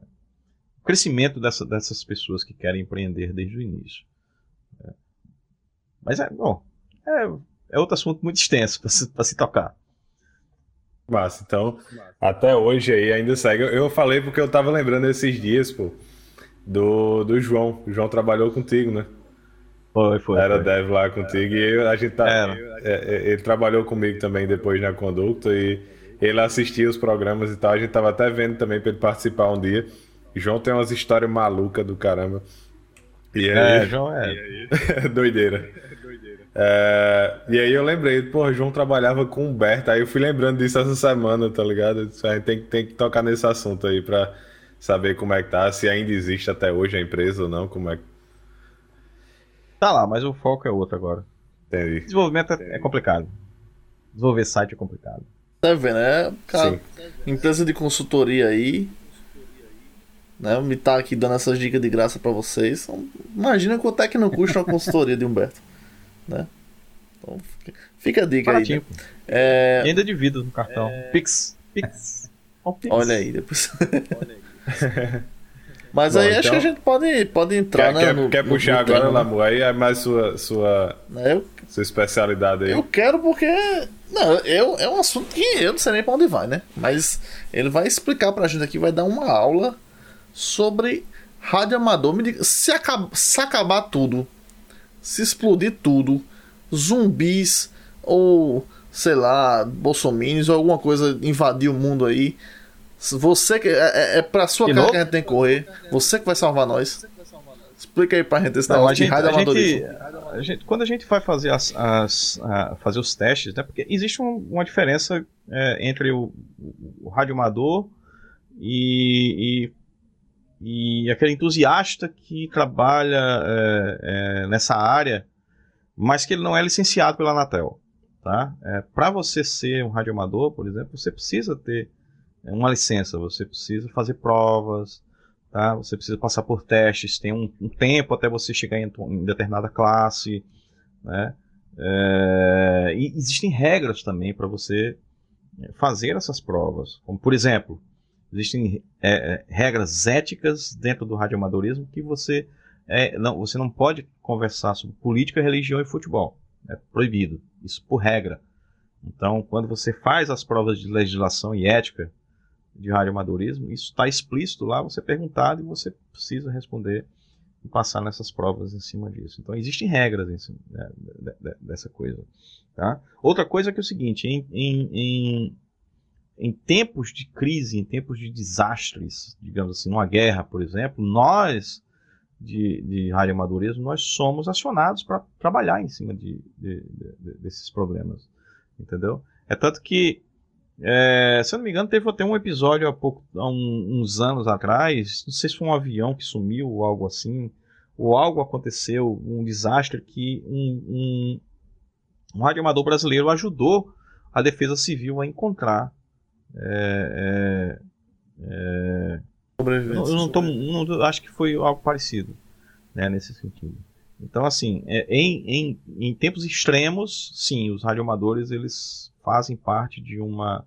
crescimento dessa, dessas pessoas que querem empreender desde o início. É. Mas é, bom, é, é outro assunto muito extenso para se, se tocar. Massa, então até hoje aí ainda segue. Eu falei porque eu tava lembrando esses dias, pô, do, do João. O João trabalhou contigo, né? Foi, foi. Era foi. dev lá contigo e eu, a gente tá. Era. É, é, ele trabalhou comigo também depois na Conducta e ele assistia os programas e tal. A gente tava até vendo também pra ele participar um dia. João tem umas histórias malucas do caramba. E aí, é, João é. doideira. É, e aí eu lembrei, pô, João trabalhava com o Humberto, aí eu fui lembrando disso essa semana, tá ligado? A gente tem, tem que tocar nesse assunto aí pra saber como é que tá, se ainda existe até hoje a empresa ou não, como é que... Tá lá, mas o foco é outro agora. Entendi. Desenvolvimento é, é complicado. Desenvolver site é complicado. Tá vendo, né? Cara, empresa de consultoria aí, né? Me tá aqui dando essas dicas de graça para vocês. Então, imagina quanto é que não custa uma consultoria de Humberto, né? Então, fica a dica Baratinho. aí. Né? É... E ainda divido no cartão. É... Pix. Pix. Olha aí, depois. Olha aí. Mas Bom, aí então... acho que a então- gente pode, pode entrar, quer, né? Quer, no, quer puxar no agora, Lamu? Aí é mais sua, sua, eu, sua especialidade aí. Eu quero porque. Não, eu, é um assunto que eu não sei nem pra onde vai, né? Mas ele vai explicar pra gente aqui, vai dar uma aula sobre rádio amador. Me diga, se, acaba, se acabar tudo, se explodir tudo, zumbis ou sei lá, bolsominions ou alguma coisa invadir o mundo aí. Você que é, é, é pra sua cara que a gente tem que correr. Você que vai salvar nós. Explica aí pra gente esse negócio de rádio amadorismo. A quando a gente vai fazer, as, as fazer os testes, né, porque existe um, uma diferença é, entre o, o rádio amador e, e, e, aquele entusiasta que trabalha é, é, nessa área, mas que ele não é licenciado pela Anatel. Tá? É, para você ser um radioamador, por exemplo, você precisa ter uma licença, você precisa fazer provas, tá? você precisa passar por testes, tem um, um tempo até você chegar em, em determinada classe. Né? É, e existem regras também para você fazer essas provas. Como, por exemplo, existem é, é, regras éticas dentro do radioamadorismo que você, é, não, você não pode conversar sobre política, religião e futebol. É proibido. Isso por regra. Então, quando você faz as provas de legislação e ética, de radioamadorismo, isso está explícito lá, você é perguntado e você precisa responder e passar nessas provas em cima disso. Então existem regras em cima, né, dessa coisa. Tá? Outra coisa é que é o seguinte, em, em, em, em tempos de crise, em tempos de desastres, digamos assim, numa guerra, por exemplo, nós de, de radioamadorismo, nós somos acionados para trabalhar em cima de, de, de, desses problemas, entendeu? É tanto que é, se eu não me engano, teve até um episódio há, pouco, há um, uns anos atrás. Não sei se foi um avião que sumiu ou algo assim. Ou algo aconteceu, um desastre que um, um, um radioamador brasileiro ajudou a Defesa Civil a encontrar. É, é, é eu não, não, acho que foi algo parecido né, nesse sentido. Então, assim, é, em, em, em tempos extremos, sim, os radioamadores eles fazem parte de uma,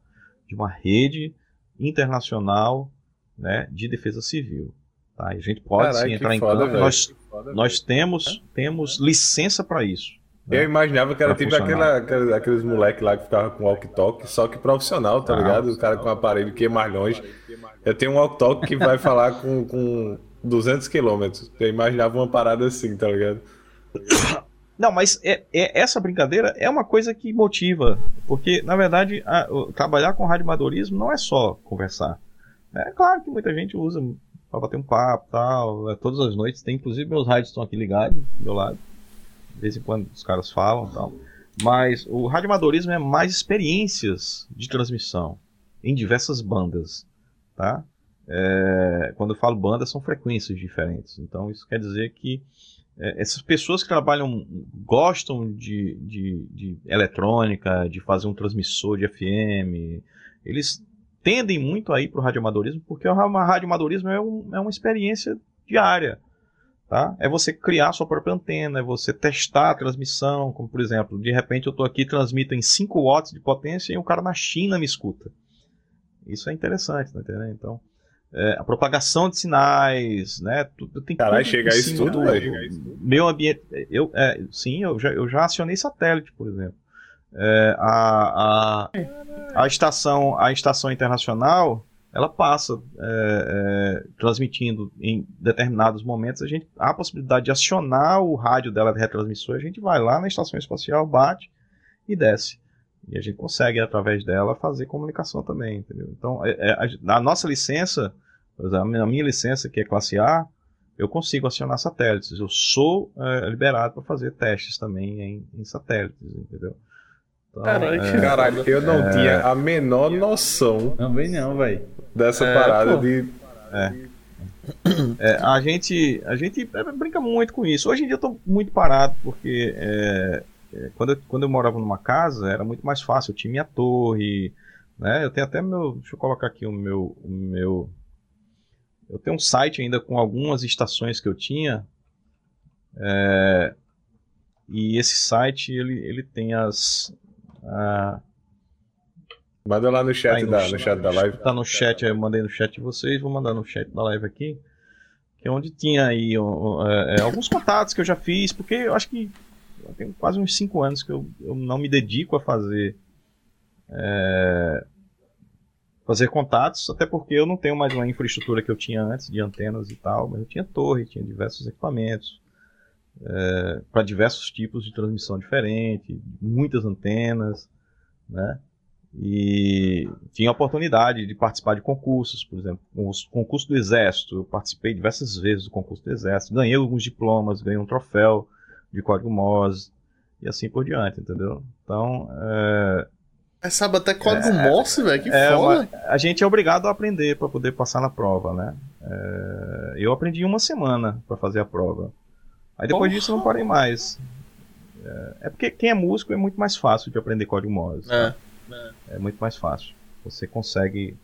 de uma rede internacional né, de defesa civil. Tá? E a gente pode sim, entrar em foda, campo. Nós, foda, nós temos, temos licença para isso. Eu imaginava que era tipo aquela, aqueles moleques lá que ficavam com walk-talk, só que profissional, tá ah, ligado? O cara com um aparelho que é mais longe. Eu tenho um walk-talk que vai falar com, com 200 quilômetros. Eu imaginava uma parada assim, tá ligado? Não, mas é, é, essa brincadeira é uma coisa que motiva. Porque, na verdade, a, o, trabalhar com radioamadorismo não é só conversar. É claro que muita gente usa para bater um papo tal. É, todas as noites tem, inclusive meus rádios estão aqui ligados do meu lado. De vez em quando os caras falam tal. Mas o radioamadorismo é mais experiências de transmissão em diversas bandas. Tá? É, quando eu falo banda, são frequências diferentes. Então isso quer dizer que é, essas pessoas que trabalham, gostam de, de, de, eletrônica, de fazer um transmissor de FM, eles tendem muito a ir para o radioamadorismo, porque o radioamadorismo é, um, é uma experiência diária. Tá? É você criar sua própria antena, é você testar a transmissão, como por exemplo, de repente eu estou aqui transmito em 5 watts de potência e um cara na China me escuta. Isso é interessante, tá entendendo? Então, é, a propagação de sinais, né? Tudo, tem Caralho, chega isso tudo, do, Meu ambiente. Eu, é, sim, eu já, eu já acionei satélite, por exemplo. É, a, a, a, estação, a estação internacional, ela passa é, é, transmitindo em determinados momentos. A gente há a possibilidade de acionar o rádio dela de retransmissor. A gente vai lá na estação espacial, bate e desce. E a gente consegue, através dela, fazer comunicação também. Entendeu? Então, é, é a, nossa licença, a minha licença, que é classe A, eu consigo acionar satélites. Eu sou é, liberado para fazer testes também em, em satélites, entendeu? Então, Caralho, é, caralho, eu não é, tinha a menor noção. Também não, velho. Dessa é, parada pô, de. É. É, a gente, a gente brinca muito com isso. Hoje em dia eu tô muito parado, porque é, é, quando, eu, quando eu morava numa casa era muito mais fácil. Eu tinha minha torre, né? Eu tenho até meu. Deixa eu colocar aqui o meu. O meu eu tenho um site ainda com algumas estações que eu tinha. É, e esse site ele, ele tem as. A... Manda lá no chat, no, da, no chat da live. Tá no chat, eu mandei no chat de vocês, vou mandar no chat da live aqui. Que é onde tinha aí é, é, alguns contatos que eu já fiz, porque eu acho que tem quase uns 5 anos que eu, eu não me dedico a fazer. É, fazer contatos, até porque eu não tenho mais uma infraestrutura que eu tinha antes de antenas e tal, mas eu tinha torre, tinha diversos equipamentos é, para diversos tipos de transmissão diferente, muitas antenas, né? E tinha a oportunidade de participar de concursos, por exemplo, os concursos do Exército. Eu participei diversas vezes do concurso do Exército, ganhei alguns diplomas, ganhei um troféu de código Morse e assim por diante, entendeu? Então, é, é, sabe até código é, Morse, velho, que é, foda. Uma, a gente é obrigado a aprender para poder passar na prova, né? É, eu aprendi uma semana para fazer a prova. Aí depois disso eu não parei mais. É, é, porque quem é músico é muito mais fácil de aprender código Morse. É, né? é muito mais fácil. Você consegue.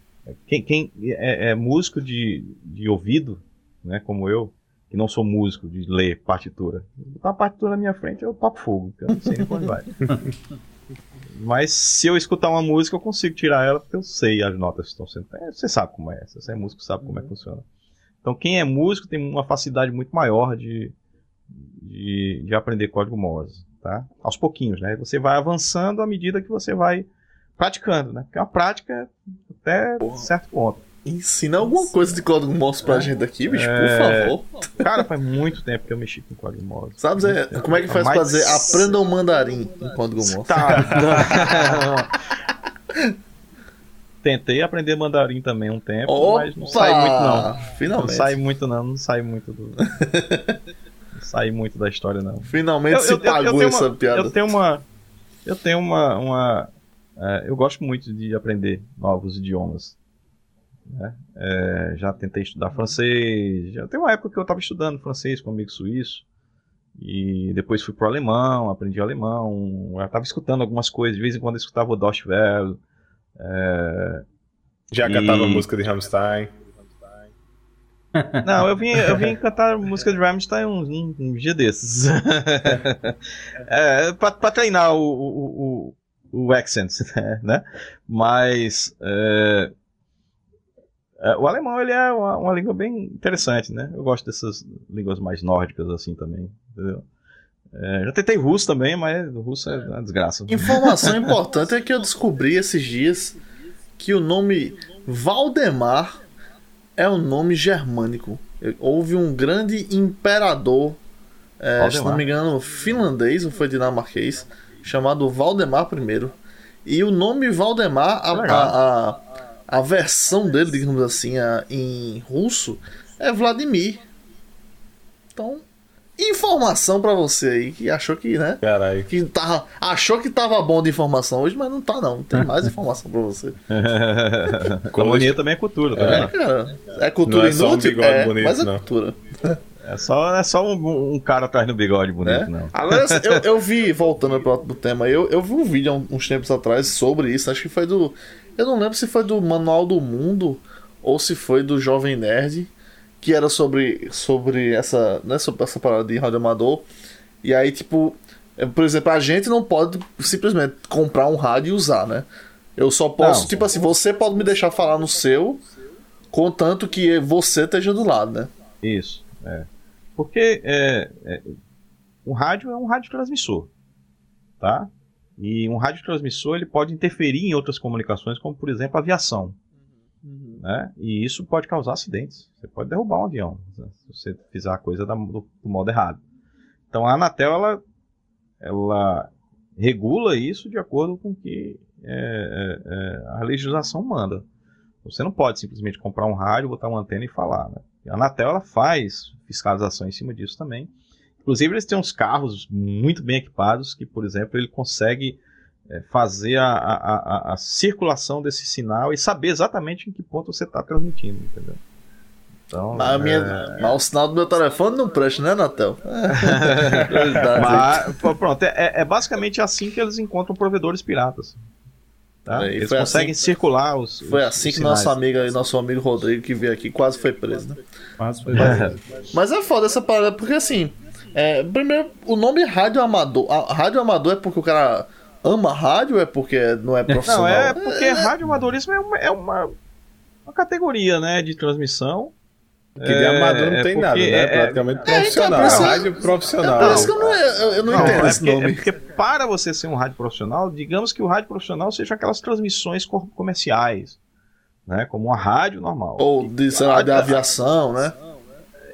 Quem, quem é, é, músico de, de ouvido, né, como eu, que não sou músico de ler partitura. Botar uma partitura na minha frente, eu toco fogo, eu não sei nem onde vai. Mas se eu escutar uma música, eu consigo tirar ela porque eu sei as notas que estão sendo. É, você sabe como é. Se você é músico, sabe como é que funciona. Então, quem é músico tem uma facilidade muito maior de, de, de aprender código Morse, tá? Aos pouquinhos, né? Você vai avançando à medida que você vai praticando, né? Porque a prática até Porra. certo ponto. Ensina alguma coisa de código Morse pra é. gente aqui, bicho, é... por favor. Cara, faz muito tempo que eu mexi com código Morse. Sabe é, como é que faz pra fazer aprenda o mandarim em código Morse? Tá. Tentei aprender mandarim também um tempo, Opa! mas não sai muito não. Finalmente. Não sai muito não, não sai muito do... não sai muito da história não. Finalmente eu, se eu, pagou eu, essa uma, piada. Eu tenho uma... Eu tenho uma... uma é, eu gosto muito de aprender novos idiomas. Né? É, já tentei estudar francês. Já tem uma época que eu estava estudando francês com um amigo suíço. E depois fui pro alemão, aprendi alemão. Eu estava escutando algumas coisas. De vez em quando eu escutava o Deutsche Welle. É, já e... cantava música de Rammstein. Não, eu vim, eu vim cantar música de Rammstein um, um, um dia desses. é, pra, pra treinar o, o, o, o accent, né? Mas. É, é, o alemão ele é uma, uma, língua bem interessante, né? Eu gosto dessas línguas mais nórdicas assim também, entendeu? É, já tentei russo também, mas o russo é uma desgraça. Informação importante é que eu descobri esses dias que o nome Valdemar é um nome germânico. Houve um grande imperador, é, se não me engano, finlandês ou foi dinamarquês, chamado Valdemar I. E o nome Valdemar, a, a, a a versão dele, digamos assim, em russo, é Vladimir. Então, informação para você aí que achou que, né? Caralho. Que tava, achou que tava bom de informação hoje, mas não tá não. Tem mais informação para você. Comunia também é cultura, tá é, cara, é cultura não é inútil, um é, bonito, mas é não. cultura. É só, é só um, um, cara atrás do bigode bonito, é? não. Agora, eu, eu vi, voltando pro, pro tema, eu, eu vi um vídeo uns tempos atrás sobre isso, acho que foi do eu não lembro se foi do Manual do Mundo ou se foi do Jovem Nerd, que era sobre, sobre essa, né, sobre essa parada de rádio amador. E aí, tipo, é, por exemplo, a gente não pode simplesmente comprar um rádio e usar, né? Eu só posso, não, tipo assim, você pode me deixar falar no seu, contanto que você esteja do lado, né? Isso, é. Porque é, é, o rádio é um rádio transmissor, tá? E um radiotransmissor ele pode interferir em outras comunicações, como por exemplo a aviação. Né? E isso pode causar acidentes. Você pode derrubar um avião né? se você fizer a coisa do, do modo errado. Então a Anatel ela, ela regula isso de acordo com o que é, é, é, a legislação manda. Você não pode simplesmente comprar um rádio, botar uma antena e falar. Né? A Anatel ela faz fiscalização em cima disso também. Inclusive eles têm uns carros muito bem equipados que, por exemplo, ele consegue fazer a, a, a, a, circulação desse sinal e saber exatamente em que ponto você está transmitindo, entendeu? Então, mas, minha, é... mas, o sinal do meu telefone não presta, né, Natel? mas, pronto, é, é, é, basicamente assim que eles encontram provedores piratas. Tá? Eles conseguem assim, circular os. Foi os, assim os que nossa amiga, nosso amigo Rodrigo que veio aqui quase foi preso, né? Quase foi preso. Mas é foda essa parada, porque assim. É, primeiro, o nome rádio amador. A, rádio amador é porque o cara ama rádio é porque não é profissional? Não, é porque é, rádio amadorismo é uma, é uma, uma categoria né, de transmissão que de amador não é, tem nada, né? É, Praticamente é, profissional. Então, rádio profissional. É por isso que eu não, eu, eu não, não entendo esse porque, nome. É porque para você ser um rádio profissional, digamos que o rádio profissional seja aquelas transmissões comerciais, né? Como uma rádio normal. Ou de, sei lá, de aviação, né?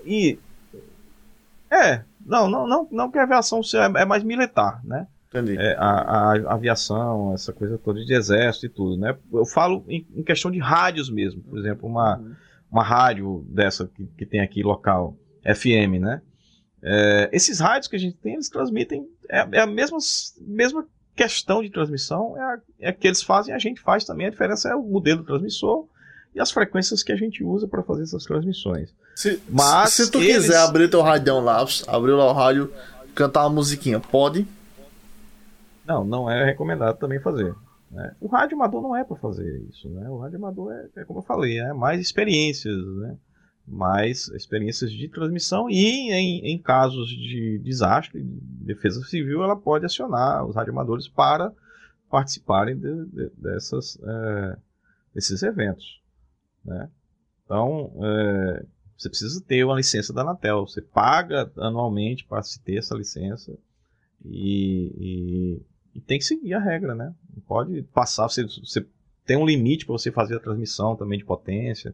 E. É, não, não, não, não que a aviação seja, é mais militar, né? Entendi. É, a, a, aviação, essa coisa toda de exército e tudo, né? Eu falo em, em questão de rádios mesmo, por exemplo, uma. Uhum uma rádio dessa que, que tem aqui local, FM, né? É, esses rádios que a gente tem, eles transmitem, é, é, a mesma, mesma questão de transmissão, é, a, é que eles fazem, a gente faz também, a diferença é o modelo transmissor e as frequências que a gente usa para fazer essas transmissões. Se, Mas se tu eles... quiser abrir teu radião lá, abrir lá o rádio, cantar uma musiquinha, pode? Não, não é recomendado também fazer. Né? O rádio amador não é para fazer isso, né? O rádio amador é, é, como eu falei, é mais experiências, né? Mais experiências de transmissão e em, em casos de desastre, de defesa civil, ela pode acionar os radioamadores para participarem de, de, dessas, é, desses eventos, né? Então, é, você precisa ter uma licença da Anatel. Você paga anualmente para se ter essa licença e, e e tem que seguir a regra, né? Não pode passar, você, você tem um limite para você fazer a transmissão também de potência.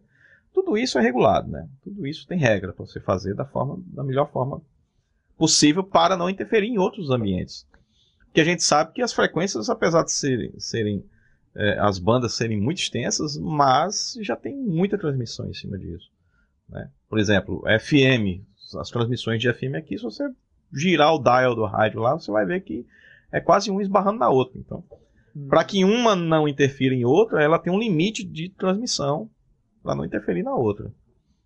Tudo isso é regulado, né? Tudo isso tem regra para você fazer da forma da melhor forma possível para não interferir em outros ambientes. Que a gente sabe que as frequências, apesar de serem, serem é, as bandas serem muito extensas, mas já tem muita transmissão em cima disso. Né? Por exemplo, FM, as transmissões de FM aqui, se você girar o dial do rádio lá, você vai ver que é quase um esbarrando na outra. Então, hum. para que uma não interfira em outra, ela tem um limite de transmissão para não interferir na outra.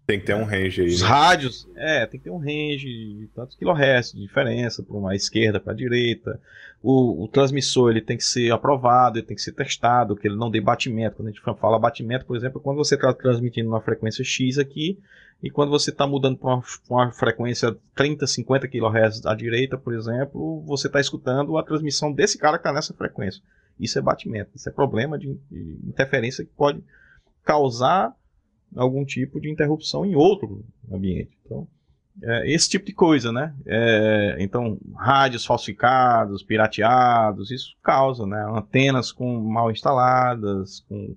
Tem que ter um range aí. Os né? rádios, é, tem que ter um range de tantos quilohertz de diferença para uma esquerda para a direita. O, o, transmissor ele tem que ser aprovado, ele tem que ser testado, que ele não dê batimento. Quando a gente fala batimento, por exemplo, quando você está transmitindo uma frequência X aqui, e quando você está mudando para uma, uma, frequência 30, 50 kHz à direita, por exemplo, você está escutando a transmissão desse cara que está nessa frequência. Isso é batimento, isso é problema de, de interferência que pode causar algum tipo de interrupção em outro ambiente. Então, é, esse tipo de coisa, né? É, então, rádios falsificados, pirateados, isso causa, né? Antenas com mal instaladas, com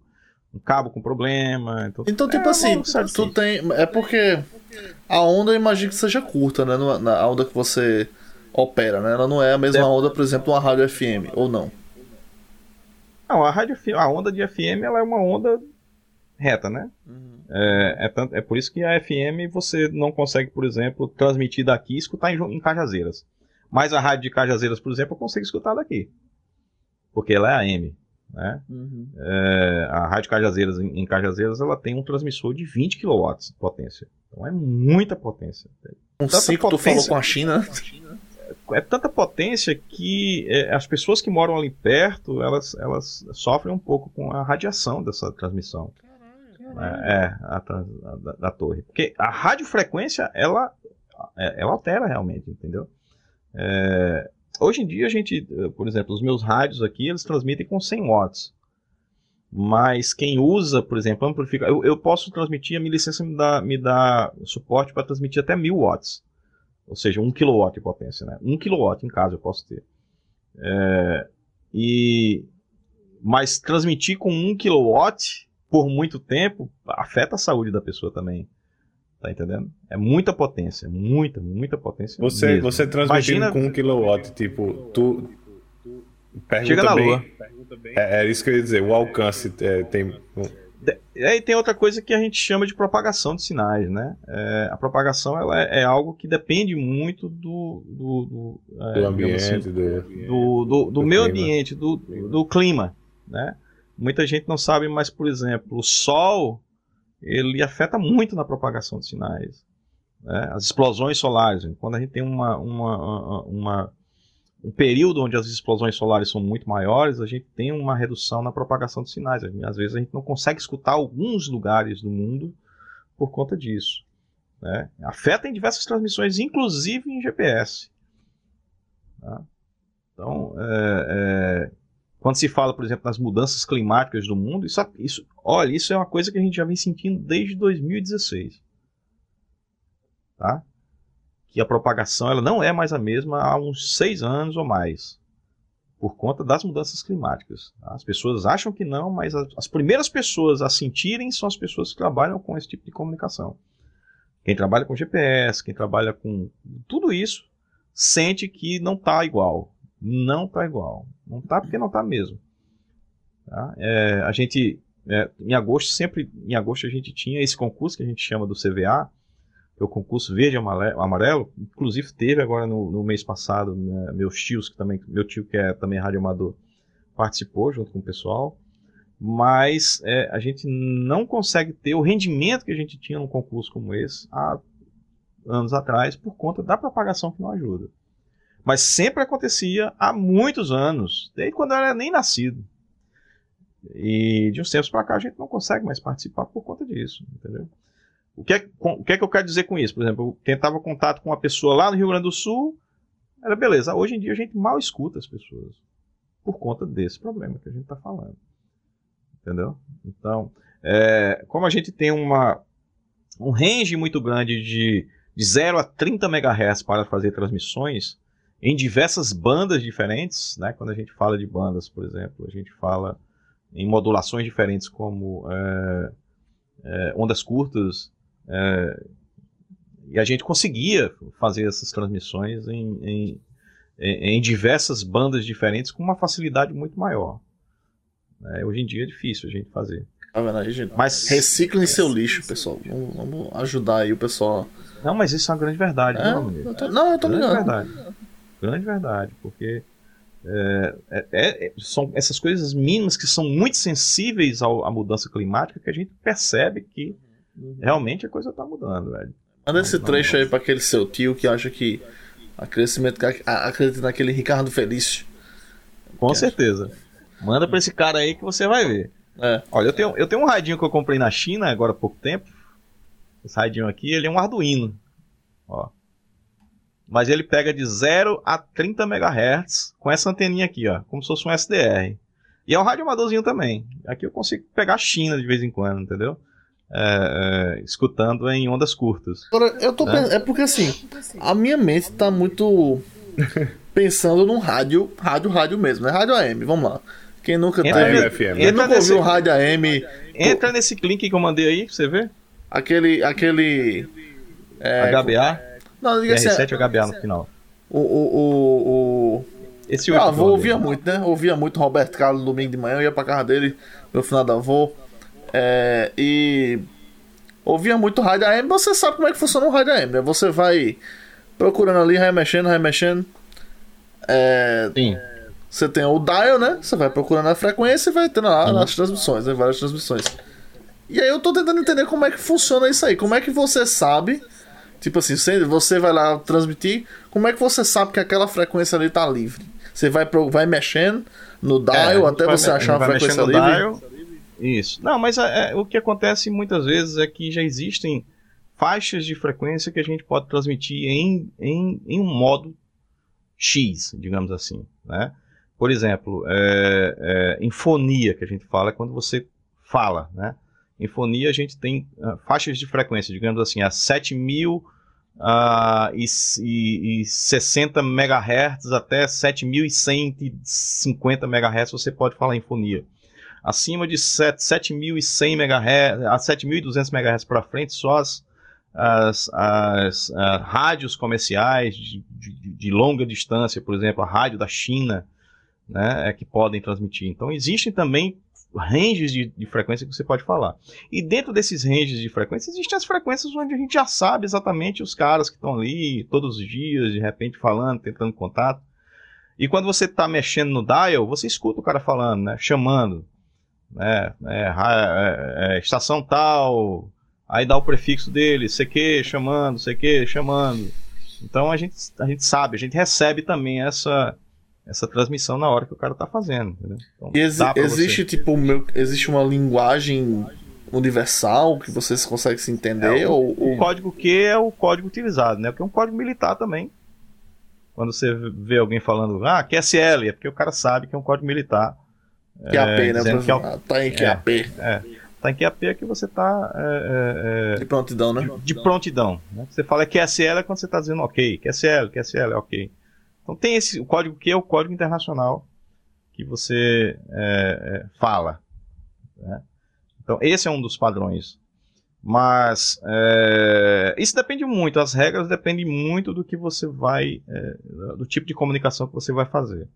um cabo com problema. Então, então tipo é, assim, tu tem. É porque a onda eu imagino que seja curta, né? Na onda que você opera, né? Ela não é a mesma onda, por exemplo, uma rádio FM, ou não? Não, a rádio a onda de FM ela é uma onda reta, né? Uhum. É, é, tanto, é por isso que a FM você não consegue, por exemplo, transmitir daqui e escutar em, em Cajazeiras. Mas a rádio de Cajazeiras, por exemplo, eu consigo escutar daqui. Porque ela é AM. Né? Uhum. É, a Rádio Cajazeiras, em, em Cajazeiras, ela tem um transmissor de 20 kW de potência. Então é muita potência. Um ciclo tu falou com a China. É, é tanta potência que é, as pessoas que moram ali perto, elas, elas sofrem um pouco com a radiação dessa transmissão. É, a, a, da, da, torre. Porque a radiofrequência, ela, é, ela altera realmente, entendeu? É, Hoje em dia a gente, por exemplo, os meus rádios aqui, eles transmitem com 100 watts. Mas quem usa, por exemplo, amplifica, eu, eu posso transmitir, a minha licença me dá, me dá suporte para transmitir até 1000 watts. Ou seja, 1 kW de potência, né? 1 kW em casa eu posso ter. É, e mas transmitir com 1 kW por muito tempo, afeta a saúde da pessoa também. Tá entendendo? É muita potência, muita, muita potência. Você, mesmo. você transmitindo Imagina... com um kilowatt, tipo, tu. Pergunta Chega na bem, lua. É, é, isso que eu ia dizer, o alcance é, tem. E tem outra coisa que a gente chama de propagação de sinais, né? É, a propagação ela é, é, algo que depende muito do, do, do, é, do ambiente, assim, do, do, do, do meio clima. ambiente, do, do clima, né? Muita gente não sabe, mas, por exemplo, o Sol ele afeta muito na propagação de sinais. Né? As explosões solares, quando a gente tem uma, uma, uma, um período onde as explosões solares são muito maiores, a gente tem uma redução na propagação de sinais. Às vezes a gente não consegue escutar alguns lugares do mundo por conta disso. Né? Afeta em diversas transmissões, inclusive em GPS. Tá? Então, é, é, quando se fala, por exemplo, nas mudanças climáticas do mundo, isso, isso, olha, isso é uma coisa que a gente já vem sentindo desde 2016. Tá? Que a propagação ela não é mais a mesma há uns seis anos ou mais, por conta das mudanças climáticas. Tá? As pessoas acham que não, mas as, as primeiras pessoas a sentirem são as pessoas que trabalham com esse tipo de comunicação. Quem trabalha com GPS, quem trabalha com tudo isso, sente que não está igual. Não está igual. Não está porque não está mesmo. Tá? É, a gente, é, em agosto, sempre em agosto a gente tinha esse concurso que a gente chama do CVA, que é o concurso verde amarelo, inclusive teve agora no, no mês passado, minha, meus tios, que também, meu tio que é também radioamador, participou junto com o pessoal, mas é, a gente não consegue ter o rendimento que a gente tinha num concurso como esse há anos atrás por conta da propagação que não ajuda. Mas sempre acontecia há muitos anos, desde quando eu era nem nascido. E de uns tempos para cá a gente não consegue mais participar por conta disso, entendeu? O que, é, o que é que eu quero dizer com isso? Por exemplo, eu tentava contato com uma pessoa lá no Rio Grande do Sul, era beleza. Hoje em dia a gente mal escuta as pessoas por conta desse problema que a gente está falando. Entendeu? Então, é, como a gente tem uma, um range muito grande de, de 0 a 30 MHz para fazer transmissões, em diversas bandas diferentes, né? Quando a gente fala de bandas, por exemplo, a gente fala em modulações diferentes como é, é, ondas curtas, é, e a gente conseguia fazer essas transmissões em, em, em, diversas bandas diferentes com uma facilidade muito maior. É, hoje em dia é difícil a gente fazer. Tá vendo aí, gente? Mas reciclem seu lixo, pessoal. Vamos, vamos, ajudar aí o pessoal. Não, mas isso é uma grande verdade, é, não, eu tô, não, eu tô ligado. Grande verdade, porque é, é, é, são essas coisas mínimas que são muito sensíveis ao, à mudança climática que a gente percebe que realmente a coisa está mudando, velho. Manda esse não, trecho não, aí para aquele seu tio que acha que a crescimento acredita naquele Ricardo Felício. Com certeza. Manda para esse cara aí que você vai ver. É. Olha, eu tenho, eu tenho um radinho que eu comprei na China agora há pouco tempo. Esse radinho aqui, ele é um Arduino. Ó mas ele pega de 0 a 30 MHz com essa anteninha aqui, ó, como se fosse um SDR. E é um rádio amadorzinho também. Aqui eu consigo pegar a China de vez em quando, entendeu? É, é, escutando em ondas curtas. Agora, eu tô né? pensando, é porque assim, a minha mente tá muito pensando num rádio, rádio, rádio mesmo, né? Rádio AM, vamos lá. Quem nunca entra teve, FM, quem nunca ouviu rádio AM, entra pô, nesse link que eu mandei aí, pra você ver. Aquele, aquele é, HBA. Não, diga assim. R7 HBA no final. O. o, o, o... Esse ah, avô ouvia muito, né? Ouvia muito Roberto Carlos no domingo de manhã, eu ia pra casa dele no final da avô. É, e ouvia muito rádio AM, você sabe como é que funciona o rádio AM, né? Você vai procurando ali, remexendo, remexendo. É, Sim. Você tem o dial, né? Você vai procurando a frequência e vai tendo lá uhum. as transmissões, né? várias transmissões. E aí eu tô tentando entender como é que funciona isso aí. Como é que você sabe Tipo assim, você vai lá transmitir, como é que você sabe que aquela frequência ali tá livre? Você vai, pro, vai mexendo no dial é, até você achar a frequência livre? Dial, isso. Não, mas é, é, o que acontece muitas vezes é que já existem faixas de frequência que a gente pode transmitir em, em, em um modo X, digamos assim, né? Por exemplo, é, é, em fonia, que a gente fala, é quando você fala, né? Em fonia a gente tem uh, faixas de frequência, digamos assim, a 7000 uh, e, e, e 60 MHz até 7150 MHz você pode falar em fonia. acima de 7.100 MHz, a 7.200 MHz para frente, só as, as, as, as rádios comerciais de, de, de, longa distância, por exemplo, a rádio da China, né, é que podem transmitir. Então, existem também ranges de, de, frequência que você pode falar. E dentro desses ranges de frequência, existem as frequências onde a gente já sabe exatamente os caras que estão ali todos os dias, de repente falando, tentando contato. E quando você está mexendo no dial, você escuta o cara falando, né, chamando, né, é, é, é, estação tal, aí dá o prefixo dele, CQ chamando, CQ chamando. Então a gente, a gente sabe, a gente recebe também essa essa transmissão na hora que o cara tá fazendo. Então, e exi existe você. tipo existe uma linguagem universal que vocês conseguem se entender é, ou, o, o código Q é o código utilizado, né? Porque é um código militar também. Quando você vê alguém falando, ah, QSL, é porque o cara sabe que é um código militar. QAP, é, né? Que é, ah, tá em QAP. É, é, tá em QAP é que você tá. É, é, é, de prontidão, né? De, de prontidão. Né? Você fala QSL é quando você tá dizendo ok. QSL, QSL, ok. Então tem esse o código que é o código internacional que você é, é, fala. Né? Então esse é um dos padrões. Mas é, isso depende muito, as regras dependem muito do que você vai, é, do tipo de comunicação que você vai fazer.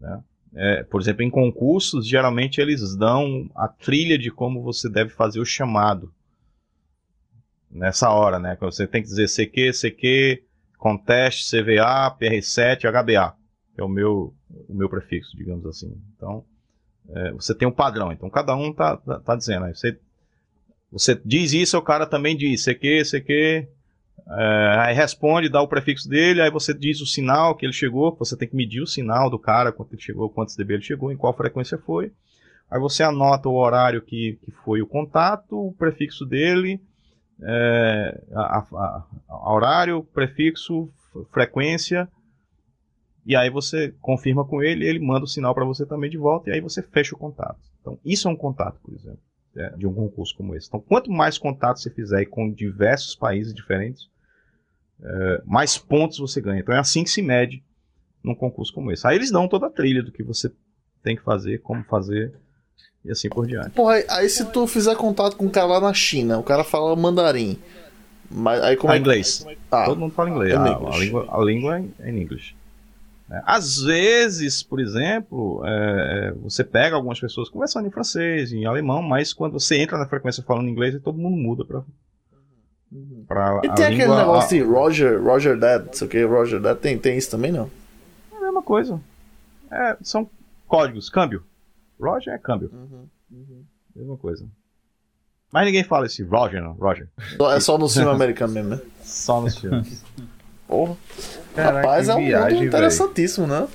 Né? É, por exemplo, em concursos, geralmente eles dão a trilha de como você deve fazer o chamado nessa hora, né? Você tem que dizer CQ, CQ, contest, CVA, PR7, HBA, é o meu, o meu prefixo, digamos assim. Então, é, você tem um padrão. Então, cada um tá, tá, tá dizendo. Aí você, você diz isso, o cara também diz CQ, CQ, é, aí responde, dá o prefixo dele, aí você diz o sinal que ele chegou, você tem que medir o sinal do cara, quanto ele chegou, quantos dB ele chegou, em qual frequência foi. Aí você anota o horário que, que foi o contato, o prefixo dele, é, a, a, a horário, prefixo, frequência, e aí você confirma com ele, ele manda o sinal para você também de volta, e aí você fecha o contato. Então, isso é um contato, por exemplo, é, de um concurso como esse. Então, quanto mais contatos você fizer com diversos países diferentes, é, mais pontos você ganha. Então, é assim que se mede num concurso como esse. Aí eles dão toda a trilha do que você tem que fazer, como fazer, e assim por diante. Porra, aí se tu fizer contato com um cara lá na China, o cara fala mandarim. Mas aí como ah, é inglês. Ah, Todo mundo fala inglês. É ah, a, língua, a língua é em inglês. É, às vezes, por exemplo, é, é, você pega algumas pessoas conversando em francês, em alemão, mas quando você entra na frequência falando inglês, todo mundo muda pra. pra e tem língua, aquele negócio de Roger, Roger That, sei o que, Roger That, tem, tem isso também não? É a mesma coisa. É, são códigos, câmbio. Roger é câmbio. Uhum, uhum. Mesma coisa. Mas ninguém fala esse Roger, não. Roger. É só no filme americano mesmo, né? Só nos filmes. Porra. Caraca, Rapaz, é um viagem, mundo interessantíssimo, véio. né?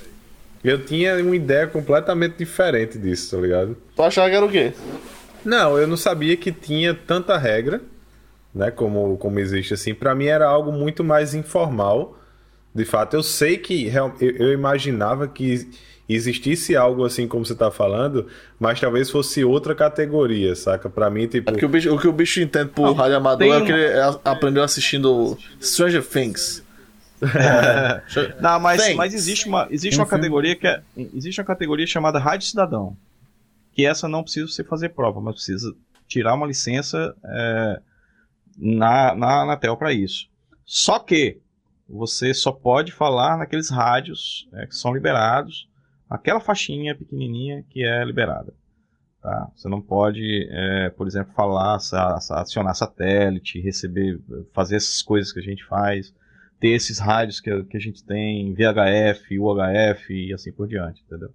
Eu tinha uma ideia completamente diferente disso, tá ligado? Tu achava que era o quê? Não, eu não sabia que tinha tanta regra, né? Como, como existe assim. Para mim era algo muito mais informal. De fato, eu sei que eu, eu imaginava que existisse algo assim como você tá falando, mas talvez fosse outra categoria, saca? Para mim, tipo. É o, que o, bicho, o que o bicho entende por não, rádio amador é que ele aprendeu assistindo Stranger Things. É. não, mas, mas existe uma, existe uma categoria que é, existe uma categoria chamada rádio cidadão, que essa não precisa você fazer prova, mas precisa tirar uma licença é, na, na Anatel para isso. Só que você só pode falar naqueles rádios é, que são liberados aquela faixinha pequenininha que é liberada. Tá? Você não pode, é, por exemplo, falar, acionar satélite, receber, fazer essas coisas que a gente faz, ter esses rádios que, que a gente tem, VHF, UHF e assim por diante, entendeu?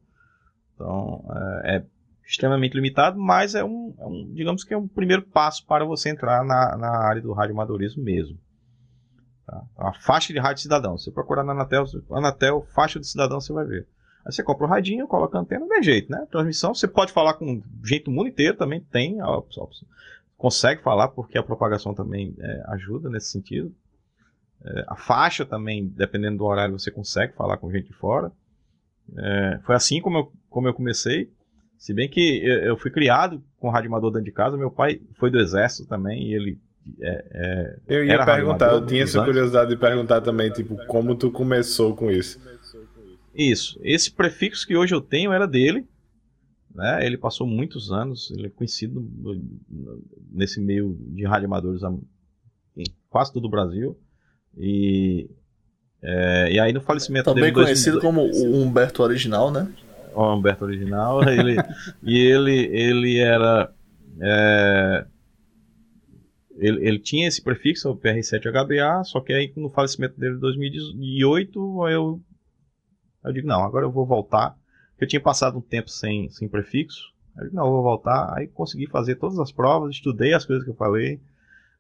Então, é, é extremamente limitado, mas é um, é um, digamos que é um primeiro passo para você entrar na, na área do radioamadorismo mesmo. Tá? A faixa de rádio cidadão. Se você procurar na Anatel, Anatel, faixa de cidadão, você vai ver. Aí você compra o radinho, coloca a antena, não é jeito, né? Transmissão, você pode falar com gente do mundo inteiro, também tem a opção. Consegue falar, porque a propagação também é, ajuda nesse sentido. É, a faixa também, dependendo do horário, você consegue falar com gente de fora. É, foi assim como eu, como eu comecei. Se bem que eu, eu fui criado com rádio amador dentro de casa, meu pai foi do exército também e ele é, é, eu ia perguntar, eu tinha essa curiosidade de perguntar também, tipo, como tu começou com isso? Isso. Esse prefixo que hoje eu tenho era dele. Né? Ele passou muitos anos, ele é conhecido nesse meio de radioamadores em quase todo o Brasil. E, é, e aí no falecimento Também dele... Também conhecido como o Humberto Original, né? O Humberto Original. ele, e ele, ele era... É, ele, ele, tinha esse prefixo, o PR7HBA, só que aí no falecimento dele em 2008, eu, eu digo, não, agora eu vou voltar eu tinha passado um tempo sem, sem prefixo. Aí eu, não, eu vou voltar. Aí consegui fazer todas as provas, estudei as coisas que eu falei,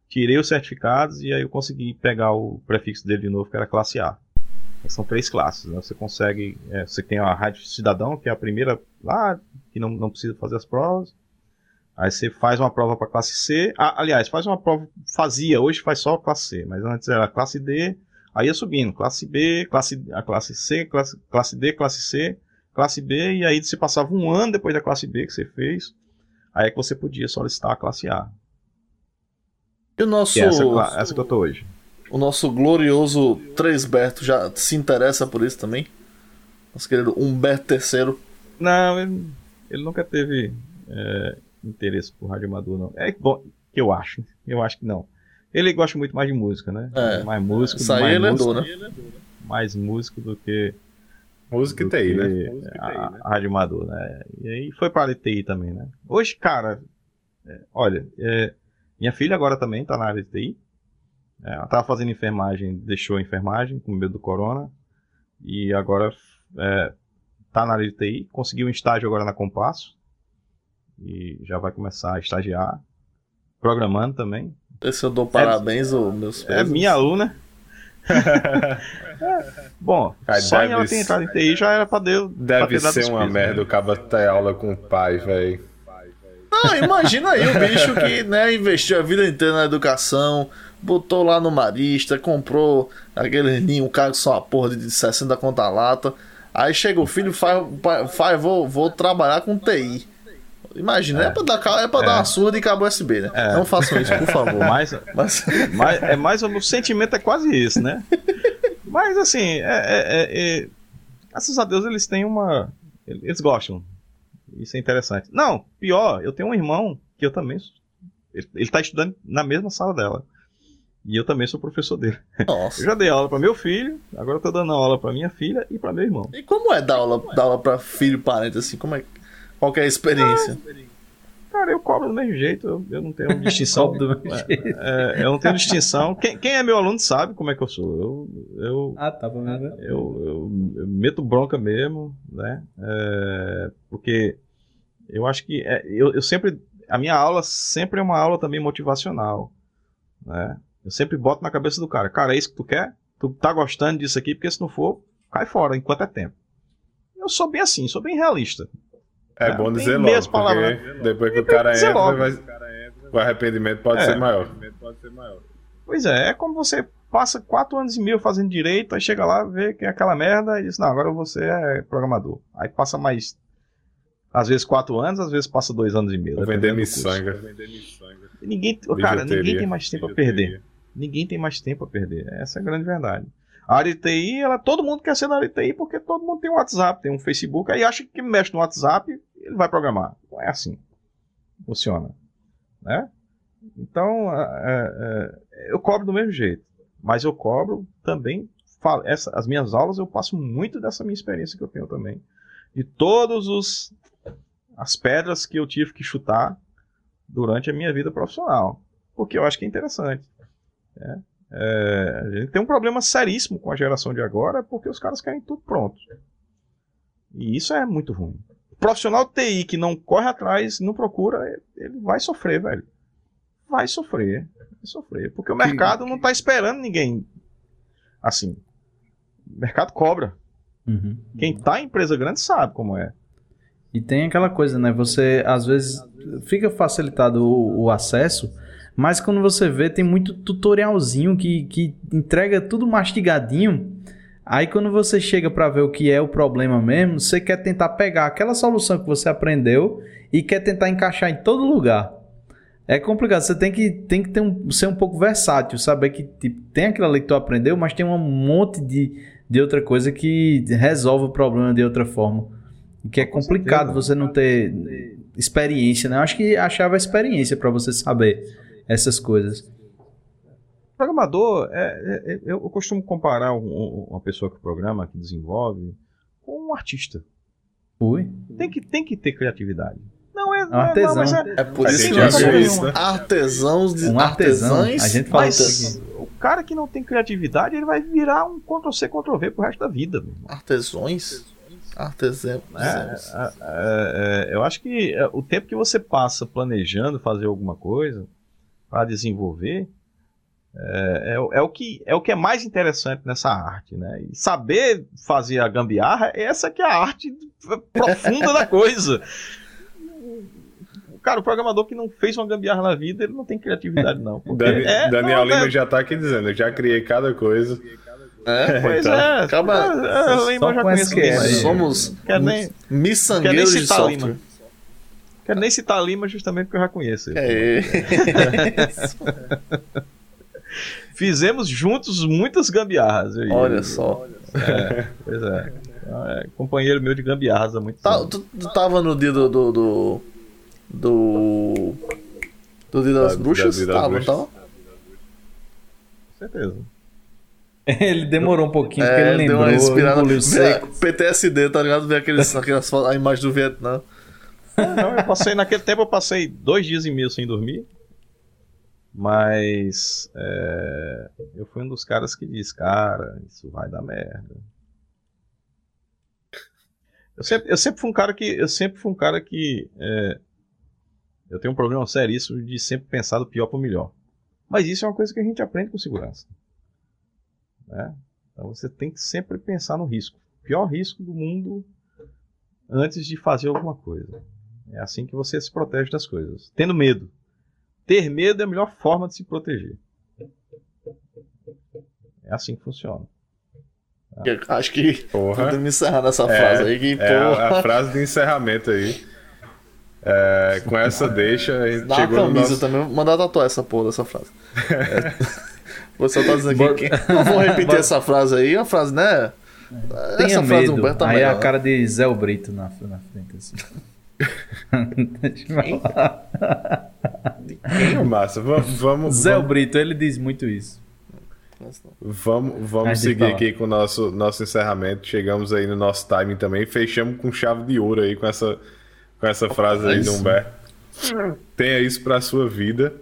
tirei os certificados e aí eu consegui pegar o prefixo dele de novo, que era classe A. São três classes. Né? Você consegue. É, você tem a Rádio Cidadão, que é a primeira lá, que não, não precisa fazer as provas. Aí você faz uma prova para classe C. Ah, aliás, faz uma prova. Fazia, hoje faz só classe C, mas antes era classe D. Aí ia subindo, classe B, classe, a classe C, classe, classe D, classe C classe B, e aí você passava um ano depois da classe B que você fez, aí é que você podia solicitar a classe A. E o nosso. É essa, essa que eu tô hoje. O nosso glorioso Tresberto já se interessa por isso também? Nosso querido Humberto III. Não, ele, ele nunca teve é, interesse por rádio amador, não. É bom, eu acho. Eu acho que não. Ele gosta muito mais de música, né? É. Mais músico. Isso aí mais ele músico, é dor, né? Mais músico do que Música e TI, né? Música e TI, né? A Rádio Amador, né? E aí foi para a TI também, né? Hoje, cara, é, olha, é, minha filha agora também tá na área de TI. É, ela tava fazendo enfermagem, deixou a enfermagem com medo do corona. E agora é, tá na área de TI. Conseguiu um estágio agora na Compasso. E já vai começar a estagiar. Programando também. Esse eu dou parabéns, é, meus É minha aluna. Bom, Cara, só em ela ter entrado em TI já era pra Deus. Deve pra ser uma pisos, merda né? o cara ter aula com o pai, velho. Não, imagina aí o bicho que né, investiu a vida inteira na educação, botou lá no Marista, comprou aquele ninho, carro só uma porra de 60 conta lata. Aí chega o filho, faz, faz vou, vou trabalhar com TI. Imagina, é, é pra, dar, é pra é. dar uma surra de cabo USB, né? É. Não façam isso, por favor. Mas, mas... mas é mais o sentimento é quase isso, né? Mas assim, é, é, é, graças a Deus eles têm uma. Eles gostam. Isso é interessante. Não, pior, eu tenho um irmão que eu também. Ele, ele tá estudando na mesma sala dela. E eu também sou professor dele. Nossa. Eu já dei aula para meu filho, agora eu tô dando aula para minha filha e para meu irmão. E como é dar aula, dar aula para filho e parente assim? Como é, qual é a experiência? cara, eu cobro do mesmo jeito, eu, eu não tenho distinção. do mesmo é, jeito. É, eu não tenho distinção. Quem, quem, é meu aluno sabe como é que eu sou. Eu, eu, ah, tá bom, né? Eu, eu, eu, meto bronca mesmo, né? É, porque eu acho que é, eu, eu sempre. A minha aula sempre é uma aula também motivacional. Né? Eu sempre boto na cabeça do cara, cara, é isso que tu quer? Tu tá gostando disso aqui, porque se não for, cai fora enquanto é tempo. Eu sou bem assim, sou bem realista. É bom dizer logo, porque palavras. depois que o cara entra, vai, o arrependimento pode, é. ser maior. Pois é, é como você passa quatro anos e meio fazendo direito, aí chega lá, vê que é aquela merda e diz, não, agora você é programador. Aí passa mais, às vezes quatro anos, às vezes passa dois anos e meio. Vender miçanga. Ninguém, cara, ninguém tem mais tempo a perder. Ninguém tem mais tempo a perder. Essa é a grande verdade. A área de TI, ela, todo mundo quer ser da área de TI porque todo mundo tem um WhatsApp, tem um Facebook, aí acha que mexe no WhatsApp, ele vai programar. Não é assim. Funciona. Né? Então, é, é, eu cobro do mesmo jeito. Mas eu cobro também. Essa, as minhas aulas eu passo muito dessa minha experiência que eu tenho também. De todos os as pedras que eu tive que chutar durante a minha vida profissional. Porque eu acho que é interessante. Né? É, a gente tem um problema seríssimo com a geração de agora porque os caras querem tudo pronto. E isso é muito ruim. Profissional TI que não corre atrás, não procura, ele vai sofrer, velho. Vai sofrer. Vai sofrer. Porque o mercado não está esperando ninguém assim. O mercado cobra. Uhum. Quem está em empresa grande sabe como é. E tem aquela coisa, né? Você às vezes fica facilitado o, o acesso mas quando você vê, tem muito tutorialzinho que, que entrega tudo mastigadinho. Aí quando você chega para ver o que é o problema mesmo, você quer tentar pegar aquela solução que você aprendeu e quer tentar encaixar em todo lugar. É complicado, você tem que, tem que ter um, ser um pouco versátil, saber que tipo, tem aquilo ali que tu aprendeu, mas tem um monte de, de outra coisa que resolve o problema de outra forma. que é complicado você não ter experiência, né? Eu acho que achava experiência para você saber essas coisas. Programador, é, é, é, eu costumo comparar um, uma pessoa que programa, que desenvolve, com um artista. Ui. Tem que, tem que ter criatividade. Não é, não, artesão. Não, é, é, por isso que nós somos artesãos de um artesão. Artesães. A gente fala mas o cara que não tem criatividade, ele vai virar um Ctrl-C, Ctrl-V pro resto da vida. Artesões? Artesão. É, é, é, eu acho que é, o tempo que você passa planejando fazer alguma coisa para desenvolver é, é, é, o que, é o que é mais interessante nessa arte, né? E saber fazer a gambiarra, essa que é a arte profunda da coisa. Cara, o programador que não fez uma gambiarra na vida, ele não tem criatividade, não. Dani, é, Daniel não, Lima é... já tá aqui dizendo, eu já criei cada coisa. É, pois então, é. Acaba. É, Lima já conhece que é. Somos quer nem, miçangueiros quer nem citar de Lima. Quero nem citar Lima justamente porque eu já conheço. É isso. Fizemos juntos muitas gambiarras. Olha só. É, pois é. é. Companheiro meu de gambiarras há muito tá, tempo. Tu, tu tava no dia do. do, do, do, do dia das da, bruxas? Da, tava, tava? Com certeza. Ele demorou um pouquinho, é, porque ele lembrou, deu uma respirada. Seco. PTSD, tá ligado? Ver aqueles, aquelas, a imagem do Vietnã. Não, eu passei, naquele tempo eu passei dois dias e meio sem dormir. Mas é, eu fui um dos caras que diz, cara, isso vai dar merda. Eu sempre, eu sempre fui um cara que. Eu sempre fui um cara que. É, eu tenho um problema seríssimo de sempre pensar do pior para o melhor. Mas isso é uma coisa que a gente aprende com segurança. Né? Então você tem que sempre pensar no risco. O pior risco do mundo antes de fazer alguma coisa. É assim que você se protege das coisas. Tendo medo. Ter medo é a melhor forma de se proteger. É assim que funciona. Eu acho que porra. podemos encerrar nessa é, frase aí. Que, é a, a, frase de encerramento aí. É, com essa deixa, a gente Dá chegou camisa nosso... também. Mandar tatuar essa porra dessa frase. É. Você tá dizendo aqui. Não vou repetir essa frase aí, a frase, né? Tenha essa medo. frase do Humberto Aí é a cara de Zé Brito na, na frente, assim. Deixa eu falar. Quem? Massa, vamos. vamos Zé vamos... Brito, ele diz muito isso. Vamos, vamos seguir aqui com o nosso, nosso encerramento. Chegamos aí no nosso timing também. Fechamos com chave de ouro aí com essa, com essa frase aí do Humberto. Tenha isso para sua vida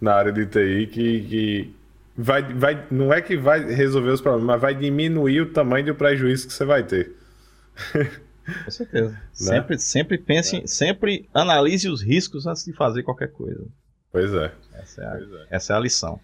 na área de TI que, que vai, vai, não é que vai resolver os problemas, mas vai diminuir o tamanho do prejuízo que você vai ter. Com certeza. né? Sempre, sempre pense, é. sempre analise os riscos antes de fazer qualquer coisa. Pois é. Essa é a, é. Essa é a lição.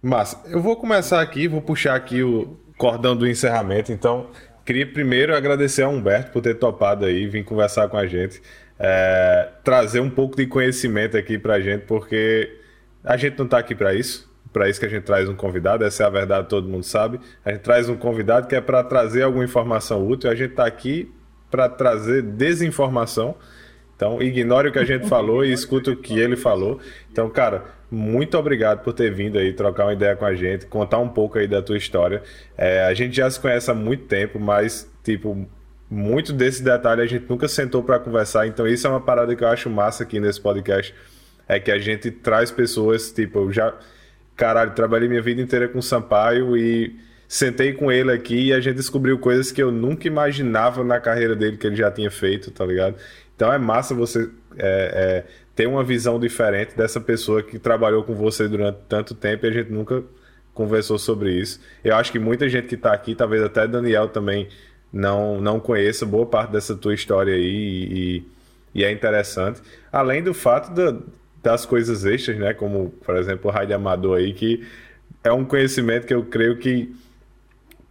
Mas eu vou começar aqui, vou puxar aqui o cordão do encerramento. Então, queria primeiro agradecer a Humberto por ter topado aí, vir conversar com a gente, é, trazer um pouco de conhecimento aqui pra gente, porque a gente não tá aqui para isso para isso que a gente traz um convidado, essa é a verdade, todo mundo sabe. A gente traz um convidado que é para trazer alguma informação útil, a gente está aqui para trazer desinformação. Então, ignore o que a gente falou e escuta o que ele falou. Então, cara, muito obrigado por ter vindo aí, trocar uma ideia com a gente, contar um pouco aí da tua história. É, a gente já se conhece há muito tempo, mas, tipo, muito desse detalhe a gente nunca sentou para conversar. Então, isso é uma parada que eu acho massa aqui nesse podcast. É que a gente traz pessoas, tipo, eu já caralho, trabalhei minha vida inteira com Sampaio e sentei com ele aqui e a gente descobriu coisas que eu nunca imaginava na carreira dele que ele já tinha feito, tá ligado? Então é massa você é, é, ter uma visão diferente dessa pessoa que trabalhou com você durante tanto tempo e a gente nunca conversou sobre isso. Eu acho que muita gente que está aqui, talvez até Daniel também não, não conheça boa parte dessa tua história aí e, e é interessante. Além do fato da, das coisas extras, né? Como, por exemplo, o rádio amador aí, que é um conhecimento que eu creio que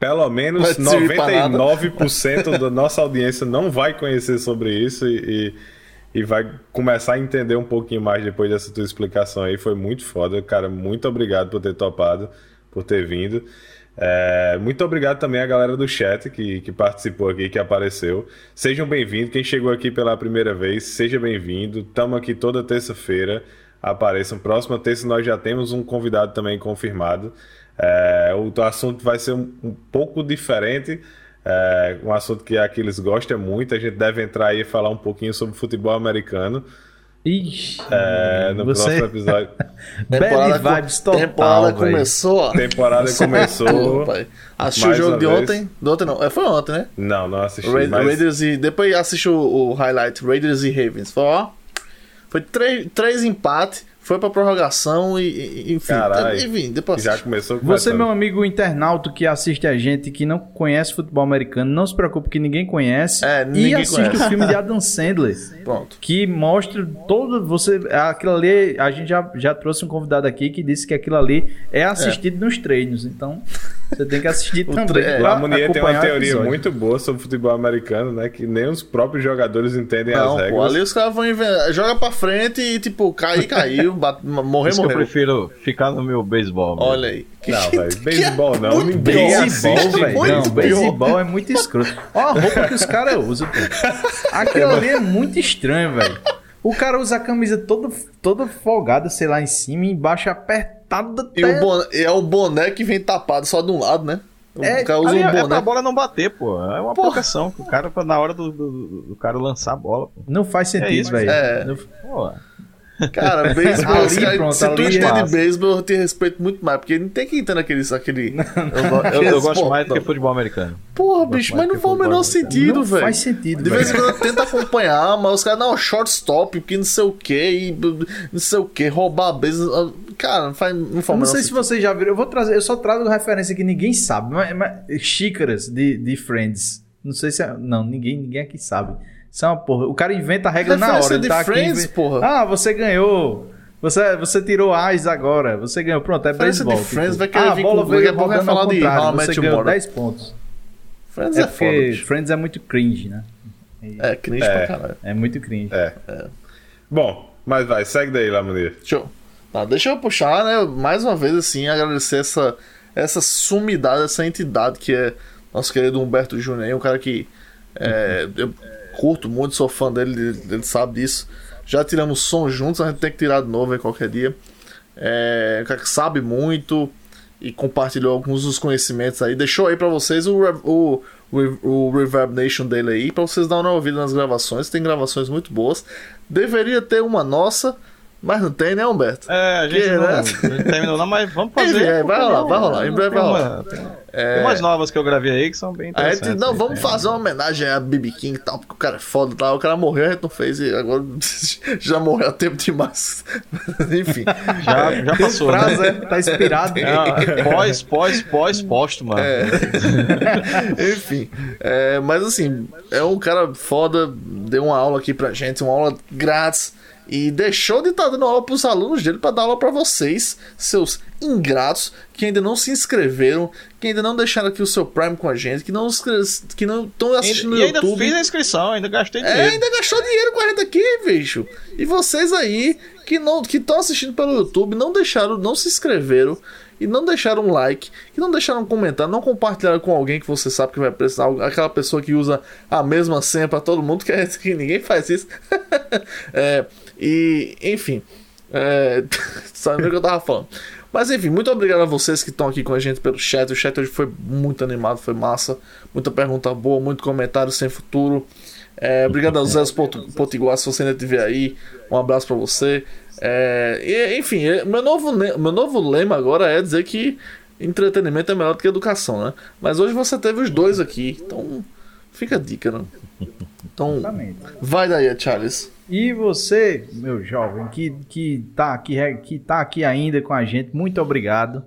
pelo menos 99% da nossa audiência não vai conhecer sobre isso e, e, e, vai começar a entender um pouquinho mais depois dessa tua explicação aí. Foi muito foda, cara. Muito obrigado por ter topado, por ter vindo. É, muito obrigado também à galera do chat que, que participou aqui, que apareceu. Sejam bem-vindos. Quem chegou aqui pela primeira vez, seja bem-vindo. Estamos aqui toda terça-feira. Apareçam. Próxima terça nós já temos um convidado também confirmado. É, o assunto vai ser um, um pouco diferente. É, um assunto que Aquiles gosta muito. A gente deve entrar aí e falar um pouquinho sobre futebol americano. Ixi, é, no você... próximo episódio. temporada vibes total, temporada véio. começou. Temporada começou. Assistiu o jogo de vez. ontem? Do ontem não. É, foi ontem, né? Não, não assisti. Ra mas... Raiders e. Depois assistiu o, o highlight Raiders e Ravens. Foi, ó. Foi três, três empates foi pra prorrogação e, enfim. Caralho, enfim, depois já começou com Você, meu amigo internauta que assiste a gente que não conhece futebol americano, não se preocupe que ninguém conhece. É, ninguém e assiste conhece. o filme de Adam Sandler. Pronto. Que mostra todo. Você. Aquilo ali. A gente já, já trouxe um convidado aqui que disse que aquilo ali é assistido é. nos treinos. Então. Você tem que assistir também. Tre... É, a Munier tem uma teoria muito boa sobre futebol americano, né? Que nem os próprios jogadores entendem não, as regras. Pô, ali os caras vão inventar. Joga pra frente e, tipo, cair, caiu, bate, morrer, morreu. eu prefiro ficar no meu beisebol. Olha aí. Não, velho. Beisebol não. Ninguém beisebol, velho. Não, beisebol é muito escroto. Olha a roupa que os caras usam, pô. Aquilo ali é muito estranho, velho. O cara usa a camisa toda, toda folgada, sei lá, em cima e embaixo apertada. E o boné, é o boné que vem tapado só de um lado, né? O é, cara usa um é boné. É pra bola não bater, pô. É uma provocação. O cara, na hora do, do, do, cara lançar a bola. Pô. Não faz sentido, é velho. É. Não... Pô. Cara, beisebol, ali, cara, pronto, se tu entende beisebol, eu te respeito muito mais, porque não tem que entrar naquele. aquele eu, eu, eu gosto mais do que futebol americano. Porra, bicho, mas não faz o menor sentido, velho. Faz sentido, De vez em quando tenta acompanhar, mas os caras, não, shortstop, porque não sei o que, não sei o que, roubar a base. Cara, não faz não faz Não sei se vocês já viram, eu vou trazer, eu só trago referência que ninguém sabe, mas, mas xícaras de, de Friends. Não sei se é, não, ninguém, ninguém aqui sabe. Isso é uma porra. O cara inventa a regra na hora. Ele tá Friends, aqui. Porra. Ah, você ganhou. Você, você tirou AIS agora. Você ganhou. Pronto, é beisebol. de Friends tipo. vai querer ah, vir a bola veio rodando falar de Você ganhou 10 pontos. Friends é, é foda, Friends é muito cringe, né? É, cringe é. pra caralho. É muito cringe. É. é. Bom, mas vai, segue daí, Lamunir. Show. Tá, deixa eu puxar, né? Mais uma vez, assim, agradecer essa, essa sumidade, essa entidade que é nosso querido Humberto Júnior, um cara que é, eu curto muito, sou fã dele, ele, sabe disso. Já tiramos som juntos, a gente tem que tirar de novo aí qualquer dia. É, cara que sabe muito e compartilhou alguns dos conhecimentos aí. Deixou aí para vocês o, o, o, o Reverb Nation dele aí, para vocês darem uma ouvida nas gravações. Tem gravações muito boas. Deveria ter uma nossa mas não tem, né, Humberto? É, a gente que, não, né? não terminou não, mas vamos fazer. É, vai rolar, vai rolar. Em breve vai rolar. Tem, é... tem umas novas que eu gravei aí que são bem interessantes. Gente, não, vamos fazer uma homenagem a Bibi King e tal, porque o cara é foda e tal. O cara morreu, a gente não fez e agora já morreu há tempo demais. Enfim. Já, já passou. Prazo, né? Tá inspirado. É, pós, pós, pós, póstuma. É. Enfim. É, mas assim, é um cara foda, deu uma aula aqui pra gente, uma aula grátis e deixou de estar tá dando aula para os alunos dele para dar aula para vocês, seus ingratos, que ainda não se inscreveram, que ainda não deixaram aqui o seu Prime com a gente, que não que não estão assistindo e, no YouTube. Ainda fiz a inscrição, ainda gastei dinheiro. É, ainda gastou dinheiro com a gente aqui, bicho. E vocês aí que não que estão assistindo pelo YouTube, não deixaram, não se inscreveram e não deixaram um like, e não deixaram um comentário, não compartilharam com alguém que você sabe que vai precisar, aquela pessoa que usa a mesma senha para todo mundo, que, é, que ninguém faz isso. é, e, enfim, é, sabe o que eu tava falando. Mas enfim, muito obrigado a vocês que estão aqui com a gente pelo chat. O chat hoje foi muito animado, foi massa. Muita pergunta boa, muito comentário sem futuro. É, obrigado ao Zé Potiguar, se você ainda estiver aí. Um abraço para você. É, e, enfim, é, meu novo, meu novo lema agora é dizer que entretenimento é melhor do que educação, né? Mas hoje você teve os dois aqui, então fica a dica, né? Então, vai daí, Charles. E você, meu jovem, que, que, tá aqui, que tá aqui ainda com a gente, muito obrigado.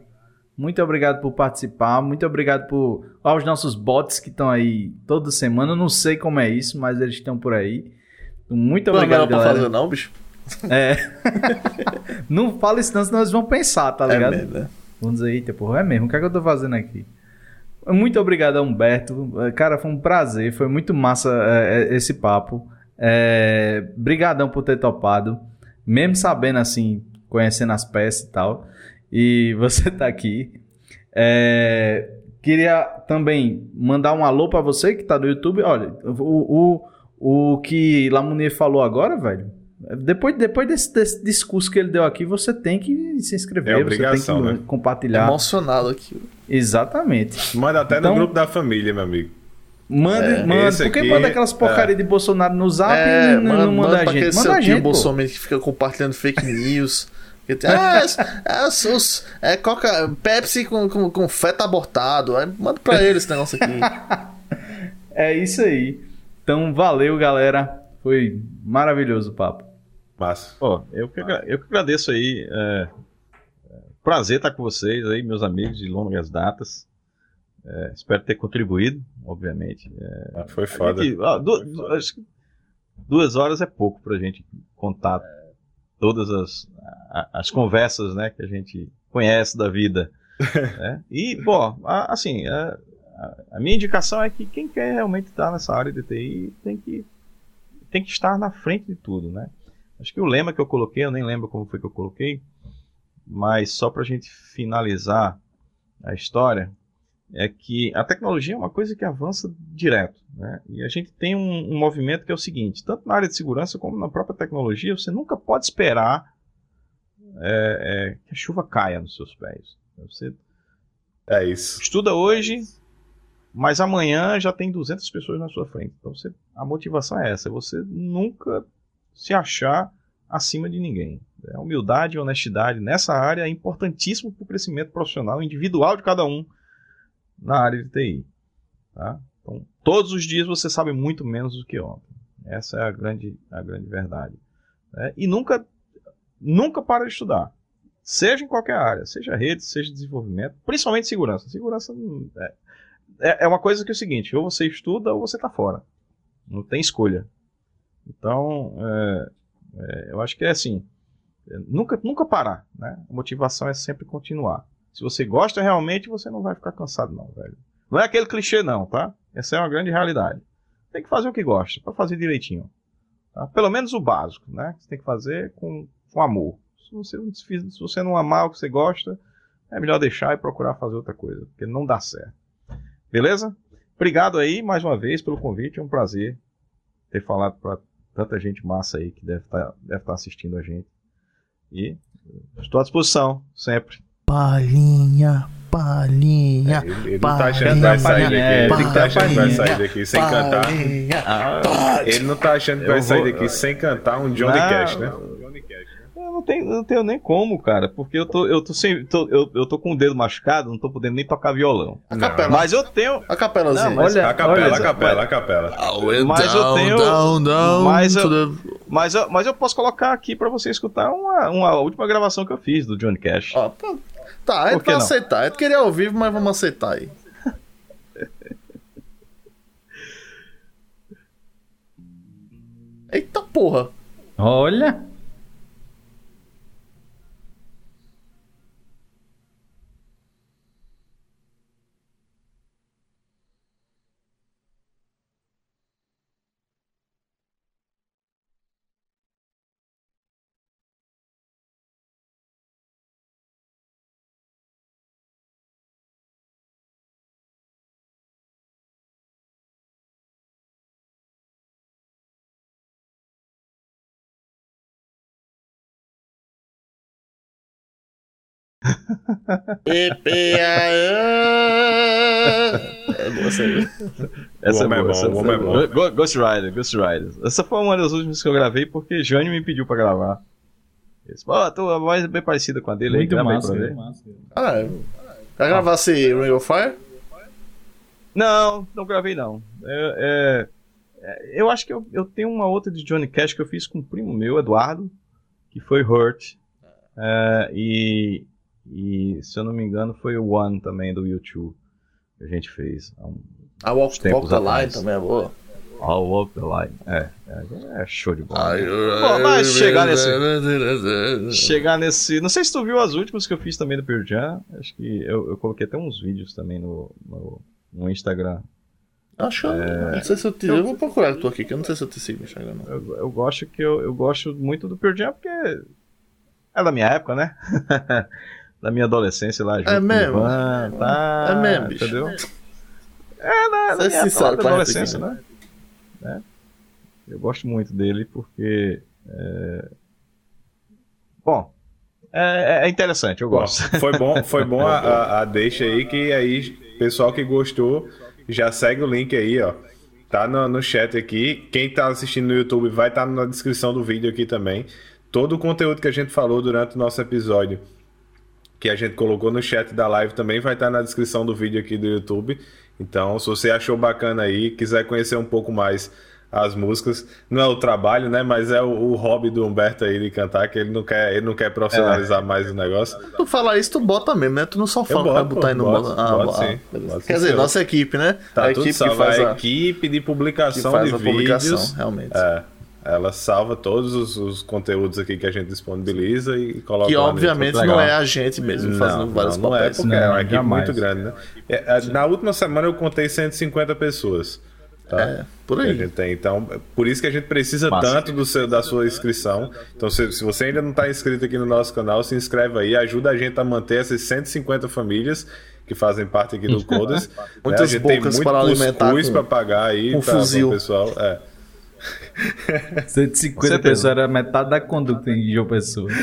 Muito obrigado por participar, muito obrigado por aos nossos bots que estão aí toda semana. Eu não sei como é isso, mas eles estão por aí. Muito obrigado, não é pra fazer não, bicho. É. não fala isso não, senão eles vão pensar, tá é ligado? É mesmo, Vamos dizer, eita, porra, é mesmo. O que é que eu tô fazendo aqui? Muito obrigado Humberto. Cara, foi um prazer. Foi muito massa é, é esse papo. É, brigadão por ter topado. Mesmo sabendo assim, conhecendo as peças e tal. E você tá aqui. É, queria também mandar um alô para você que tá no YouTube. Olha, o, o, o que Lamunier falou agora, velho. Depois, depois desse, desse, discurso que ele deu aqui, você tem que se inscrever, é você tem que né? compartilhar. Emocionado aqui. Exatamente. Manda até então, no grupo da família, meu amigo. Manda, é, manda. Por que manda aquelas porcarias é. de Bolsonaro no zap é, e não, manda, manda, manda a gente? Manda a gente. Bolsonaro que fica compartilhando fake news. ah, é, é, é, Coca, Pepsi com, com, com feto abortado. Aí manda pra ele esse negócio aqui. é isso aí. Então, valeu, galera. Foi maravilhoso o papo. Massa. Pô, eu que, eu que agradeço aí. É, prazer estar com vocês aí, meus amigos de longas datas. É, espero ter contribuído, obviamente. É, ah, foi foda. Gente, duas, acho que duas horas é pouco pra gente contar todas as, as conversas né, que a gente conhece da vida. né? E, bom, assim, a, a, minha indicação é que quem quer realmente estar nessa área de TI tem que, tem que estar na frente de tudo, né? Acho que o lema que eu coloquei, eu nem lembro como foi que eu coloquei, mas só para a gente finalizar a história, é que a tecnologia é uma coisa que avança direto. Né? E a gente tem um, um, movimento que é o seguinte: tanto na área de segurança como na própria tecnologia, você nunca pode esperar é, é, que a chuva caia nos seus pés. Você é isso. estuda hoje, mas amanhã já tem 200 pessoas na sua frente. Então você, a motivação é essa: você nunca se achar acima de ninguém. A humildade e honestidade nessa área é importantíssimo para o crescimento profissional individual de cada um na área de TI. Tá? Então, todos os dias você sabe muito menos do que ontem. Essa é a grande, a grande verdade. É, e nunca, nunca para de estudar. Seja em qualquer área, seja rede, seja desenvolvimento, principalmente segurança. Segurança é, é, é uma coisa que é o seguinte: ou você estuda ou você está fora. Não tem escolha. Então, é, é, eu acho que é assim: é, nunca, nunca parar. Né? A motivação é sempre continuar. Se você gosta realmente, você não vai ficar cansado, não, velho. Não é aquele clichê, não, tá? Essa é uma grande realidade. Tem que fazer o que gosta, para fazer direitinho. Tá? Pelo menos o básico, né? Você tem que fazer com, com amor. Se você, se você não amar o que você gosta, é melhor deixar e procurar fazer outra coisa, porque não dá certo. Beleza? Obrigado aí mais uma vez pelo convite, é um prazer ter falado para tanta gente massa aí que deve estar tá, deve tá assistindo a gente. E estou à disposição, sempre. Palhinha, palhinha. É, ele, ele não tá achando que vai sair daqui. Ele não tá achando que vai sair daqui sem cantar. Ah, ele não tá achando que vai sair daqui sem cantar um Johnny Cash, né? Não tenho, não tenho nem como, cara, porque eu tô, eu tô sem, tô, eu, eu tô com o dedo machucado, não tô podendo nem tocar violão. A capela. Mas eu tenho. A capelazinha. Não, mas, olha, a capela, olha, a capela, a capela. Mas eu tenho. Down, down, mas, eu, mas, eu, mas eu posso colocar aqui pra você escutar uma, uma última gravação que eu fiz do Johnny Cash. Ó, tá, Tá, a gente vai aceitar. A gente queria ao vivo, mas vamos aceitar aí. Eita porra! Olha! É boa essa aí. Essa é boa, essa é boa. Ghost Rider, Ghost Rider. Essa foi uma das últimas que eu gravei porque Jânio me pediu pra gravar. Pô, oh, a voz é bem parecida com a dele muito aí, massa, aí pra ver. Massa. Ah, é. Vai gravar esse Ring of Fire? Não, não gravei não. É, é, eu acho que eu, eu tenho uma outra de Johnny Cash que eu fiz com um primo meu, Eduardo, que foi Hurt. É, e e, se eu não me engano, foi o One também do YouTube que a gente fez. Há um, a Walk, Walk the Line também é boa. A Walk the Line, é, é, é show de bola. Bom, mas chegar nesse. chegar nesse. Não sei se tu viu as últimas que eu fiz também do Pearl Jam. Acho que eu, eu coloquei até uns vídeos também no, no, no Instagram. Acho é... não sei se eu te. Eu, eu vou procurar tu aqui, que eu não sei se eu te sigo no Instagram. Não. Eu, eu gosto que eu, eu gosto muito do Pearl Jam porque é da minha época, né? da minha adolescência lá junto é mesmo? Ivan, tá, é mesmo, bicho. Entendeu? É, na, na minha sincero, adolescência, né? É. Eu gosto muito dele porque. É... Bom, é, é, interessante, eu gosto. Bom, foi bom, foi bom a, a, a, deixa aí que aí pessoal que gostou já segue o link aí, ó. Tá no, no chat aqui. Quem tá assistindo no YouTube vai estar tá na descrição do vídeo aqui também. Todo o conteúdo que a gente falou durante o nosso episódio, que a gente colocou no chat da live, também vai estar na descrição do vídeo aqui do YouTube. Então, se você achou bacana aí, quiser conhecer um pouco mais as músicas. Não é o trabalho, né? Mas é o, o, hobby do Humberto aí de cantar, que ele não quer, ele não quer profissionalizar é. mais o negócio. Tu falar isso, tu bota mesmo, né? Tu não só fala vai botar aí no boto, ah, boto, ah, Quer dizer, nossa equipe, né? Tá a tudo equipe salvo, que faz a, a equipe de publicação de a vídeos. Publicação, realmente. É. Ela salva todos os, os, conteúdos aqui que a gente disponibiliza e coloca Que obviamente não é a gente mesmo fazendo não, vários não, papéis. Não é, porque não, é uma equipe muito grande, né? É, é, na última semana eu contei 150 pessoas. Tá? É, por aí. a gente tem. Então, por isso que a gente precisa Massa. tanto do seu, da sua inscrição. Então, se, se você ainda não está inscrito aqui no nosso canal, se inscreve aí, ajuda a gente a manter essas 150 famílias que fazem parte aqui do Codas. Muitas né? bocas para alimentar para pagar aí com pra, fuzil. pessoal. É. 150 pessoas era metade da conduta em João Pessoa.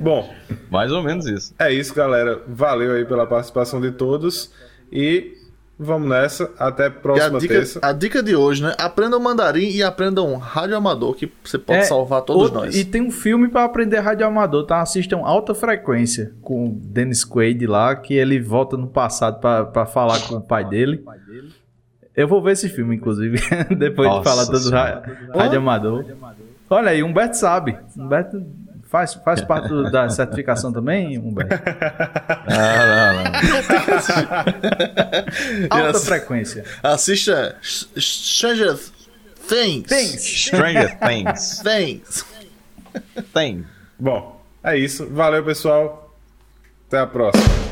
Bom, mais ou menos isso. É isso, galera. Valeu aí pela participação de todos e Vamos nessa, até a próxima a dica, terça. A dica de hoje, né? Aprendam mandarim e aprendam rádio amador, que você pode é, salvar todos outro, nós. E tem um filme para aprender rádio amador, tá? Assistam Alta Frequência, com o Dennis Quaid lá, que ele volta no passado para falar com o pai dele. Eu vou ver esse filme, inclusive, depois Nossa de falar todo rádio, rádio amador. Olha aí, Humberto sabe. Humberto Faz, faz parte do, da certificação também, Humberto? Não, não, não. Alta frequência. Assista Stranger Things. Things. Stranger Things. Things. Things. Bom, é isso. Valeu, pessoal. Até a próxima.